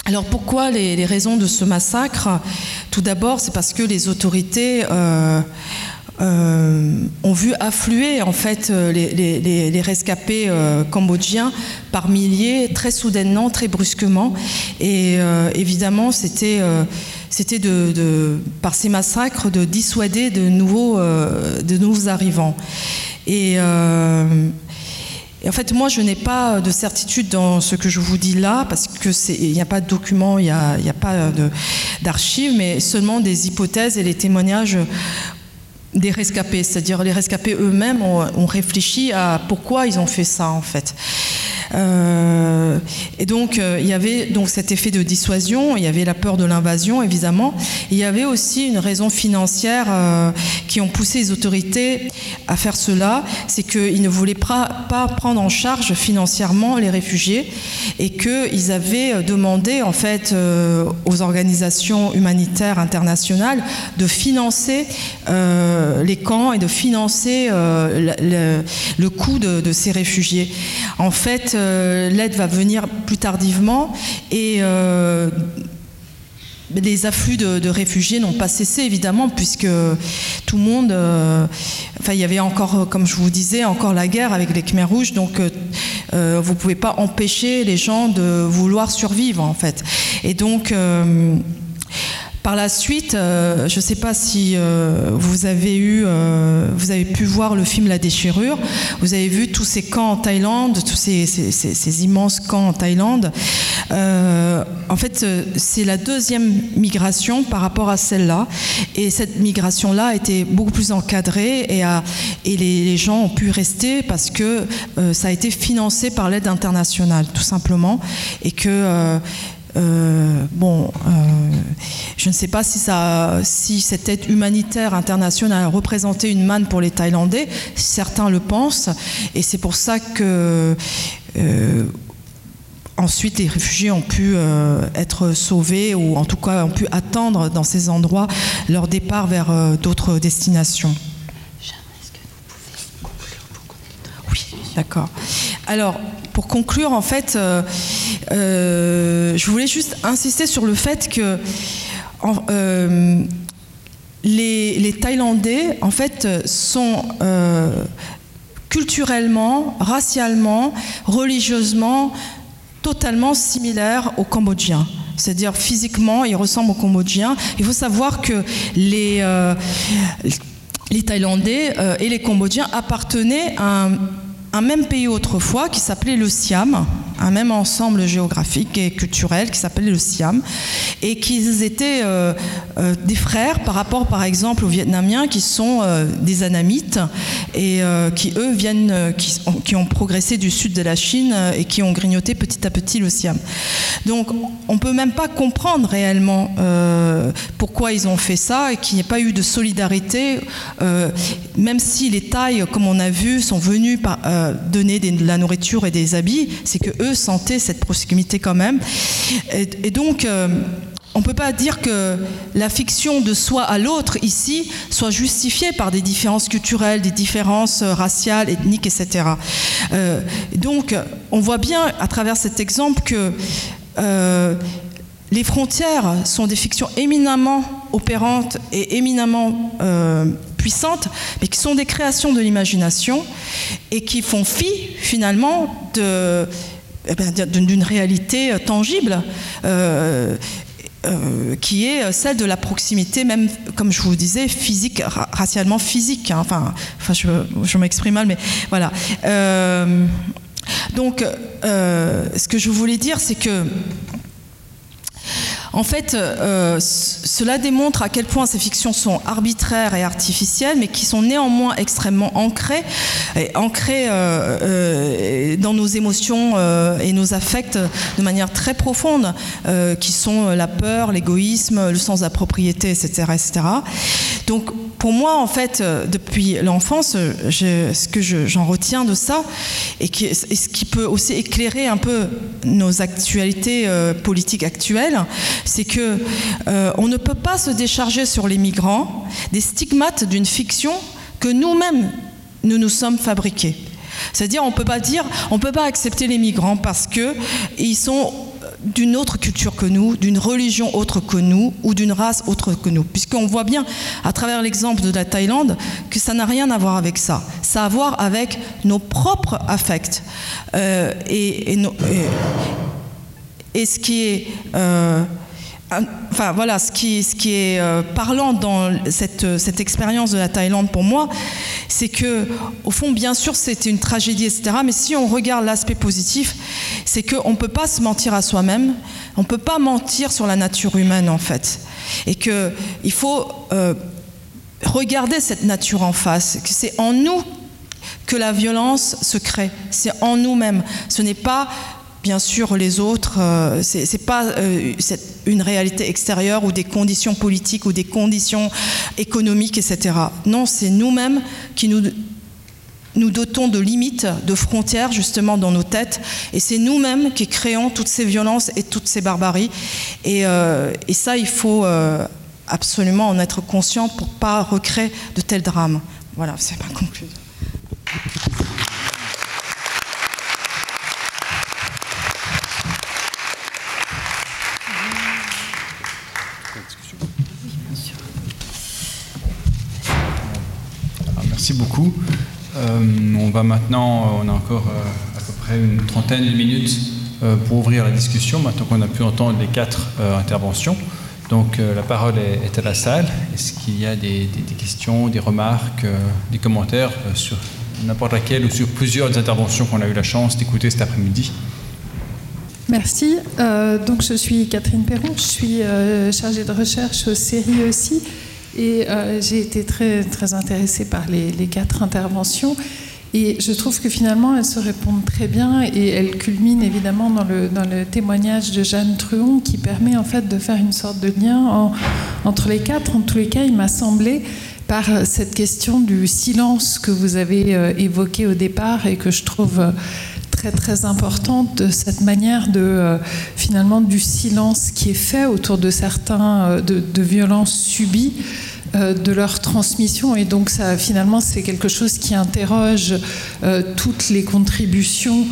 alors pourquoi les, raisons de ce massacre? Tout d'abord, c'est parce que les autorités ont vu affluer en fait euh, les, rescapés euh, cambodgiens par milliers, très soudainement, très brusquement. Et évidemment, c'était c'était de, par ces massacres de dissuader de nouveaux, de nouveaux arrivants. Et, en fait, moi, je n'ai pas de certitude dans ce que je vous dis là, parce qu'il n'y a pas de documents, il n'y a, a, pas d'archives, mais seulement des hypothèses et les témoignages des rescapés, c'est-à-dire les rescapés eux-mêmes ont, réfléchi à pourquoi ils ont fait ça en fait. Euh, et donc euh, il y avait donc cet effet de dissuasion, il y avait la peur de l'invasion évidemment, il y avait aussi une raison financière euh, qui ont poussé les autorités à faire cela, c'est qu'ils ne voulaient pas, prendre en charge financièrement les réfugiés et qu'ils avaient demandé en fait aux organisations humanitaires internationales de financer les camps et de financer euh, le, coût de, ces réfugiés. En fait, euh, l'aide va venir plus tardivement et les afflux de, réfugiés n'ont pas cessé évidemment puisque tout le monde, enfin il y avait encore, comme je vous disais, encore la guerre avec les Khmers rouges, donc vous ne pouvez pas empêcher les gens de vouloir survivre en fait. Et donc par la suite, euh, je ne sais pas si euh, vous avez eu, euh, vous avez pu voir le film La déchirure. Vous avez vu tous ces camps en Thaïlande, tous ces, immenses camps en Thaïlande. en fait, c'est la deuxième migration par rapport à celle-là, et cette migration-là a été beaucoup plus encadrée et, et les, les, gens ont pu rester parce que ça a été financé par l'aide internationale, tout simplement, et que euh, bon, euh, je ne sais pas si, ça, si cette aide humanitaire internationale a représenté une manne pour les Thaïlandais. Certains le pensent, et c'est pour ça que euh, ensuite les réfugiés ont pu être sauvés ou en tout cas ont pu attendre dans ces endroits leur départ vers d'autres destinations. Oui, d'accord. Alors, pour conclure, en fait, euh, euh, je voulais juste insister sur le fait que euh, les, Thaïlandais, en fait, sont culturellement, racialement, religieusement, totalement similaires aux Cambodgiens. C'est-à-dire physiquement, ils ressemblent aux Cambodgiens. Il faut savoir que les, les Thaïlandais et les Cambodgiens appartenaient à un un même pays autrefois qui s'appelait le Siam, un même ensemble géographique et culturel qui s'appelait le Siam, et qu'ils étaient euh, euh, des frères par rapport, par exemple, aux Vietnamiens qui sont euh, des Anamites et qui eux viennent, qui, ont progressé du sud de la Chine et qui ont grignoté petit à petit le Siam. Donc, on peut même pas comprendre réellement pourquoi ils ont fait ça et qu'il n'y ait pas eu de solidarité, même si les Thaïs, comme on a vu, sont venus donner de la nourriture et des habits, c'est que eux eux cette proximité quand même. Et, donc, euh, on ne peut pas dire que la fiction de soi à l'autre ici soit justifiée par des différences culturelles, des différences raciales, ethniques, etc. Euh, donc, on voit bien à travers cet exemple que euh, les frontières sont des fictions éminemment opérantes et éminemment puissantes, mais qui sont des créations de l'imagination et qui font fi finalement de eh ben, d'une réalité euh, tangible. Euh, euh, qui est celle de la proximité, même comme je vous disais, physique, racialement physique. Hein. Enfin, enfin, je, m'exprime mal, mais voilà. donc, ce que je voulais dire, c'est que en fait, euh, cela démontre à quel point ces fictions sont arbitraires et artificielles, mais qui sont néanmoins extrêmement ancrées, ancrées euh, euh, dans nos émotions et nos affects de manière très profonde, qui sont la peur, l'égoïsme, le sens de la propriété, etc., etc. Donc, pour moi, en fait, depuis l'enfance, ce que j'en retiens de ça, et, ce qui peut aussi éclairer un peu nos actualités politiques actuelles, c'est que euh, on ne peut pas se décharger sur les migrants des stigmates d'une fiction que nous-mêmes nous nous sommes fabriqués. C'est-à-dire, on peut pas dire, on peut pas accepter les migrants parce que ils sont d'une autre culture que nous, d'une religion autre que nous ou d'une race autre que nous. Puisqu'on voit bien à travers l'exemple de la Thaïlande que ça n'a rien à voir avec ça. Ça a à voir avec nos propres affects. Euh, et, ce qui est... Euh, Enfin voilà, ce qui, est euh, parlant dans cette, cette expérience de la Thaïlande pour moi, c'est que au fond, bien sûr, c'était une tragédie, etc. Mais si on regarde l'aspect positif, c'est qu'on ne peut pas se mentir à soi-même, on ne peut pas mentir sur la nature humaine en fait, et qu'il faut euh, regarder cette nature en face, que c'est en nous que la violence se crée, c'est en nous-mêmes. Ce n'est pas bien sûr les autres, euh, ce c'est pas euh, une réalité extérieure ou des conditions politiques ou des conditions économiques, etc. Non, c'est nous-mêmes qui nous dotons de limites, de frontières justement dans nos têtes, et c'est nous-mêmes qui créons toutes ces violences et toutes ces barbaries. Et, euh, ça, il faut absolument en être conscient pour pas recréer de tels drames. Voilà, c'est ma conclusion. Merci beaucoup. Euh, on va maintenant, on a encore euh, à peu près une trentaine de minutes euh, pour ouvrir la discussion, maintenant qu'on a pu entendre les quatre interventions. Donc la parole est, à la salle. Est-ce qu'il y a des, questions, des remarques, des commentaires sur n'importe laquelle ou sur plusieurs interventions qu'on a eu la chance d'écouter cet après-midi? Merci. donc je suis Catherine Perron, je suis chargée de recherche au CERI aussi. Et euh, j'ai été très, très intéressée par les, quatre interventions. Et je trouve que finalement, elles se répondent très bien et elles culminent évidemment dans le, dans le témoignage de Jeanne Truon qui permet en fait de faire une sorte de lien entre les quatre. En tous les cas, il m'a semblé par cette question du silence que vous avez euh, évoqué au départ et que je trouve euh, très très importante de cette manière de finalement du silence qui est fait autour de certains de, de violences subies de leur transmission. Et donc, ça, finalement, c'est quelque chose qui interroge toutes les contributions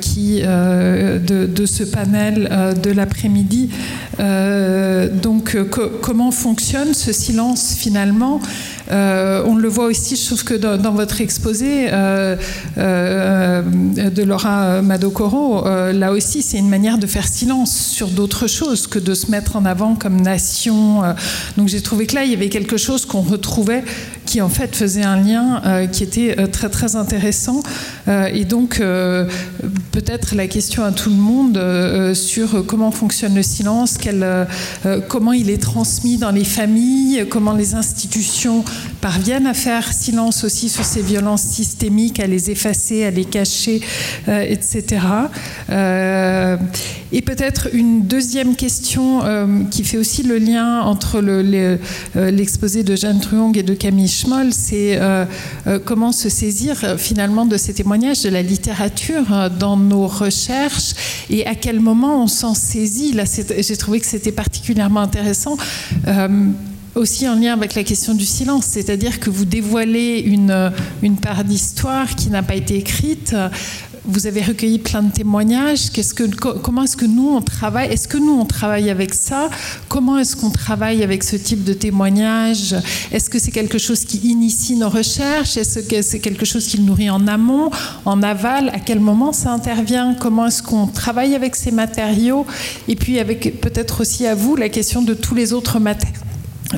qui, de, ce panel de l'après-midi. donc, comment fonctionne ce silence finalement? On le voit aussi, je trouve que dans, votre exposé de Laura Madokoro, là aussi, c'est une manière de faire silence sur d'autres choses que de se mettre en avant comme nation. Donc j'ai trouvé que là, il y avait quelque chose qu'on retrouvait qui en fait faisait un lien euh, qui était euh, très très intéressant. Euh, et donc peut-être la question à tout le monde sur comment fonctionne le silence, comment il est transmis dans les familles, comment les institutions parviennent à faire silence aussi sur ces violences systémiques, à les effacer, à les cacher, etc. et peut-être une deuxième question qui fait aussi le lien entre l'exposé de Jeanne Truong et de Camille c'est euh, euh, comment se saisir euh, finalement de ces témoignages de la littérature dans nos recherches et à quel moment on s'en saisit. Là, j'ai trouvé que c'était particulièrement intéressant. aussi en lien avec la question du silence, c'est-à-dire que vous dévoilez une, une part d'histoire qui n'a pas été écrite, vous avez recueilli plein de témoignages. comment est-ce que nous on travaille Est-ce que nous on travaille avec ça? Comment est-ce qu'on travaille avec ce type de témoignages Est-ce que c'est quelque chose qui initie nos recherches? Est-ce que c'est quelque chose qui le nourrit en amont, en aval? À quel moment ça intervient? Comment est-ce qu'on travaille avec ces matériaux? Et puis avec peut-être aussi à vous la question de tous les autres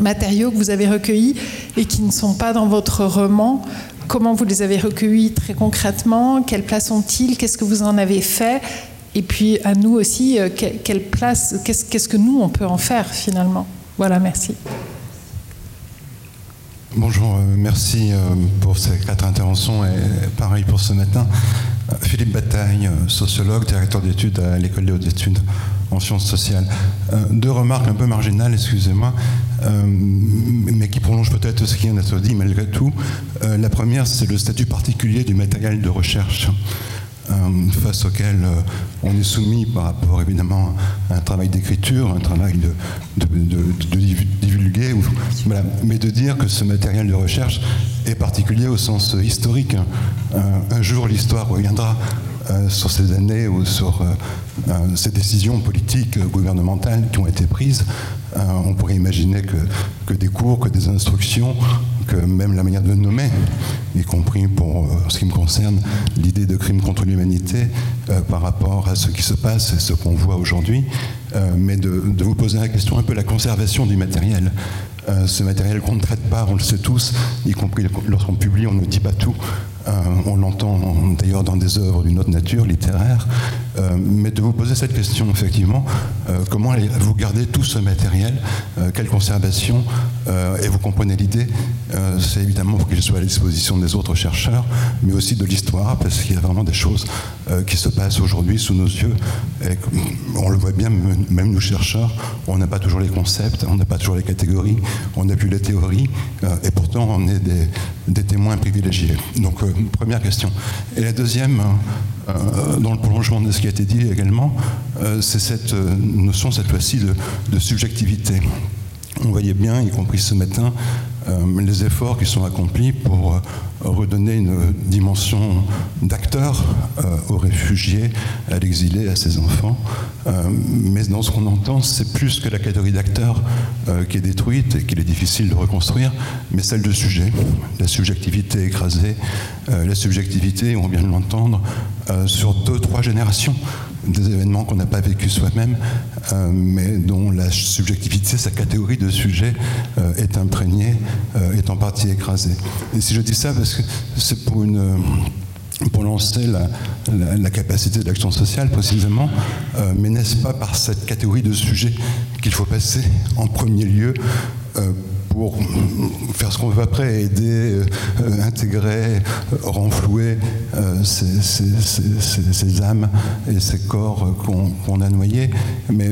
matériaux que vous avez recueillis et qui ne sont pas dans votre roman Comment vous les avez recueillis très concrètement? Quelle place ont-ils? Qu'est-ce que vous en avez fait? Et puis à nous aussi, euh, quelle place, qu'est-ce que nous, on peut en faire finalement? Voilà, merci. Bonjour, euh, merci euh, pour ces quatre interventions et pareil pour ce matin. Philippe Bataille, sociologue, directeur d'études à l'École des hautes études en sciences sociales. deux remarques un peu marginales, excusez-moi. Euh, mais qui prolonge peut-être ce qui vient d'être dit malgré tout. Euh, la première, c'est le statut particulier du matériel de recherche. Euh, face auquel on est soumis par rapport évidemment à un travail d'écriture, un travail de, divulguer, mais de dire que ce matériel de recherche est particulier au sens historique. un jour l'histoire reviendra sur ces années ou sur ces décisions politiques gouvernementales qui ont été prises euh, on pourrait imaginer que, des cours, que des instructions, que même la manière de nommer, y compris pour euh, ce qui me concerne l'idée de crime contre l'humanité euh, par rapport à ce qui se passe et ce qu'on voit aujourd'hui, mais de, vous poser la question un peu la conservation du matériel. ce matériel qu'on ne traite pas, on le sait tous, y compris lorsqu'on publie, on ne dit pas tout. On l'entend d'ailleurs dans des œuvres d'une autre nature, littéraire. Euh, mais de vous poser cette question, effectivement, euh, comment allez-vous garder tout ce matériel euh, Quelle conservation Et vous comprenez l'idée, c'est évidemment pour qu'il soit à disposition des autres chercheurs, mais aussi de l'histoire, parce qu'il y a vraiment des choses qui se passent aujourd'hui sous nos yeux. Et on le voit bien, même nous chercheurs, on n'a pas toujours les concepts, on n'a pas toujours les catégories, on n'a plus les théories, et pourtant on est des, des témoins privilégiés. Donc, première question. Et la deuxième, euh, dans le prolongement de ce qui a été dit également, euh, c'est cette euh, notion, cette fois-ci, de, subjectivité. On voyait bien, y compris ce matin, les efforts qui sont accomplis pour redonner une dimension d'acteur aux réfugiés, à l'exilé, à ses enfants. mais dans ce qu'on entend, c'est plus que la catégorie d'acteur qui est détruite et qu'il est difficile de reconstruire, mais celle de sujet, la subjectivité écrasée, la subjectivité, on vient de l'entendre, euh, sur deux, trois générations des événements qu'on n'a pas vécu soi-même, euh, mais dont la subjectivité, sa catégorie de sujet euh, est imprégnée, est en partie écrasée. Et si je dis ça, parce que c'est pour lancer la, capacité d'action sociale précisément, mais n'est-ce pas par cette catégorie de sujet qu'il faut passer en premier lieu pour faire ce qu'on veut après, aider, euh, intégrer, renflouer euh, ces, âmes et ces corps qu'on a noyés. Mais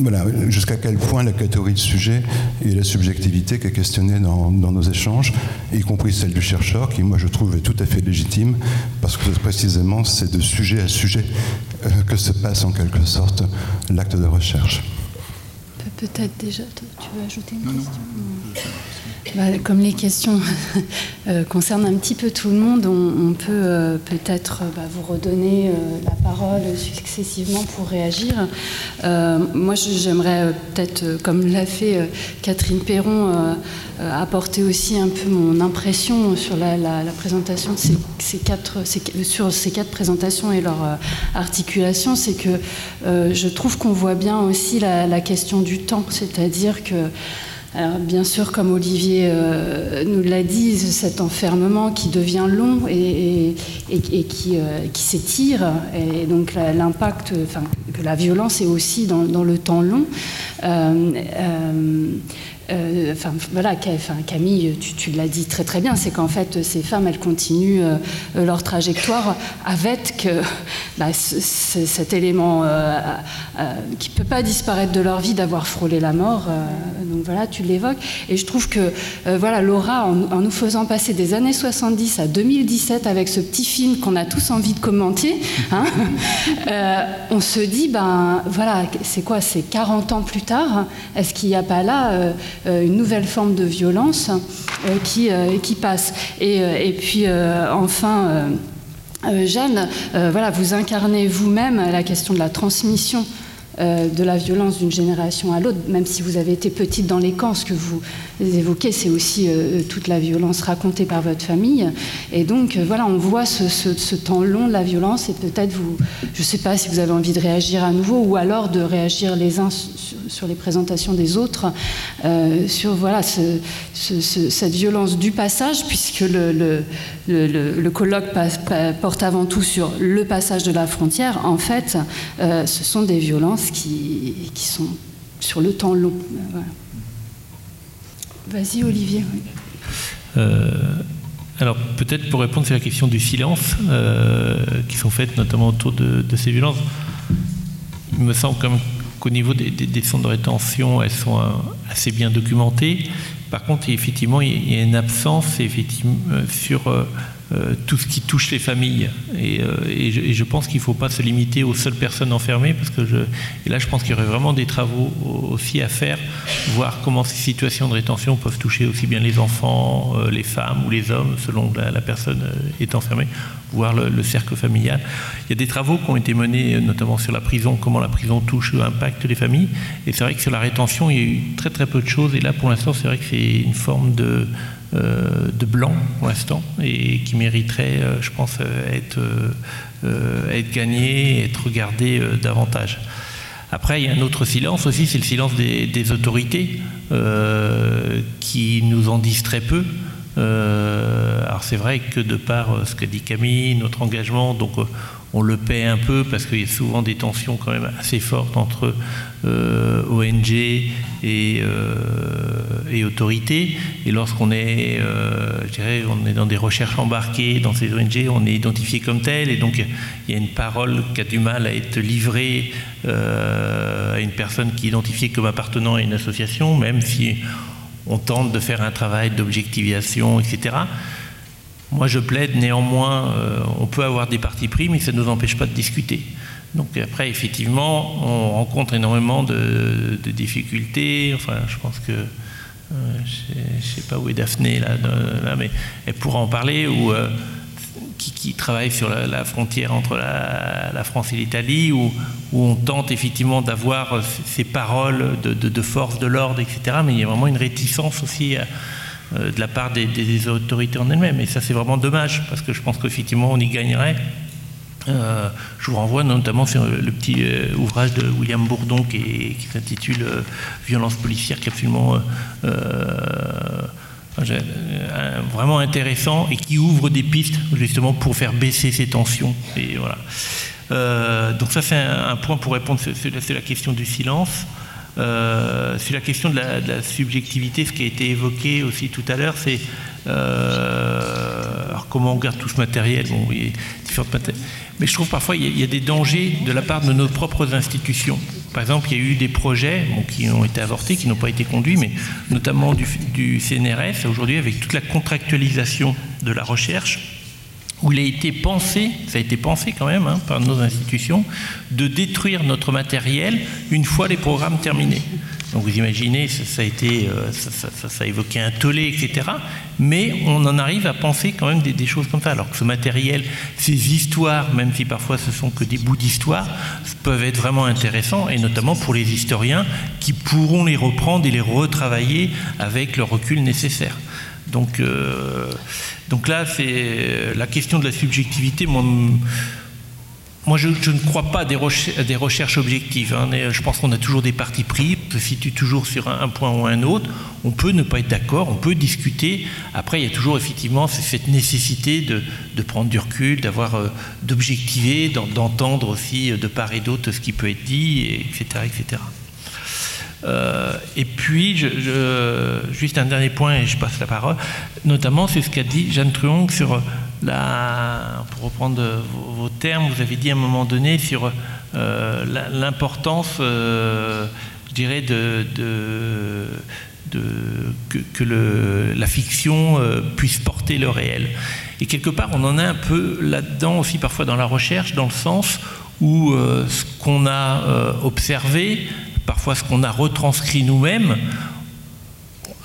voilà, jusqu'à quel point la catégorie de sujet et la subjectivité qui est questionnée dans, nos échanges, y compris celle du chercheur, qui moi je trouve est tout à fait légitime, parce que précisément c'est de sujet à sujet euh, que se passe en quelque sorte l'acte de recherche. Peut-être déjà, tu veux ajouter une question bah, comme les questions euh, concernent un petit peu tout le monde, on, peut euh, peut-être euh, bah, vous redonner la parole successivement pour réagir. moi, j'aimerais peut-être, comme l'a fait Catherine Perron, apporter aussi un peu mon impression sur la, présentation de ces, quatre, sur ces quatre présentations et leur articulation. C'est que je trouve qu'on voit bien aussi la, question du temps, c'est-à-dire que bien sûr, comme Olivier euh, nous l'a dit, cet enfermement qui devient long et, qui, euh, s'étire, et donc l'impact, que la violence est aussi dans, le temps long. Euh, euh, enfin, voilà, Camille, tu, l'as dit très très bien, c'est qu'en fait ces femmes, elles continuent euh, leur trajectoire avec bah, cet élément euh, qui ne peut pas disparaître de leur vie d'avoir frôlé la mort. donc voilà, tu l'évoques. Et je trouve que voilà, Laura, en, nous faisant passer des années 70 à 2017 avec ce petit film qu'on a tous envie de commenter, hein, on se dit, ben voilà, c'est quoi, c'est 40 ans plus tard, est-ce qu'il n'y a pas là une nouvelle forme de violence euh, qui, euh, qui passe. Et, puis enfin, Jeanne, voilà, vous incarnez vous-même la question de la transmission euh, de la violence d'une génération à l'autre, même si vous avez été petite dans les camps, ce que vous évoquez, c'est aussi euh, toute la violence racontée par votre famille. Et donc, euh, voilà, on voit ce, temps long de la violence, et peut-être je ne sais pas si vous avez envie de réagir à nouveau, ou alors de réagir les uns sur, les présentations des autres, sur voilà, cette violence du passage, puisque le, le, colloque porte avant tout sur le passage de la frontière. En fait, ce sont des violences qui, sont sur le temps long. Vas-y, Olivier. Euh, alors, peut-être pour répondre sur la question du silence, euh, qui sont faites notamment autour de, ces violences, il me semble qu'au niveau des, des, centres de rétention, elles sont euh, assez bien documentées. Par contre, effectivement, il y a une absence effectivement, sur euh, tout ce qui touche les familles. Et, euh, je, pense qu'il ne faut pas se limiter aux seules personnes enfermées, parce que là je pense qu'il y aurait vraiment des travaux aussi à faire, voir comment ces situations de rétention peuvent toucher aussi bien les enfants, euh, les femmes ou les hommes, selon la, la personne est enfermée, voir le, cercle familial. Il y a des travaux qui ont été menés, notamment sur la prison, comment la prison touche ou impacte les familles. Et c'est vrai que sur la rétention, il y a eu très très peu de choses. Et là, pour l'instant, c'est vrai que c'est une forme de de blanc pour l'instant et qui mériterait, euh, je pense, euh, être, être gagné, être regardé davantage. Après, il y a un autre silence aussi, c'est le silence des, autorités qui nous en disent très peu. alors c'est vrai que de par ce qu'a dit Camille, notre engagement, donc on le paie un peu parce qu'il y a souvent des tensions quand même assez fortes entre euh, ONG et, euh, et autorités. Et lorsqu'on est, euh, est dans des recherches embarquées dans ces ONG, on est identifié comme tel, et donc il y a une parole qui a du mal à être livrée à une personne qui est identifiée comme appartenant à une association, même si on tente de faire un travail d'objectivation, etc. Moi, je plaide néanmoins, euh, on peut avoir des partis pris, mais ça ne nous empêche pas de discuter. Donc après, effectivement, on rencontre énormément de, difficultés. Enfin, je pense que euh, je ne sais pas où est Daphné là, mais elle pourra en parler. Ou euh, qui, travaille sur la, frontière entre la, France et l'Italie, où, on tente effectivement d'avoir ces paroles de, de force de l'ordre, etc. Mais il y a vraiment une réticence aussi. À, de la part des, autorités en elles-mêmes. Et ça, c'est vraiment dommage, parce que je pense qu'effectivement, on y gagnerait. Euh, je vous renvoie notamment sur le petit euh, ouvrage de William Bourdon qui, s'intitule Violence policière, qui est absolument vraiment intéressant et qui ouvre des pistes justement pour faire baisser ces tensions. Et voilà. donc ça, c'est un, point pour répondre sur la question du silence. Euh, sur la question de la, subjectivité, ce qui a été évoqué aussi tout à l'heure, c'est euh, comment on garde tout ce matériel. Bon, Mais je trouve parfois il y, a, des dangers de la part de nos propres institutions. Par exemple, il y a eu des projets qui ont été avortés, qui n'ont pas été conduits, mais notamment du CNRS aujourd'hui avec toute la contractualisation de la recherche où il a été pensé, ça a été pensé quand même hein, par nos institutions, de détruire notre matériel une fois les programmes terminés. Donc vous imaginez, ça, euh, a évoqué un tollé, etc. Mais on en arrive à penser quand même des, choses comme ça. Alors que ce matériel, ces histoires, même si parfois ce sont que des bouts d'histoire, peuvent être vraiment intéressants, et notamment pour les historiens qui pourront les reprendre et les retravailler avec le recul nécessaire. Donc, euh, donc là, c'est la question de la subjectivité. Moi, je, ne crois pas à des, recherches, objectives. Hein. Je pense qu'on a toujours des partis pris, on se situe toujours sur un, point ou un autre. On peut ne pas être d'accord, on peut discuter. Après, il y a toujours effectivement cette nécessité de, prendre du recul, d'avoir, euh, d'objectiver, d'entendre aussi euh, de part et d'autre ce qui peut être dit, etc., etc. Euh, et puis, juste un dernier point, et je passe la parole, notamment c'est ce qu'a dit Jeanne Truong sur pour reprendre vos, termes, vous avez dit à un moment donné sur euh, l'importance, euh, je dirais, de, que, la fiction puisse porter le réel. Et quelque part, on en a un peu là-dedans aussi parfois dans la recherche, dans le sens où ce qu'on a observé, parfois ce qu'on a retranscrit nous-mêmes,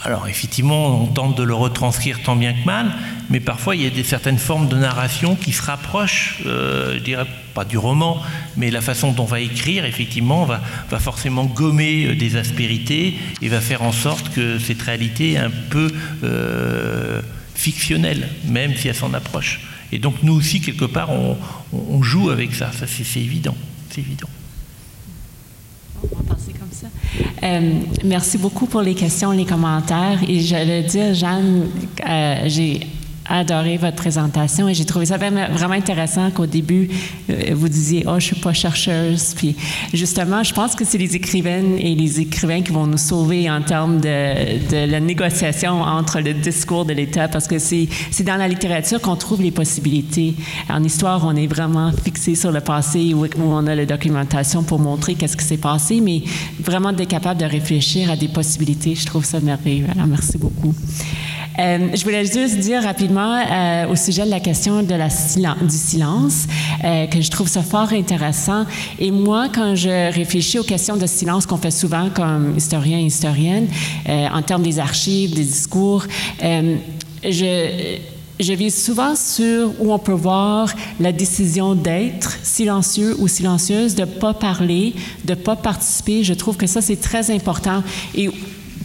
alors effectivement, on tente de le retranscrire tant bien que mal, mais parfois il y a des, certaines formes de narration qui se rapprochent, euh, je dirais pas du roman, mais la façon dont on va écrire, effectivement, va, forcément gommer euh, des aspérités et va faire en sorte que cette réalité est un peu euh, fictionnelle, même si elle s'en approche. Et donc nous aussi, quelque part, on, on joue avec ça, ça c'est évident, c'est évident. Euh, merci beaucoup pour les questions, les commentaires. Et je le dire, Jeanne, euh, j'ai adoré votre présentation et j'ai trouvé ça vraiment intéressant qu'au début, euh, vous disiez, oh, je suis pas chercheuse. Puis justement, je pense que c'est les écrivaines et les écrivains qui vont nous sauver en termes de, de la négociation entre le discours de l'État parce que c'est dans la littérature qu'on trouve les possibilités. En histoire, on est vraiment fixé sur le passé où, où on a la documentation pour montrer qu'est-ce qui s'est passé, mais vraiment d'être capable de réfléchir à des possibilités, je trouve ça merveilleux. Alors, merci beaucoup. Euh, je voulais juste dire rapidement euh, au sujet de la question de la du silence, euh, que je trouve ça fort intéressant. Et moi, quand je réfléchis aux questions de silence qu'on fait souvent comme historien et historienne, en termes des archives, des discours, je je vis souvent sur où on peut voir la décision d'être silencieux ou silencieuse, de ne pas parler, de ne pas participer. Je trouve que ça, c'est très important. Et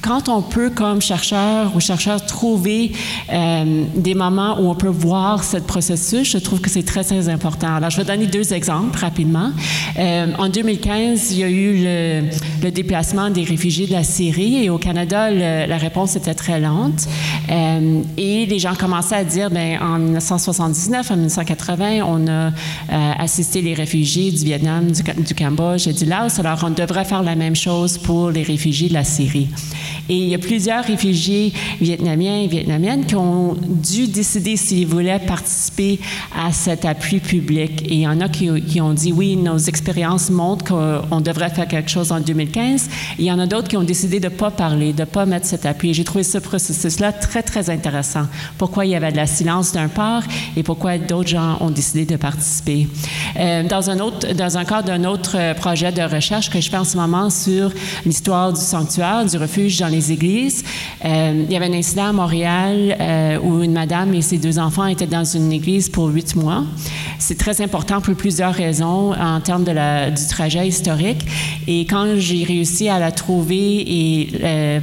quand on peut, comme chercheur ou chercheur, trouver euh, des moments où on peut voir ce processus, je trouve que c'est très, très important. Alors, je vais donner deux exemples rapidement. Euh, en 2015, il y a eu le, déplacement des réfugiés de la Syrie et au Canada, la réponse était très lente. Euh, et les gens commençaient à dire, ben, en 1979, en 1980, on a assisté les réfugiés du Vietnam, du Cambodge et du Laos, alors on devrait faire la même chose pour les réfugiés de la Syrie. Et il y a plusieurs réfugiés vietnamiens et vietnamiennes qui ont dû décider s'ils voulaient participer à cet appui public. Et il y en a qui, ont dit oui, nos expériences montrent qu'on devrait faire quelque chose en 2015. Et il y en a d'autres qui ont décidé de ne pas parler, de ne pas mettre cet appui. J'ai trouvé ce processus-là très, très intéressant. Pourquoi il y avait de la silence d'un part et pourquoi d'autres gens ont décidé de participer. Euh, dans, un autre, dans un cadre d'un autre projet de recherche que je fais en ce moment sur l'histoire du sanctuaire, du refuge églises. Euh, il y avait un incident à Montréal euh, où une madame et ses deux enfants étaient dans une église pour huit mois. C'est très important pour plusieurs raisons en termes du trajet historique. Et quand j'ai réussi à la trouver et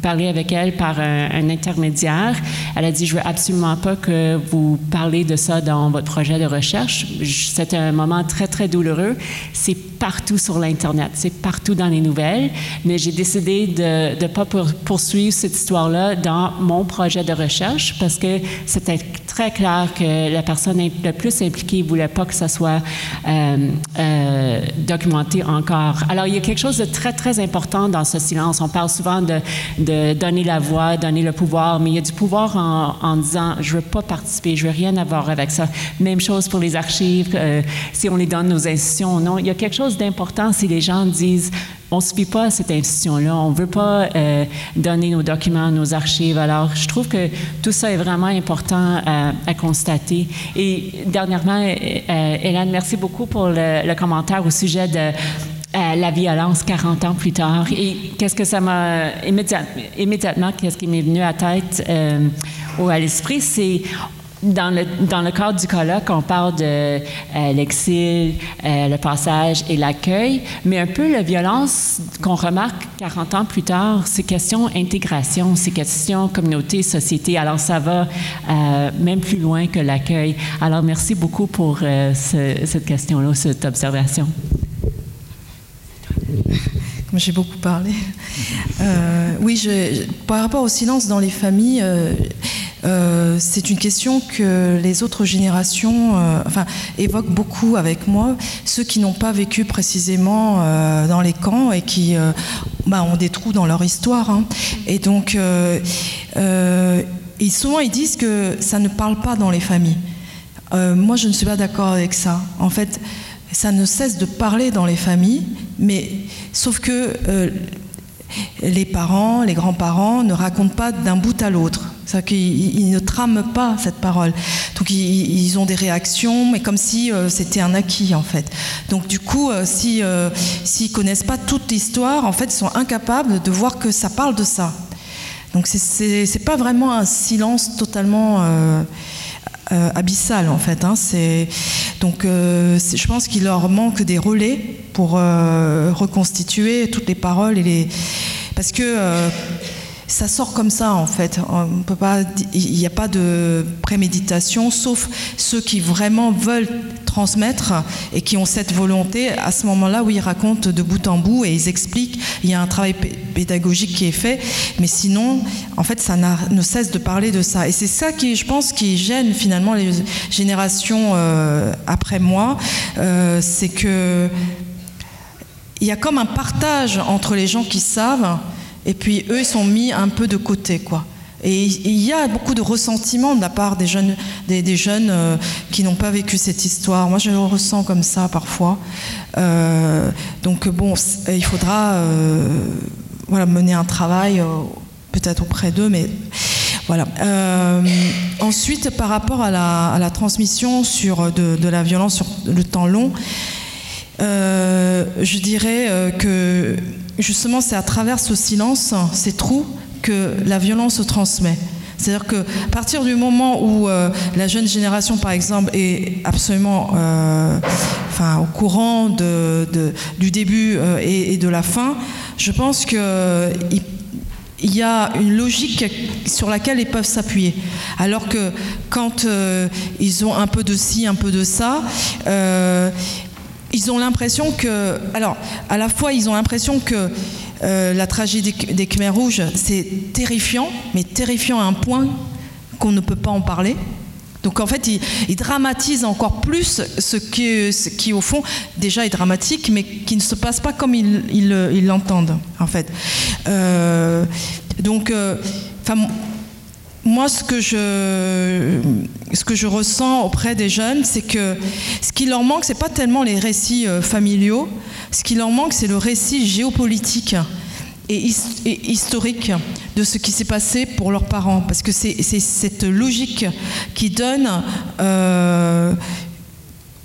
parler avec elle par un, intermédiaire. Elle a dit, je veux absolument pas que vous parlez de ça dans votre projet de recherche. C'est un moment très, très douloureux. C'est partout sur l'Internet, c'est partout dans les nouvelles, mais j'ai décidé de ne pas poursuivre cette histoire-là dans mon projet de recherche parce que c'était très clair que la personne le plus impliquée ne voulait pas que ça soit euh, euh, documenté encore. Alors, il y a quelque chose de très, très important dans ce silence. On parle souvent de, de donner la voix, donner le pouvoir, mais il y a du pouvoir en, disant, je ne veux pas participer, je veux rien avoir avec ça. Même chose pour les archives, euh, si on les donne aux institutions, non. Il y a quelque chose d'important si les gens disent on ne fie pas cette institution-là. On ne veut pas euh, donner nos documents, nos archives. Alors, je trouve que tout ça est vraiment important à, constater. Et dernièrement, euh, Hélène, merci beaucoup pour le, commentaire au sujet de euh, la violence 40 ans plus tard. Et qu'est-ce que ça m'a immédiatement, qu'est-ce qui m'est venu à tête ou à l'esprit, c'est dans le, dans le cadre du colloque, on parle de euh, l'exil, euh, le passage et l'accueil, mais un peu la violence qu'on remarque 40 ans plus tard, c'est question intégration, c'est question communauté, société. Alors ça va euh, même plus loin que l'accueil. Alors merci beaucoup pour cette question-là, cette observation. J'ai beaucoup parlé. oui, je, par rapport au silence dans les familles, euh, c'est une question que les autres générations euh, évoquent beaucoup avec moi, ceux qui n'ont pas vécu précisément euh, dans les camps et qui bah, ont des trous dans leur histoire. Hein. Et donc, souvent, ils disent que ça ne parle pas dans les familles. moi, je ne suis pas d'accord avec ça. En fait, ça ne cesse de parler dans les familles, mais sauf que les parents, les grands-parents ne racontent pas d'un bout à l'autre. C'est-à-dire qu'ils ne trament pas cette parole. Donc ils, ont des réactions, mais comme si euh, c'était un acquis en fait. Donc du coup, euh, euh, s'ils connaissent pas toute l'histoire, en fait, ils sont incapables de voir que ça parle de ça. Donc c'est pas vraiment un silence totalement abyssal en fait. Hein. donc je pense qu'il leur manque des relais pour reconstituer toutes les paroles et les parce que ça sort comme ça en fait. On peut pas, il n'y a pas de préméditation, sauf ceux qui vraiment veulent transmettre et qui ont cette volonté. À ce moment-là, où ils racontent de bout en bout et ils expliquent. Il y a un travail pédagogique qui est fait, mais sinon, en fait, ça ne cesse de parler de ça. Et c'est ça qui, je pense, qui gêne finalement les générations euh, après moi, euh, c'est que il y a comme un partage entre les gens qui savent et puis eux, ils sont mis un peu de côté, quoi. Et il y a beaucoup de ressentiment de la part des jeunes, des, jeunes euh, qui n'ont pas vécu cette histoire. Moi, je le ressens comme ça parfois. Euh, donc bon, il faudra euh, voilà, mener un travail peut-être auprès d'eux, mais voilà. ensuite, par rapport à la, transmission sur de, la violence sur le temps long, je dirais que justement, c'est à travers ce silence, ces trous, que la violence se transmet. C'est-à-dire qu'à partir du moment où euh, la jeune génération, par exemple, est absolument euh, enfin, au courant du début euh, et, de la fin, je pense qu'il il y a une logique sur laquelle ils peuvent s'appuyer. Alors que quand ils ont un peu de ci, un peu de ça, ils ont l'impression que, alors, à la fois, ils ont l'impression que euh, la tragédie des, Khmer rouges, c'est terrifiant, mais terrifiant à un point qu'on ne peut pas en parler. Donc en fait, ils, dramatisent encore plus ce qui, qui, au fond, déjà est dramatique, mais qui ne se passe pas comme ils l'entendent, en fait. Euh, donc, euh, moi, ce que, je, ce que je ressens auprès des jeunes, c'est que ce qui leur manque, c'est pas tellement les récits euh, familiaux. Ce qui leur manque, c'est le récit géopolitique et, historique de ce qui s'est passé pour leurs parents. Parce que c'est cette logique qui donne euh,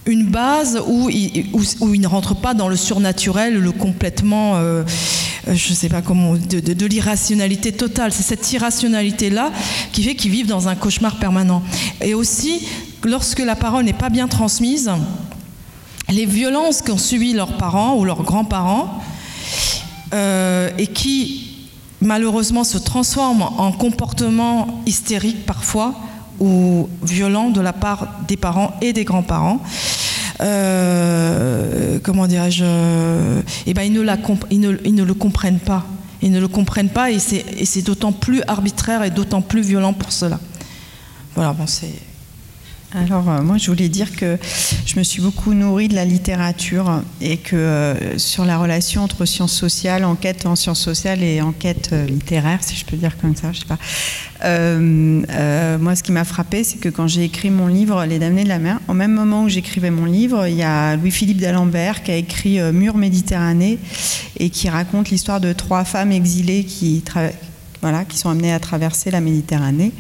une base où où, ne rentrent pas dans le surnaturel, le complètement. Euh, euh, je ne sais pas comment, de, l'irrationalité totale. C'est cette irrationalité-là qui fait qu'ils vivent dans un cauchemar permanent. Et aussi, lorsque la parole n'est pas bien transmise, les violences qu'ont subies leurs parents ou leurs grands-parents, euh, et qui malheureusement se transforment en comportements hystériques parfois, ou violents de la part des parents et des grands-parents, euh, comment dirais-je, eh ben, ils, ne la ils, ne, ils ne le comprennent pas. Ils ne le comprennent pas et c'est d'autant plus arbitraire et d'autant plus violent pour cela. Voilà, bon, c'est. Alors euh, moi je voulais dire que je me suis beaucoup nourrie de la littérature et que euh, sur la relation entre sciences sociales, enquête en sciences sociales et enquête euh, littéraire, si je peux dire comme ça, je sais pas. moi ce qui m'a frappé, c'est que quand j'ai écrit mon livre Les Damnés de la mer, au même moment où j'écrivais mon livre, il y a Louis-Philippe d'Alembert qui a écrit Mur Méditerranée et qui raconte l'histoire de trois femmes exilées qui, voilà, qui sont amenés à traverser la Méditerranée.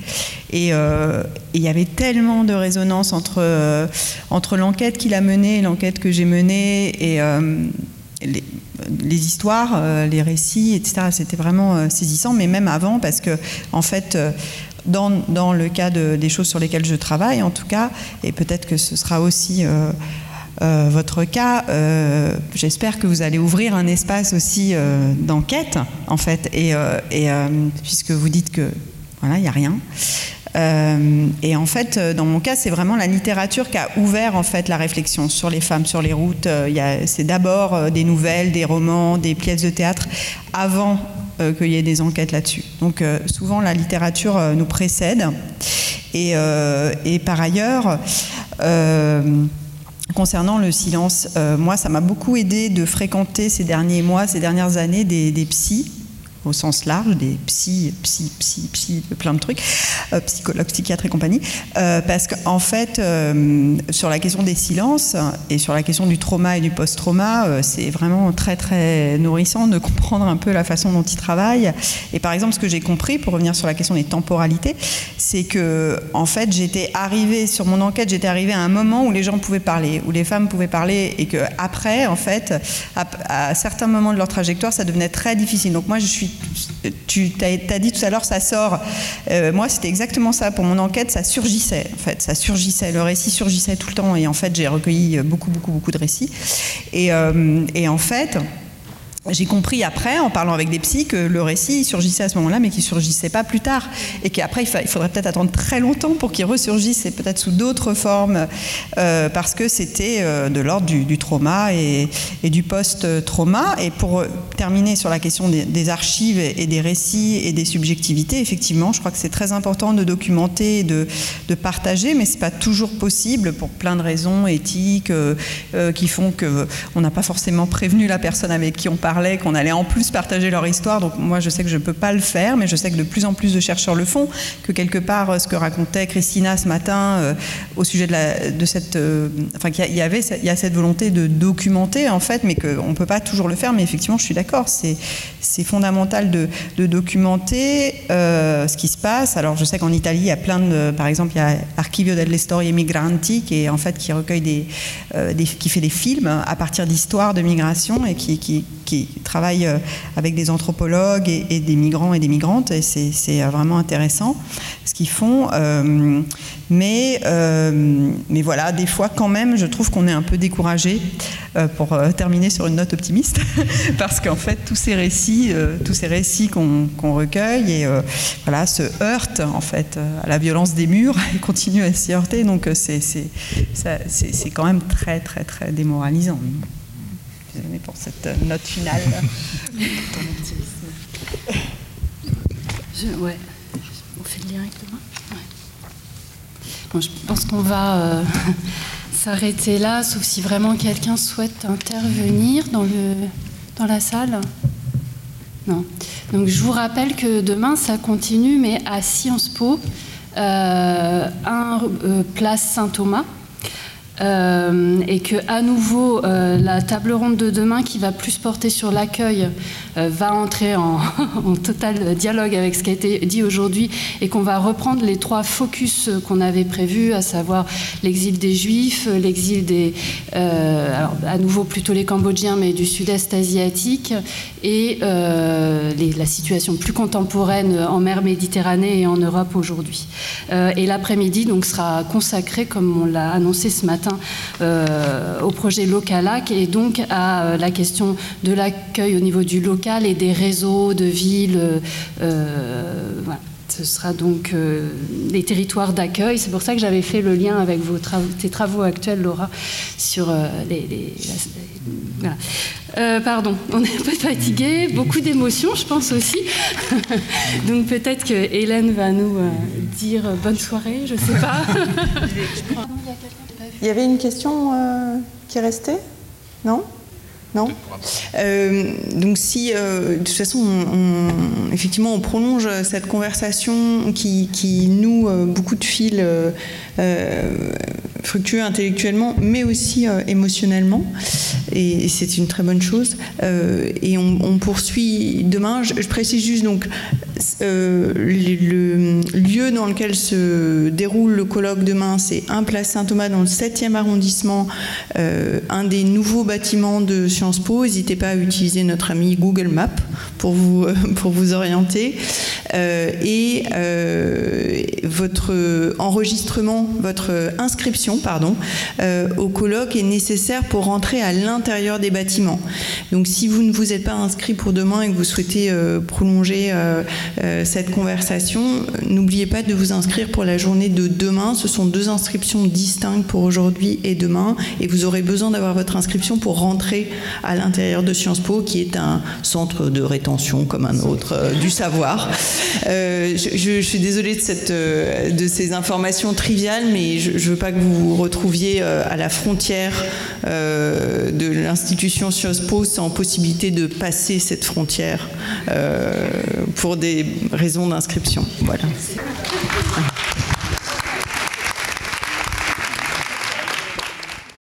Et euh, il y avait tellement de résonance entre, euh, entre l'enquête qu'il a menée l'enquête que j'ai menée, et euh, les, histoires, les récits, etc. C'était vraiment saisissant, mais même avant, parce que, en fait, dans, dans le cas des choses sur lesquelles je travaille, en tout cas, et peut-être que ce sera aussi euh, votre cas, euh, j'espère que vous allez ouvrir un espace aussi euh, d'enquête, en fait, et, puisque vous dites que voilà, il n'y a rien. et en fait, dans mon cas, c'est vraiment la littérature qui a ouvert en fait la réflexion sur les femmes sur les routes. c'est d'abord des nouvelles, des romans, des pièces de théâtre, avant qu'il y ait des enquêtes là-dessus. Donc souvent, la littérature nous précède. Et, et par ailleurs, Concernant le silence, euh, moi, ça m'a beaucoup aidé de fréquenter ces derniers mois, ces dernières années des, des psys au sens large, des psy, psy, psy, psy, plein de trucs, euh, psychologues, psychiatres et compagnie, euh, parce qu'en fait, euh, sur la question des silences et sur la question du trauma et du post-trauma, c'est vraiment très très nourrissant de comprendre un peu la façon dont ils travaillent. Et par exemple, ce que j'ai compris, pour revenir sur la question des temporalités, c'est que en fait, j'étais arrivée sur mon enquête, j'étais arrivée à un moment où les gens pouvaient parler, où les femmes pouvaient parler, et que après, en fait, à, à certains moments de leur trajectoire, ça devenait très difficile. Donc moi, je suis tu as, dit tout à l'heure, ça sort. Euh, moi, c'était exactement ça. Pour mon enquête, ça surgissait. En fait, ça surgissait. Le récit surgissait tout le temps. Et en fait, j'ai recueilli beaucoup, beaucoup, beaucoup de récits. Et, euh, et en fait, j'ai compris après, en parlant avec des psys, que le récit surgissait à ce moment-là, mais qu'il surgissait pas plus tard. Et qu'après, il, faudrait peut-être attendre très longtemps pour qu'il ressurgisse, et peut-être sous d'autres formes, euh, parce que c'était euh, de l'ordre du, trauma et, du post-trauma. Et pour terminer sur la question des, archives et des récits et des subjectivités, effectivement, je crois que c'est très important de documenter et de, partager, mais c'est pas toujours possible pour plein de raisons éthiques euh, qui font qu'on n'a pas forcément prévenu la personne avec qui on parle qu'on allait en plus partager leur histoire. Donc moi, je sais que je ne peux pas le faire, mais je sais que de plus en plus de chercheurs le font, que quelque part, euh, ce que racontait Christina ce matin euh, au sujet de, la, de cette... Euh, enfin, qu'il y, avait, il y a cette volonté de documenter, en fait, mais qu'on ne peut pas toujours le faire. Mais effectivement, je suis d'accord, c'est, c'est fondamental de, documenter ce qui se passe. Alors, je sais qu'en Italie, il y a plein de... Par exemple, il y a Archivio delle Storie Migranti, qui, est, en fait, qui recueille des, des, qui fait des films à partir d'histoires de migration et qui, qui, qui travaille euh, avec des anthropologues et, des migrants et des migrantes, et c'est euh, vraiment intéressant ce qu'ils font. Euh, mais, mais voilà, des fois quand même, je trouve qu'on est un peu découragé, pour terminer sur une note optimiste, parce qu'en fait, tous ces récits, tous récits qu'on recueille, et voilà, se heurtent en fait à la violence des murs et continuent à s'y heurter. Donc c'est quand même très très très démoralisant pour cette note finale. Je, ouais, on fait directement. Bon, je pense qu'on va euh, s'arrêter là, sauf si vraiment quelqu'un souhaite intervenir dans, le, dans la salle. Non. Donc je vous rappelle que demain ça continue, mais à Sciences Po, euh, un euh, place Saint-Thomas. Euh, et que à nouveau euh, la table ronde de demain qui va plus porter sur l'accueil euh, va entrer en, total dialogue avec ce qui a été dit aujourd'hui et qu'on va reprendre les trois focus qu'on avait prévus, à savoir l'exil des Juifs, l'exil des, à nouveau plutôt les Cambodgiens mais du Sud-Est asiatique et la situation plus contemporaine en mer Méditerranée et en Europe aujourd'hui. et l'après-midi donc sera consacré comme on l'a annoncé ce matin euh, au projet Localac et donc à euh, la question de l'accueil au niveau du local et des réseaux de villes. Euh, Ce sera donc les territoires d'accueil. C'est pour ça que j'avais fait le lien avec vos travaux, tes travaux actuels, Laura, sur les, voilà. pardon, on est un peu fatigué, beaucoup d'émotions, je pense aussi. Donc peut-être que Hélène va nous dire bonne soirée, je ne sais pas. Il y avait une question qui restait? Non? Non euh, Donc si, euh, de toute façon, on, effectivement, on prolonge cette conversation qui, qui noue euh, beaucoup de fils fructueux intellectuellement, mais aussi émotionnellement, et, c'est une très bonne chose. et on, poursuit demain. Je, précise juste donc le, le, lieu dans lequel se déroule le colloque demain, c'est un place Saint-Thomas dans le 7e arrondissement, un des nouveaux bâtiments de Sciences N'hésitez pas à utiliser notre ami Google Maps pour vous, pour vous orienter. Euh, et euh, votre enregistrement, votre inscription, pardon, euh, au colloque est nécessaire pour rentrer à l'intérieur des bâtiments. Donc si vous ne vous êtes pas inscrit pour demain et que vous souhaitez prolonger cette conversation, n'oubliez pas de vous inscrire pour la journée de demain. Ce sont deux inscriptions distinctes pour aujourd'hui et demain, et vous aurez besoin d'avoir votre inscription pour rentrer à l'intérieur de Sciences Po, qui est un centre de rétention comme un autre euh, du savoir. Euh, je, suis désolée de, cette, euh, de ces informations triviales, mais je ne veux pas que vous vous retrouviez à la frontière de l'institution Sciences Po sans possibilité de passer cette frontière pour des raisons d'inscription. Voilà.